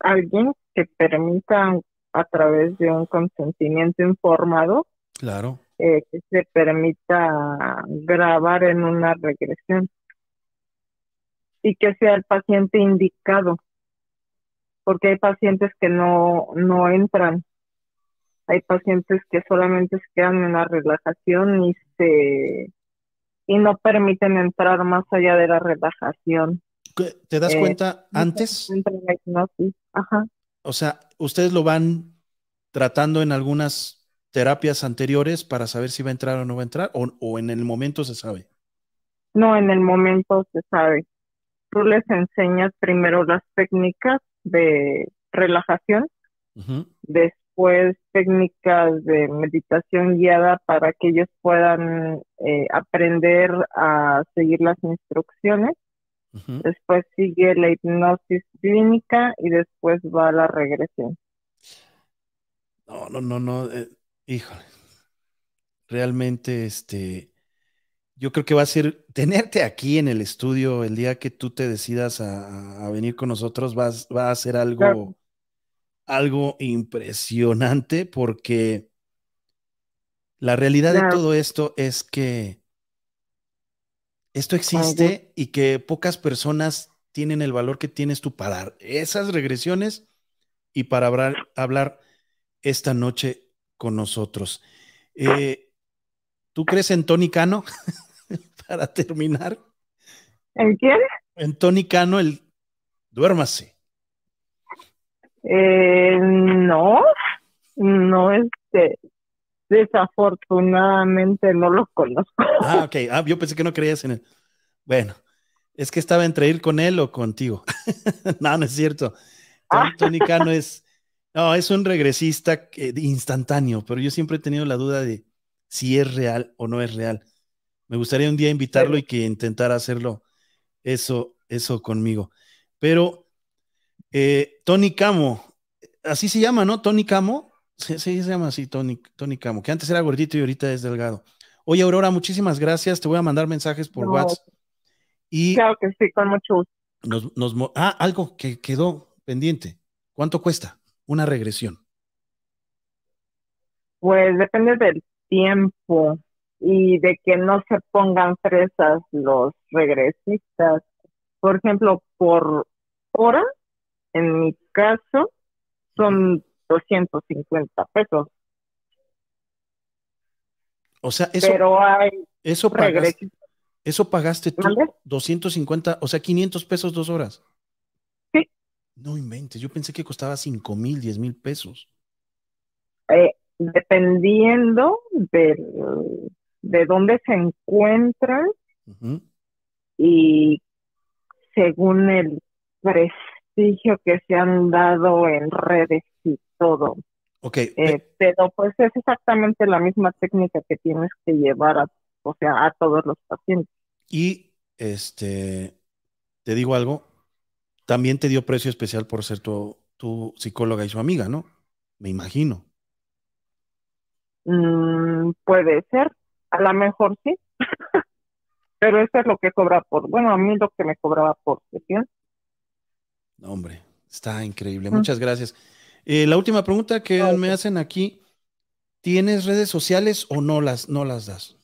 alguien que permita a través de un consentimiento informado, claro, eh, que se permita grabar en una regresión y que sea el paciente indicado, porque hay pacientes que no, no entran, hay pacientes que solamente se quedan en la relajación y se y no permiten entrar más allá de la relajación. ¿Te das eh, cuenta antes? Ajá. O sea, ustedes lo van tratando en algunas terapias anteriores para saber si va a entrar o no va a entrar, o, en el momento se sabe. No, en el momento se sabe. Tú les enseñas primero las técnicas de relajación, después técnicas de meditación guiada para que ellos puedan eh, aprender a seguir las instrucciones Después sigue la hipnosis clínica y después va la regresión. No, no, no, no. eh, híjole. Realmente, este, yo creo que va a ser tenerte aquí en el estudio el día que tú te decidas a, a venir con nosotros, vas, va a ser algo, Claro. algo impresionante porque la realidad de todo esto es que esto existe y que pocas personas tienen el valor que tienes tú para dar esas regresiones y para hablar, hablar esta noche con nosotros. Eh, ¿Tú crees en Tony Cano? *laughs* para terminar, ¿En quién? en Tony Cano, el duérmase. Eh, no, no, este, desafortunadamente no lo conozco. Ah, ok. Ah, yo pensé que no creías en él. Bueno, es que estaba entre ir con él o contigo. *laughs* no, no es cierto. Tony, Ah. Tony Cano es, no, es un regresista que- instantáneo, pero yo siempre he tenido la duda de si es real o no es real. Me gustaría un día invitarlo y que intentara hacerlo eso, eso conmigo. Pero eh, Tony Camo, así se llama, ¿no? Tony Camo. Sí, sí, se llama así, Tony, Tony Camo, que antes era gordito y ahorita es delgado. Oye, Aurora, muchísimas gracias. Te voy a mandar mensajes por No. WhatsApp. Y Claro que sí, con mucho gusto. nos, nos ah, algo que quedó pendiente. ¿Cuánto cuesta una regresión? Pues depende del tiempo y de que no se pongan fresas los regresistas. Por ejemplo, por hora, en mi caso, son 250 pesos, O sea, eso, pero hay eso, pagaste, eso pagaste tú, ¿Mande? 250, o sea, 500 pesos dos horas. Sí. No inventes, yo pensé que costaba 5 mil, 10 mil pesos. eh, dependiendo del- de dónde se encuentran y según el prestigio que se han dado en redes todo. Ok, Eh, pero pues es exactamente la misma técnica que tienes que llevar a, o sea, a todos los pacientes. y este, te digo algo, también te dio precio especial por ser tu, tu psicóloga y su amiga, ¿no? Me imagino. Mm, puede ser, a lo mejor sí, *laughs* pero eso es lo que cobra por, bueno, a mí lo que me cobraba por sesión. No, hombre, está increíble. Mm. Muchas gracias. Eh, la última pregunta que Ah, me hacen aquí, ¿tienes redes sociales o no las, no las das?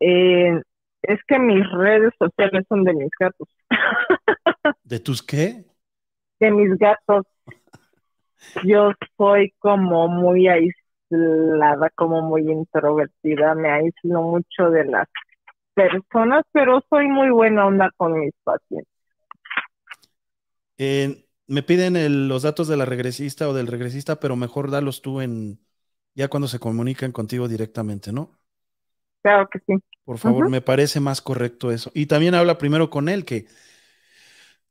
Eh, es que mis redes sociales son de mis gatos, *laughs* ¿De tus qué? de mis gatos. Yo soy como muy aislada, como muy introvertida, me aíslo mucho de las personas, pero soy muy buena onda con mis pacientes. Eh, me piden el- los datos de la regresista o del regresista, pero mejor dalos tú en ya cuando se comunican contigo directamente, ¿no? Claro que sí. Por favor, me parece más correcto eso. Y también habla primero con él, que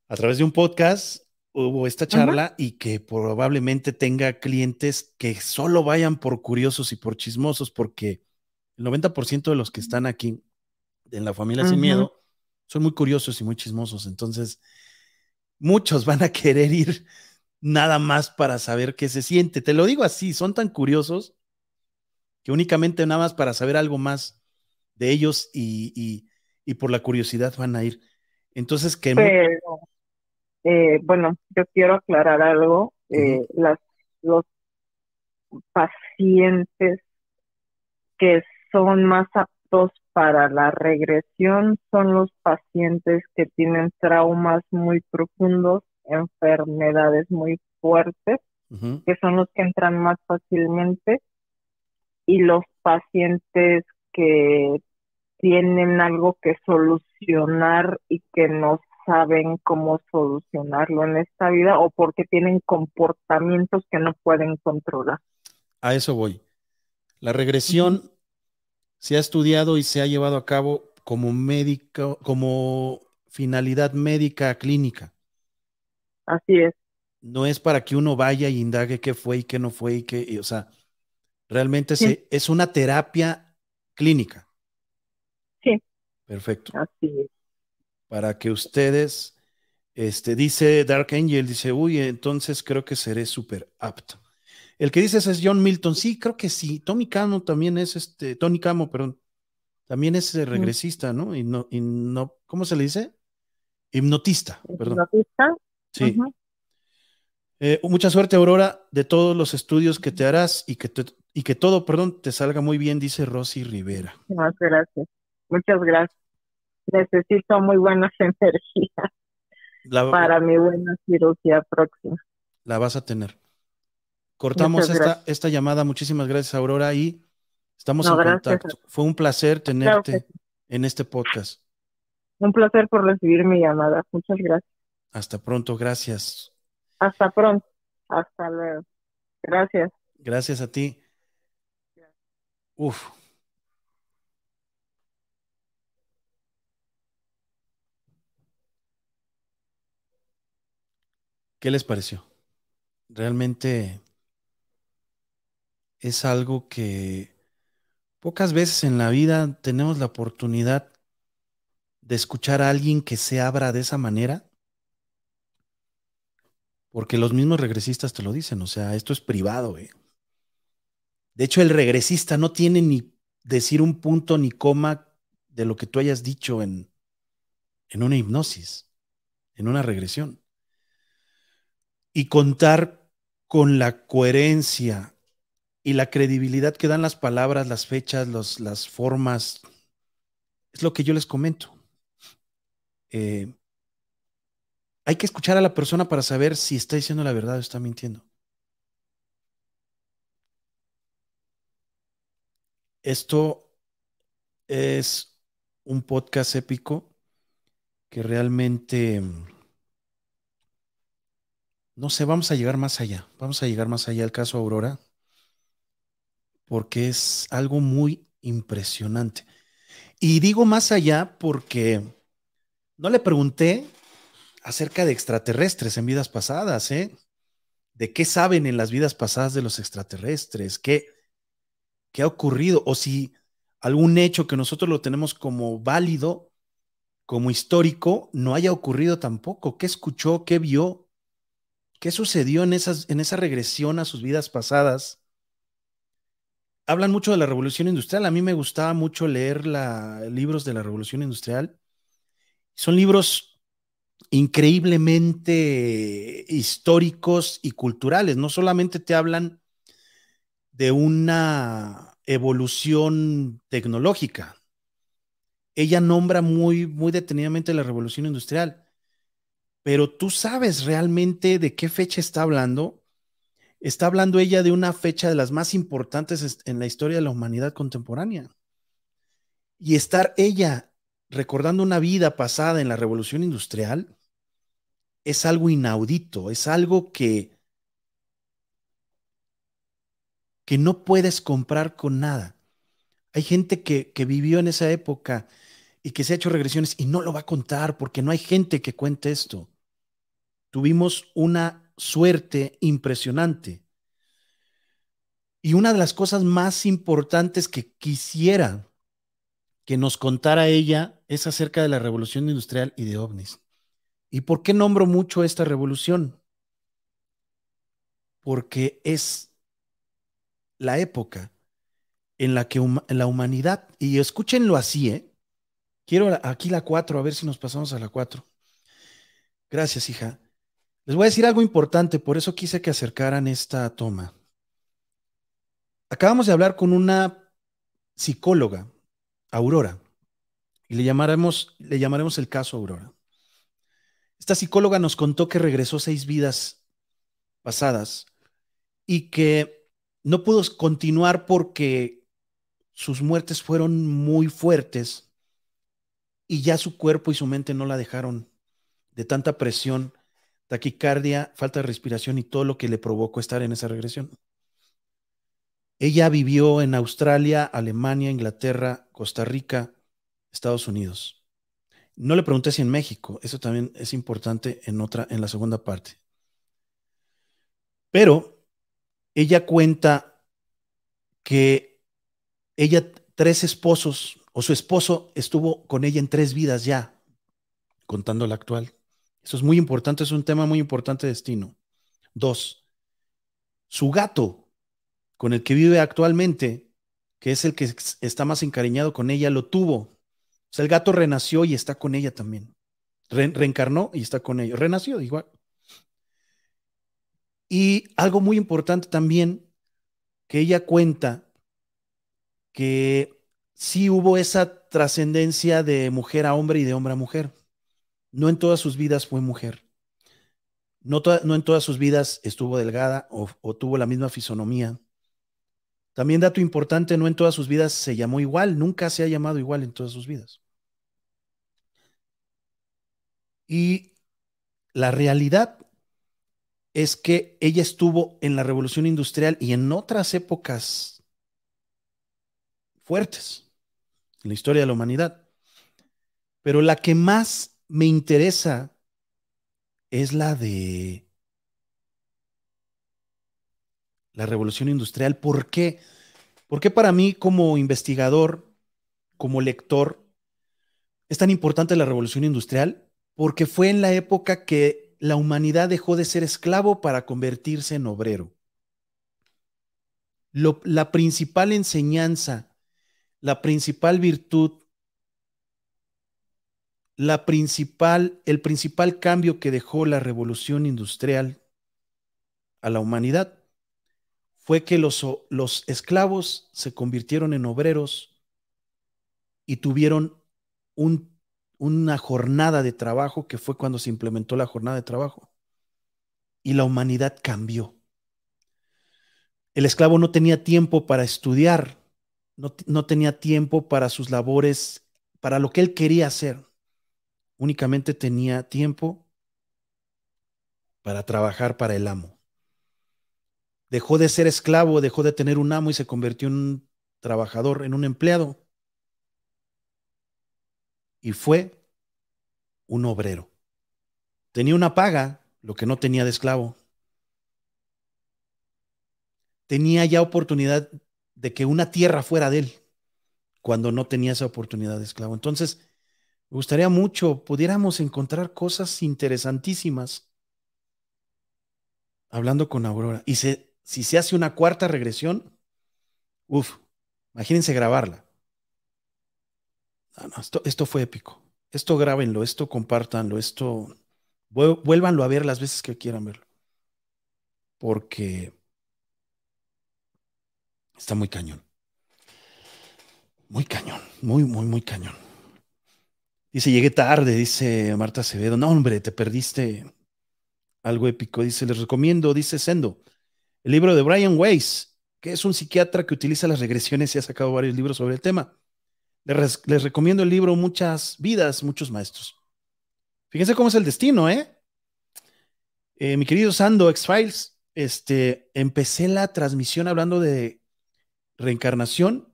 a través de un podcast hubo esta charla y que probablemente tenga clientes que solo vayan por curiosos y por chismosos, porque el 90% de los que están aquí en la familia sin miedo son muy curiosos y muy chismosos. Entonces, muchos van a querer ir nada más para saber qué se siente. Te lo digo así, son tan curiosos que únicamente nada más para saber algo más de ellos y, y- y por la curiosidad van a ir. Entonces, que Pero, eh, bueno, yo quiero aclarar algo. Eh, las, los pacientes que son más aptos para la regresión son los pacientes que tienen traumas muy profundos, enfermedades muy fuertes, que son los que entran más fácilmente, y los pacientes que tienen algo que solucionar y que no saben cómo solucionarlo en esta vida o porque tienen comportamientos que no pueden controlar. a eso voy. La regresión se ha estudiado y se ha llevado a cabo como médico, como finalidad médica clínica. Así es. No es para que uno vaya y indague qué fue y qué no fue y qué, y, o sea, realmente Sí. se, es una terapia clínica. Sí. Perfecto. Así es. Para que ustedes, este, dice Dark Angel, dice, uy, entonces creo que seré súper apto. El que dices es John Milton. Sí, creo que sí. Tommy Camo también es este, Tony Camo, perdón. También es eh, regresista, ¿no? Y no, y no, ¿cómo se le dice? Hipnotista, perdón. ¿Hipnotista? Sí. Eh, mucha suerte, Aurora, de todos los estudios que te harás y que, y que todo, perdón, te salga muy bien, dice Rosy Rivera. Muchas gracias. Muchas gracias. Necesito muy buenas *laughs* energías para mi buena cirugía próxima. La vas a tener. Cortamos esta, esta, llamada. Muchísimas gracias, Aurora, y estamos en contacto. Fue un placer tenerte en este podcast. Un placer por recibir mi llamada. Muchas gracias. Hasta pronto, gracias. Hasta pronto. Hasta luego. Gracias. Gracias a ti. Uf. ¿Qué les pareció? Realmente es algo que pocas veces en la vida tenemos la oportunidad de escuchar a alguien que se abra de esa manera, porque los mismos regresistas te lo dicen, o sea, esto es privado. Eh. De hecho, el regresista no tiene ni decir un punto ni coma de lo que tú hayas dicho en, en una hipnosis, en una regresión y contar con la coherencia y la credibilidad que dan las palabras, las fechas, las formas, es lo que yo les comento. Eh, hay que escuchar a la persona para saber si está diciendo la verdad o está mintiendo. Esto es un podcast épico que realmente no sé, vamos a llegar más allá, vamos a llegar más allá al caso Aurora, porque es algo muy impresionante. Y digo más allá porque no le pregunté acerca de extraterrestres en vidas pasadas, ¿eh? ¿De qué saben en las vidas pasadas de los extraterrestres? ¿Qué, qué ha ocurrido? O si algún hecho que nosotros lo tenemos como válido, como histórico, no haya ocurrido tampoco. ¿Qué escuchó? ¿Qué vio? ¿Qué sucedió en, esas, en esa regresión a sus vidas pasadas? Hablan mucho de la revolución industrial. A mí me gustaba mucho leer libros de la revolución industrial. Son libros increíblemente históricos y culturales. No solamente te hablan de una evolución tecnológica. Ella nombra muy, muy detenidamente la revolución industrial pero tú sabes realmente de qué fecha está hablando. Está hablando ella de una fecha de las más importantes en la historia de la humanidad contemporánea. Y estar ella recordando una vida pasada en la revolución industrial es algo inaudito, es algo que, que no puedes comprar con nada. Hay gente que, que vivió en esa época y que se ha hecho regresiones y no lo va a contar porque no hay gente que cuente esto tuvimos una suerte impresionante. Y una de las cosas más importantes que quisiera que nos contara ella es acerca de la revolución industrial y de ovnis. ¿Y por qué nombro mucho esta revolución? Porque es la época en la que la humanidad, y escúchenlo así, ¿eh? quiero aquí la 4, a ver si nos pasamos a la 4. Gracias, hija. Les voy a decir algo importante, por eso quise que acercaran esta toma. Acabamos de hablar con una psicóloga, Aurora, y le llamaremos, el caso Aurora. Esta psicóloga nos contó que regresó seis vidas pasadas y que no pudo continuar porque sus muertes fueron muy fuertes y ya su cuerpo y su mente no la dejaron de tanta presión taquicardia, falta de respiración y todo lo que le provocó estar en esa regresión. Ella vivió en Australia, Alemania, Inglaterra, Costa Rica, Estados Unidos. No le pregunté si en México, eso también es importante en otra, en la segunda parte. Pero ella cuenta que ella, tres esposos, o su esposo estuvo con ella en tres vidas ya, contando la actual. Eso es muy importante, es un tema muy importante de destino. Dos, su gato con el que vive actualmente, que es el que está más encariñado con ella, lo tuvo. O sea, el gato renació y está con ella también. reencarnó y está con ella. Renació igual. Y algo muy importante también, que ella cuenta que sí hubo esa trascendencia de mujer a hombre y de hombre a mujer. No en todas sus vidas fue mujer. No, en todas sus vidas estuvo delgada o tuvo la misma fisonomía. También dato importante, no en todas sus vidas se llamó igual, nunca se ha llamado igual en todas sus vidas. Y la realidad es que ella estuvo en la revolución industrial y en otras épocas fuertes en la historia de la humanidad. Pero la que más me interesa es la de la revolución industrial. ¿Por qué? Porque para mí como investigador, como lector, es tan importante la revolución industrial? Porque fue en la época que la humanidad dejó de ser esclavo para convertirse en obrero. la principal enseñanza, la principal virtud, la principal, el principal cambio que dejó la revolución industrial a la humanidad fue que los, los esclavos se convirtieron en obreros y tuvieron un, una jornada de trabajo que fue cuando se implementó la jornada de trabajo. Y la humanidad cambió. El esclavo no tenía tiempo para estudiar, no, no tenía tiempo para sus labores, para lo que él quería hacer. Únicamente tenía tiempo para trabajar para el amo dejó de ser esclavo, dejó de tener un amo y se convirtió en un trabajador, en un empleado. Y fue un obrero. Tenía una paga, lo que no tenía de esclavo. Tenía ya oportunidad de que una tierra fuera de él, cuando no tenía esa oportunidad de esclavo. Entonces, me gustaría mucho, pudiéramos encontrar cosas interesantísimas hablando con Aurora. Y si se hace una cuarta regresión, uff, imagínense grabarla. esto, esto fue épico. Esto grábenlo, esto compártanlo, esto vuélvanlo a ver las veces que quieran verlo. Porque está muy cañón. Muy cañón, muy, muy, muy cañón. Dice, llegué tarde, dice Marta Acevedo. No, hombre, te perdiste algo épico. Dice, les recomiendo, dice Sendo, el libro de Brian Weiss, que es un psiquiatra que utiliza las regresiones y ha sacado varios libros sobre el tema. Les, recomiendo el libro Muchas vidas, muchos maestros. Fíjense cómo es el destino, ¿eh? eh mi querido Sando, X-Files, este, empecé la transmisión hablando de reencarnación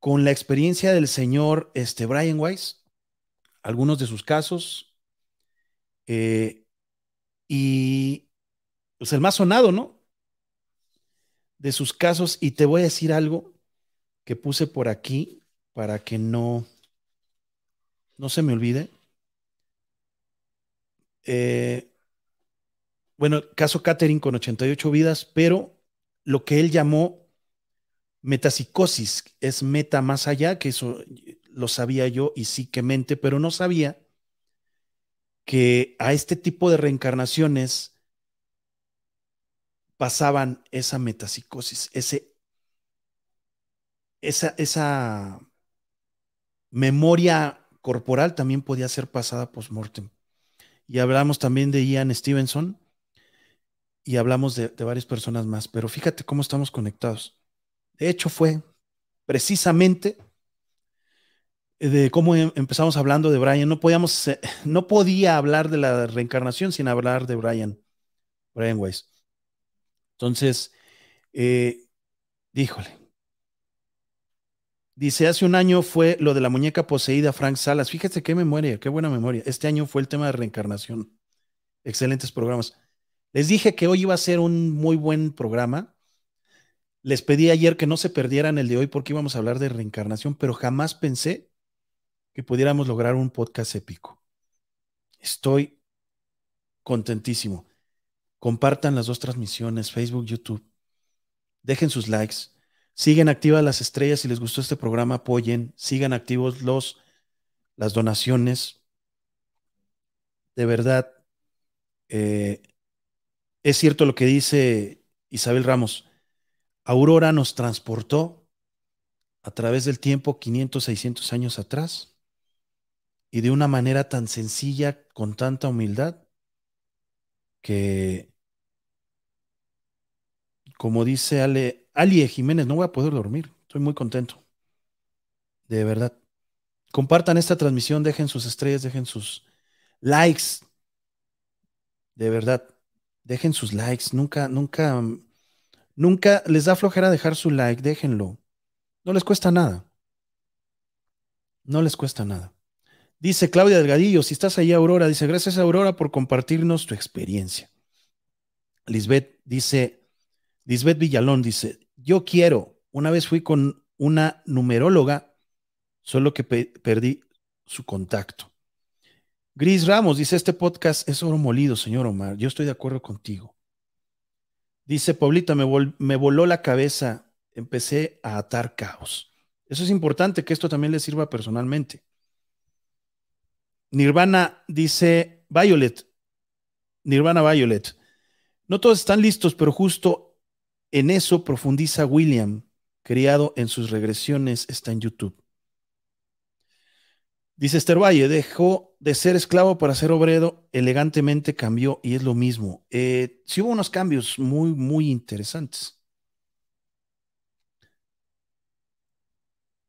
con la experiencia del señor este, Brian Weiss, algunos de sus casos, eh, y pues el más sonado, ¿no? de sus casos y te voy a decir algo que puse por aquí para que no, no se me olvide. Eh, bueno, caso Catherine con 88 vidas, pero lo que él llamó metapsicosis es meta más allá, que eso lo sabía yo y sí que mente, pero no sabía que a este tipo de reencarnaciones pasaban esa metapsicosis, ese, esa, esa memoria corporal también podía ser pasada post-mortem. Y hablamos también de Ian Stevenson y hablamos de, de, varias personas más, pero fíjate cómo estamos conectados. De hecho, fue precisamente de cómo em, empezamos hablando de Brian. No podíamos, eh, no podía hablar de la reencarnación sin hablar de Brian, Brian Weiss. Entonces, eh, díjole. Dice, hace un año fue lo de la muñeca poseída, Frank Salas. Fíjate qué memoria, qué buena memoria. Este año fue el tema de reencarnación. Excelentes programas. Les dije que hoy iba a ser un muy buen programa. Les pedí ayer que no se perdieran el de hoy porque íbamos a hablar de reencarnación, pero jamás pensé que pudiéramos lograr un podcast épico. Estoy contentísimo. Compartan las dos transmisiones, Facebook, YouTube. dejen sus likes, siguen activas las estrellas si les gustó este programa, apoyen, sigan activos los, las donaciones. De verdad, eh, es cierto lo que dice Isabel Ramos. Aurora nos transportó a través del tiempo 500, 600 años atrás y de una manera tan sencilla, con tanta humildad, que, como dice Ale, Ali Jiménez, no voy a poder dormir, estoy muy contento, de verdad. Compartan esta transmisión, dejen sus estrellas, dejen sus likes, de verdad, dejen sus likes, nunca, nunca, nunca les da flojera dejar su like, déjenlo, no les cuesta nada, no les cuesta nada. Dice Claudia Delgadillo, si estás ahí, Aurora, dice, gracias Aurora por compartirnos tu experiencia. Lisbeth dice, Lisbeth Villalón dice, yo quiero, una vez fui con una numeróloga, solo que perdí su contacto. Gris Ramos dice, este podcast es oro molido, señor Omar, yo estoy de acuerdo contigo. Dice Paulita, me, me voló la cabeza, empecé a atar caos. Eso es importante, que esto también le sirva personalmente. Nirvana dice Violet. Nirvana Violet. No todos están listos, pero justo en eso profundiza William, criado en sus regresiones, está en YouTube. Dice Esther Valle, dejó de ser esclavo para ser obrero, elegantemente cambió y es lo mismo. Eh, sí hubo unos cambios muy, muy interesantes.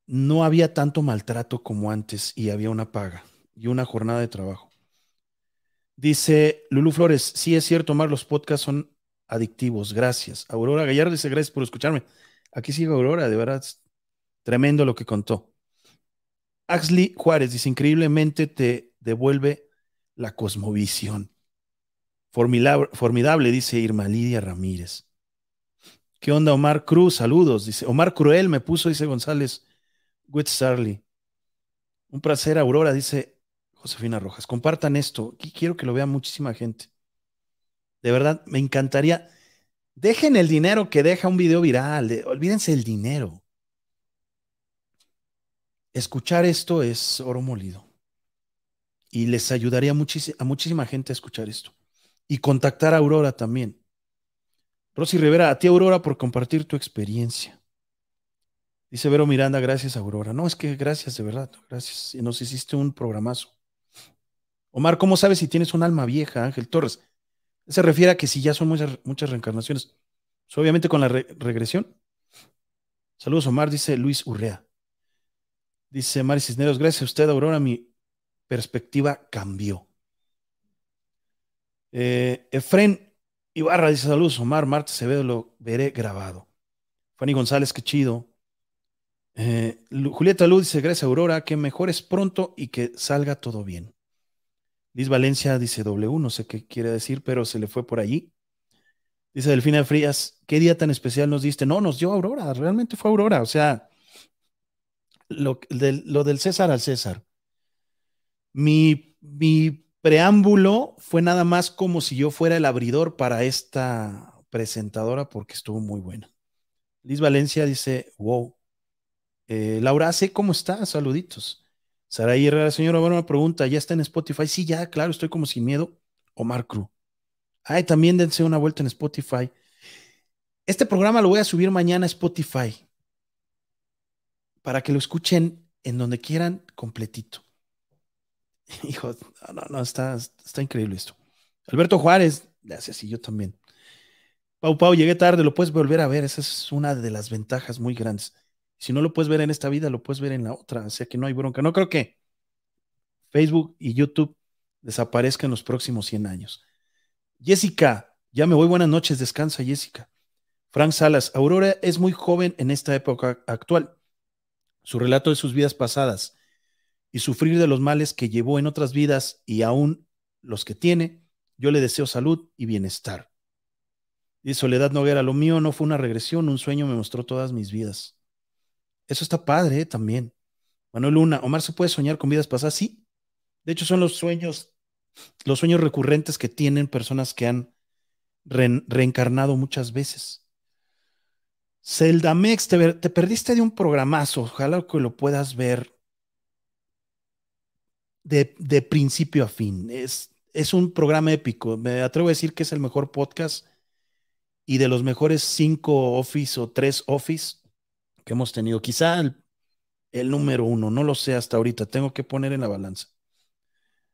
No había tanto maltrato como antes y había una paga y una jornada de trabajo. Dice Lulu Flores, sí es cierto, Omar, los podcasts son adictivos. Gracias. Aurora Gallardo dice, gracias por escucharme. Aquí sigue Aurora, de verdad, tremendo lo que contó. Axley Juárez dice, increíblemente te devuelve la cosmovisión. Formidable, dice Irma Lidia Ramírez. ¿Qué onda, Omar Cruz? Saludos, dice. Omar Cruel me puso, dice González. Good Sarly. Un placer, Aurora, dice Josefina Rojas. Compartan esto. Quiero que lo vea muchísima gente. De verdad, me encantaría. Dejen el dinero que deja un video viral. olvídense el dinero. Escuchar esto es oro molido. Y les ayudaría a muchísima gente a escuchar esto. Y contactar a Aurora también. Rosy Rivera, a ti Aurora por compartir tu experiencia. Dice Vero Miranda, gracias Aurora. No, es que gracias de verdad, gracias. Nos hiciste un programazo. Omar, ¿cómo sabes si tienes un alma vieja, Ángel Torres? Se refiere a que si ya son muchas, muchas reencarnaciones. obviamente con la regresión. Saludos, Omar, dice Luis Urrea. Dice Mari Cisneros, gracias a usted, Aurora, mi perspectiva cambió. Eh, Efren Ibarra dice saludos, Omar, Marta Acevedo, lo veré grabado. Fanny González, qué chido. Eh, Julieta Luz dice, gracias Aurora, que mejores pronto y que salga todo bien. Liz Valencia dice W, no sé qué quiere decir, pero se le fue por allí. Dice Delfina Frías, ¿qué día tan especial nos diste? No, nos dio Aurora, realmente fue Aurora, o sea, lo, del, César al César. Mi, mi preámbulo fue nada más como si yo fuera el abridor para esta presentadora porque estuvo muy buena. Liz Valencia dice, wow. Eh, Laura C, ¿cómo está? Saluditos. Saraí Herrera, señora, bueno, una pregunta, ¿ya está en Spotify? Sí, ya, claro, estoy como sin miedo. Omar Cruz. Ay, también dense una vuelta en Spotify. Este programa lo voy a subir mañana a Spotify para que lo escuchen en donde quieran completito. *laughs* Hijo, no, no, está, está increíble esto. Alberto Juárez, gracias, y yo también. Pau Pau, llegué tarde, lo puedes volver a ver, esa es una de las ventajas muy grandes. Si no lo puedes ver en esta vida, lo puedes ver en la otra. O sea que no hay bronca. No creo que Facebook y YouTube desaparezcan en los próximos 100 años. Jessica, ya me voy. Buenas noches. Descansa, Jessica. Frank Salas, Aurora es muy joven en esta época actual. Su relato de sus vidas pasadas y sufrir de los males que llevó en otras vidas y aún los que tiene, yo le deseo salud y bienestar. Y Soledad Noguera, lo mío no fue una regresión, un sueño me mostró todas mis vidas. Eso está padre ¿eh? también. Manuel Luna, Omar se puede soñar con vidas pasadas, sí. De hecho, son los sueños, los sueños recurrentes que tienen personas que han reencarnado muchas veces. Celdamex, te, te perdiste de un programazo. Ojalá que lo puedas ver de, de principio a fin. Es, es un programa épico. Me atrevo a decir que es el mejor podcast y de los mejores cinco Office o tres Office que hemos tenido. Quizá el, número uno, no lo sé hasta ahorita. Tengo que poner en la balanza.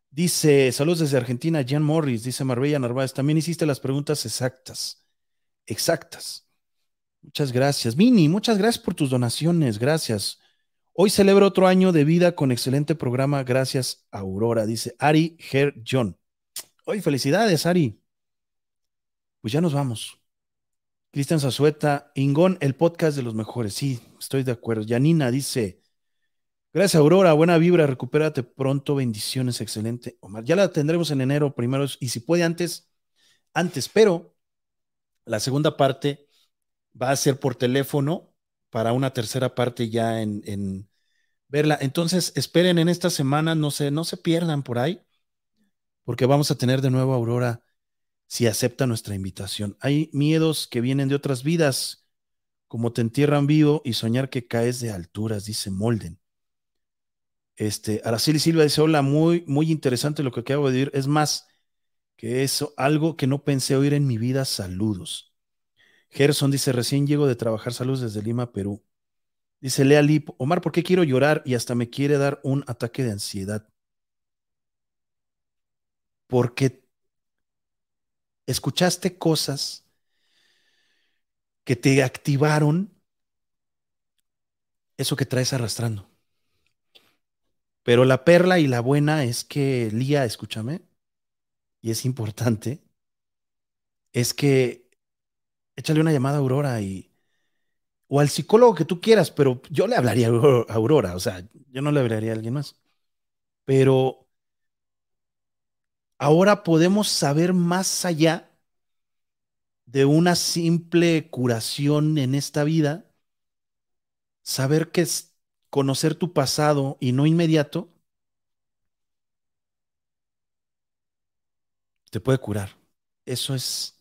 Dice, saludos desde Argentina, Jan Morris, dice Marbella Narváez, también hiciste las preguntas exactas. Exactas. Muchas gracias. Mini, muchas gracias por tus donaciones, gracias. Hoy celebro otro año de vida con excelente programa, gracias Aurora, dice Ari Her John. Hoy felicidades, Ari. Pues ya nos vamos. Cristian Zazueta, Ingón, el podcast de los mejores. Sí, estoy de acuerdo. Yanina dice, gracias Aurora, buena vibra, recupérate pronto, bendiciones, excelente. Omar, ya la tendremos en enero primero y si puede antes, antes, pero la segunda parte va a ser por teléfono para una tercera parte ya en, verla. Entonces, esperen en esta semana, no se, no se pierdan por ahí, porque vamos a tener de nuevo a Aurora si acepta nuestra invitación. Hay miedos que vienen de otras vidas, como te entierran vivo y soñar que caes de alturas, dice Molden. Este, Araceli Silva dice, hola, muy, muy interesante lo que acabo de decir. Es más que eso, algo que no pensé oír en mi vida, saludos. Gerson dice, recién llego de trabajar, saludos desde Lima, Perú. Dice Lea Lip, Omar, ¿por qué quiero llorar y hasta me quiere dar un ataque de ansiedad? Porque escuchaste cosas que te activaron eso que traes arrastrando. Pero la perla y la buena es que, Lía, escúchame, y es importante, es que échale una llamada a Aurora y, o al psicólogo que tú quieras, pero yo le hablaría a Aurora, o sea, yo no le hablaría a alguien más. Pero ahora podemos saber más allá de una simple curación en esta vida, saber que es conocer tu pasado y no inmediato, te puede curar. Eso es,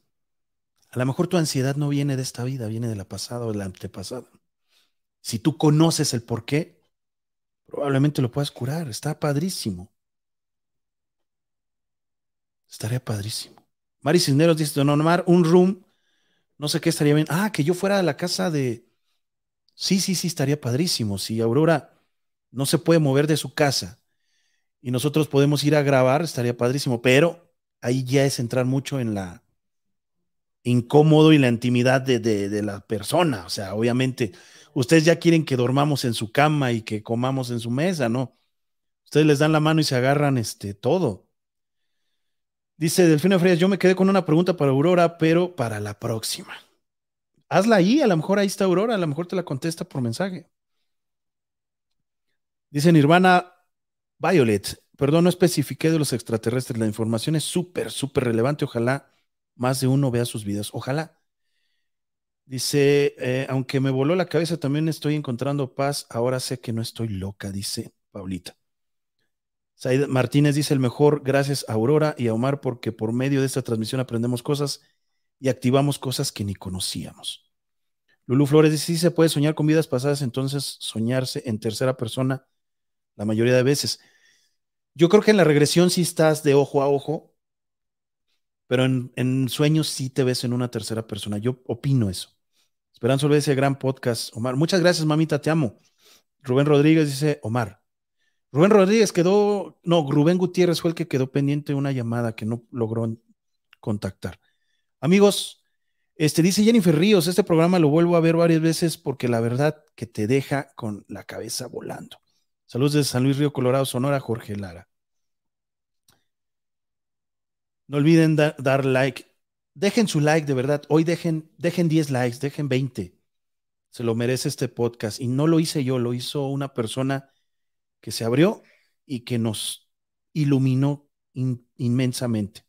a lo mejor tu ansiedad no viene de esta vida, viene de la pasada o de la antepasada. Si tú conoces el por qué, probablemente lo puedas curar. Está padrísimo. Estaría padrísimo. Mari Cisneros dice, don Omar, un room, no sé qué estaría bien. Ah, que yo fuera a la casa de... Sí, sí, sí, estaría padrísimo. Si Aurora no se puede mover de su casa y nosotros podemos ir a grabar, estaría padrísimo. Pero ahí ya es entrar mucho en la incómodo y la intimidad de, de la persona. O sea, obviamente, ustedes ya quieren que dormamos en su cama y que comamos en su mesa, ¿no? Ustedes les dan la mano y se agarran este, todo. Dice Delfino Frías, yo me quedé con una pregunta para Aurora, pero para la próxima. Hazla ahí, a lo mejor ahí está Aurora, a lo mejor te la contesta por mensaje. Dice Nirvana Violet, perdón, no especifiqué de los extraterrestres, la información es súper, súper relevante, ojalá más de uno vea sus videos, ojalá. Dice, eh, aunque me voló la cabeza, también estoy encontrando paz, ahora sé que no estoy loca, dice Paulita. Said Martínez dice el mejor, gracias a Aurora y a Omar, porque por medio de esta transmisión aprendemos cosas y activamos cosas que ni conocíamos. Lulu Flores dice, sí se puede soñar con vidas pasadas, entonces soñarse en tercera persona la mayoría de veces. Yo creo que en la regresión sí estás de ojo a ojo, pero en, sueños sí te ves en una tercera persona. Yo opino eso. Esperanza ese gran podcast, Omar. Muchas gracias, mamita, te amo. Rubén Rodríguez dice, Omar, Rubén Rodríguez quedó, no, Rubén Gutiérrez fue el que quedó pendiente de una llamada que no logró contactar. Amigos, este dice Jennifer Ríos, este programa lo vuelvo a ver varias veces porque la verdad que te deja con la cabeza volando. Saludos de San Luis Río Colorado, Sonora, Jorge Lara. No olviden dar like. Dejen su like, de verdad. Hoy dejen, dejen 10 likes, dejen 20. Se lo merece este podcast. Y no lo hice yo, lo hizo una persona que se abrió y que nos iluminó inmensamente.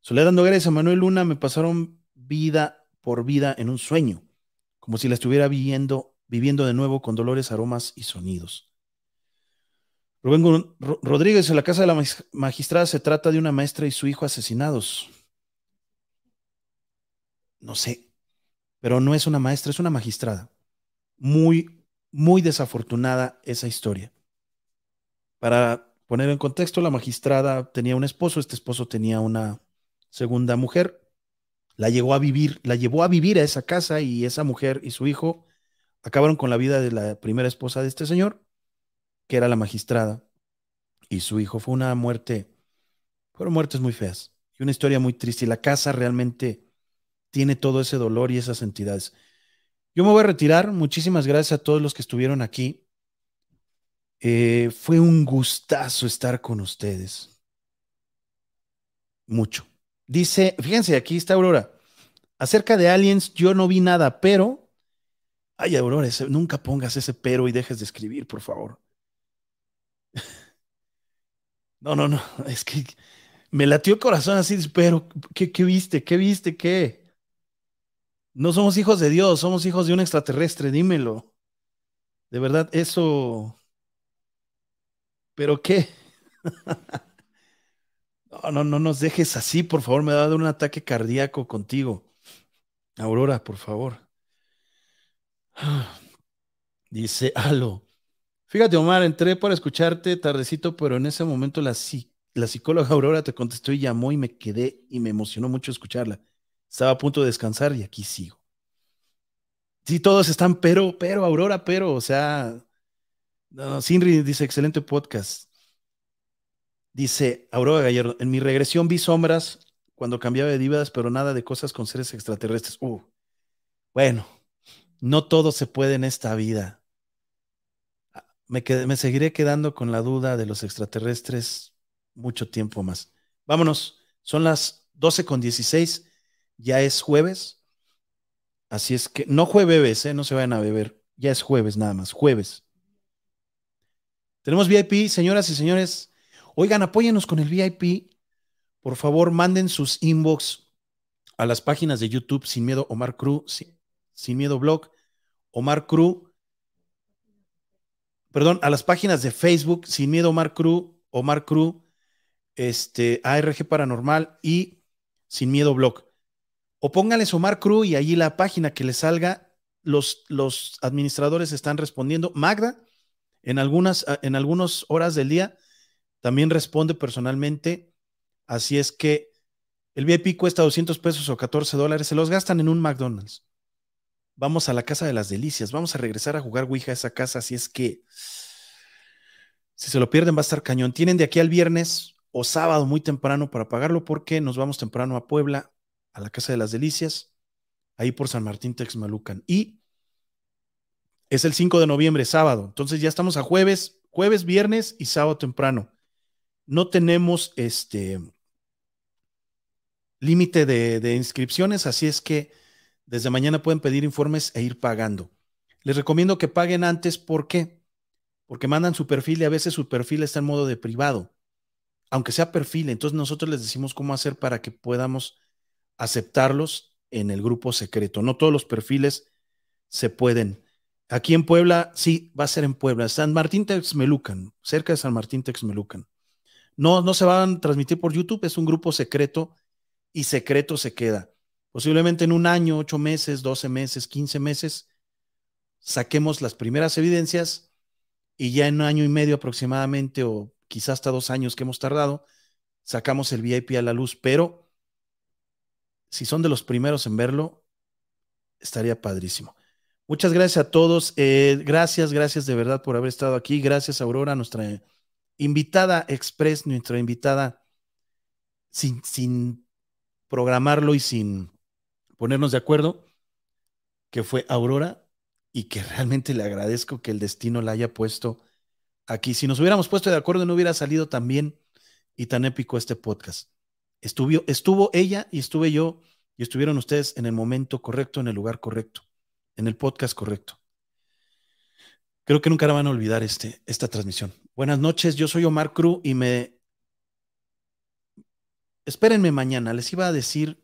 Soledad Nogueres y Manuel Luna me pasaron vida por vida en un sueño, como si la estuviera viviendo, viviendo de nuevo con dolores, aromas y sonidos. Rubén Rodríguez, en la casa de la magistrada se trata de una maestra y su hijo asesinados. No sé, pero no es una maestra, es una magistrada. Muy, muy desafortunada esa historia. Para poner en contexto, la magistrada tenía un esposo, este esposo tenía una segunda mujer, la llevó a vivir, la llevó a vivir a esa casa y esa mujer y su hijo acabaron con la vida de la primera esposa de este señor, que era la magistrada, y su hijo. Fue una muerte, fueron muertes muy feas y una historia muy triste. Y la casa realmente tiene todo ese dolor y esas entidades. Yo me voy a retirar. Muchísimas gracias a todos los que estuvieron aquí. Eh, fue un gustazo estar con ustedes. Mucho. Dice, fíjense, aquí está Aurora. Acerca de aliens, yo no vi nada, pero. Ay, Aurora, nunca pongas ese pero y dejes de escribir, por favor. *laughs* No, no, no, es que me latió el corazón así, pero ¿qué, qué viste? ¿Qué viste? ¿Qué? No somos hijos de Dios, somos hijos de un extraterrestre, dímelo. De verdad, eso... ¿Pero qué? *laughs* No, no, no nos dejes así, por favor, me va a dar un ataque cardíaco contigo. Aurora, por favor. *sighs* Dice, Alo. Fíjate, Omar, entré para escucharte tardecito, pero en ese momento la, la psicóloga Aurora te contestó y llamó y me quedé y me emocionó mucho escucharla. Estaba a punto de descansar y aquí sigo. Sí, todos están, pero, pero, Aurora, pero, o sea, no, Sinri dice, excelente podcast. Dice Aurora Gallardo, en mi regresión vi sombras cuando cambiaba de divas, pero nada de cosas con seres extraterrestres. Uh, bueno, no todo se puede en esta vida. Me, me seguiré quedando con la duda de los extraterrestres mucho tiempo más. Vámonos, son las 12 con 16, ya es jueves. Así es que, no jueves, ¿eh? no se vayan a beber, ya es jueves nada más, jueves. Tenemos VIP, señoras y señores. Oigan, apóyenos con el VIP. Por favor, manden sus inbox a las páginas de YouTube Sin Miedo Omar Cruz, Sin, Sin Miedo Blog, Omar Cruz. Perdón, a las páginas de Facebook Sin Miedo Omar Cruz, Omar Cruz, este, ARG Paranormal y Sin Miedo Blog. O pónganles Omar Cruz y allí la página que les salga. Los, los administradores están respondiendo. Magda, en algunas, en algunas horas del día, también responde personalmente. Así es que el VIP cuesta 200 pesos o 14 dólares. Se los gastan en un McDonald's. Vamos a la casa de las delicias. Vamos a regresar a jugar Ouija a esa casa. Así es que si se lo pierden va a estar cañón. Tienen de aquí al viernes o sábado muy temprano para pagarlo porque nos vamos temprano a Puebla, a la Casa de las Delicias, ahí por San Martín Texmalucan. Y es el 5 de noviembre, sábado. Entonces ya estamos a jueves, jueves, viernes y sábado temprano. No tenemos este límite de, inscripciones, así es que desde mañana pueden pedir informes e ir pagando. Les recomiendo que paguen antes, ¿por qué? Porque mandan su perfil y a veces su perfil está en modo de privado aunque sea perfil, entonces nosotros les decimos cómo hacer para que podamos aceptarlos en el grupo secreto. No todos los perfiles se pueden. Aquí en Puebla, sí, va a ser en Puebla. San Martín Texmelucan, cerca de San Martín Texmelucan. No, no se van a transmitir por YouTube, es un grupo secreto y secreto se queda. Posiblemente en un año, ocho meses, doce meses, quince meses, saquemos las primeras evidencias y ya en un año y medio aproximadamente o quizás hasta dos años que hemos tardado, sacamos el VIP a la luz, pero si son de los primeros en verlo, estaría padrísimo. Muchas gracias a todos. Eh, gracias, gracias de verdad por haber estado aquí. Gracias, Aurora, nuestra invitada express, nuestra invitada sin, sin programarlo y sin ponernos de acuerdo, que fue Aurora y que realmente le agradezco que el destino la haya puesto aquí. Si nos hubiéramos puesto de acuerdo, no hubiera salido tan bien y tan épico este podcast. Estuvo, estuvo ella y estuve yo y estuvieron ustedes en el momento correcto, en el lugar correcto, en el podcast correcto. Creo que nunca van a olvidar este, esta transmisión. Buenas noches, yo soy Omar Cruz y me... Espérenme mañana, les iba a decir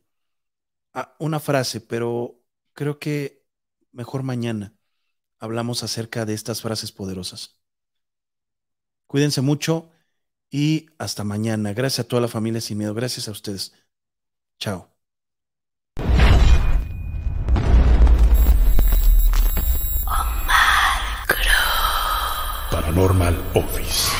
ah, una frase, pero creo que mejor mañana hablamos acerca de estas frases poderosas. Cuídense mucho y hasta mañana. Gracias a toda la familia Sin Miedo. Gracias a ustedes. Chao. Paranormal Office.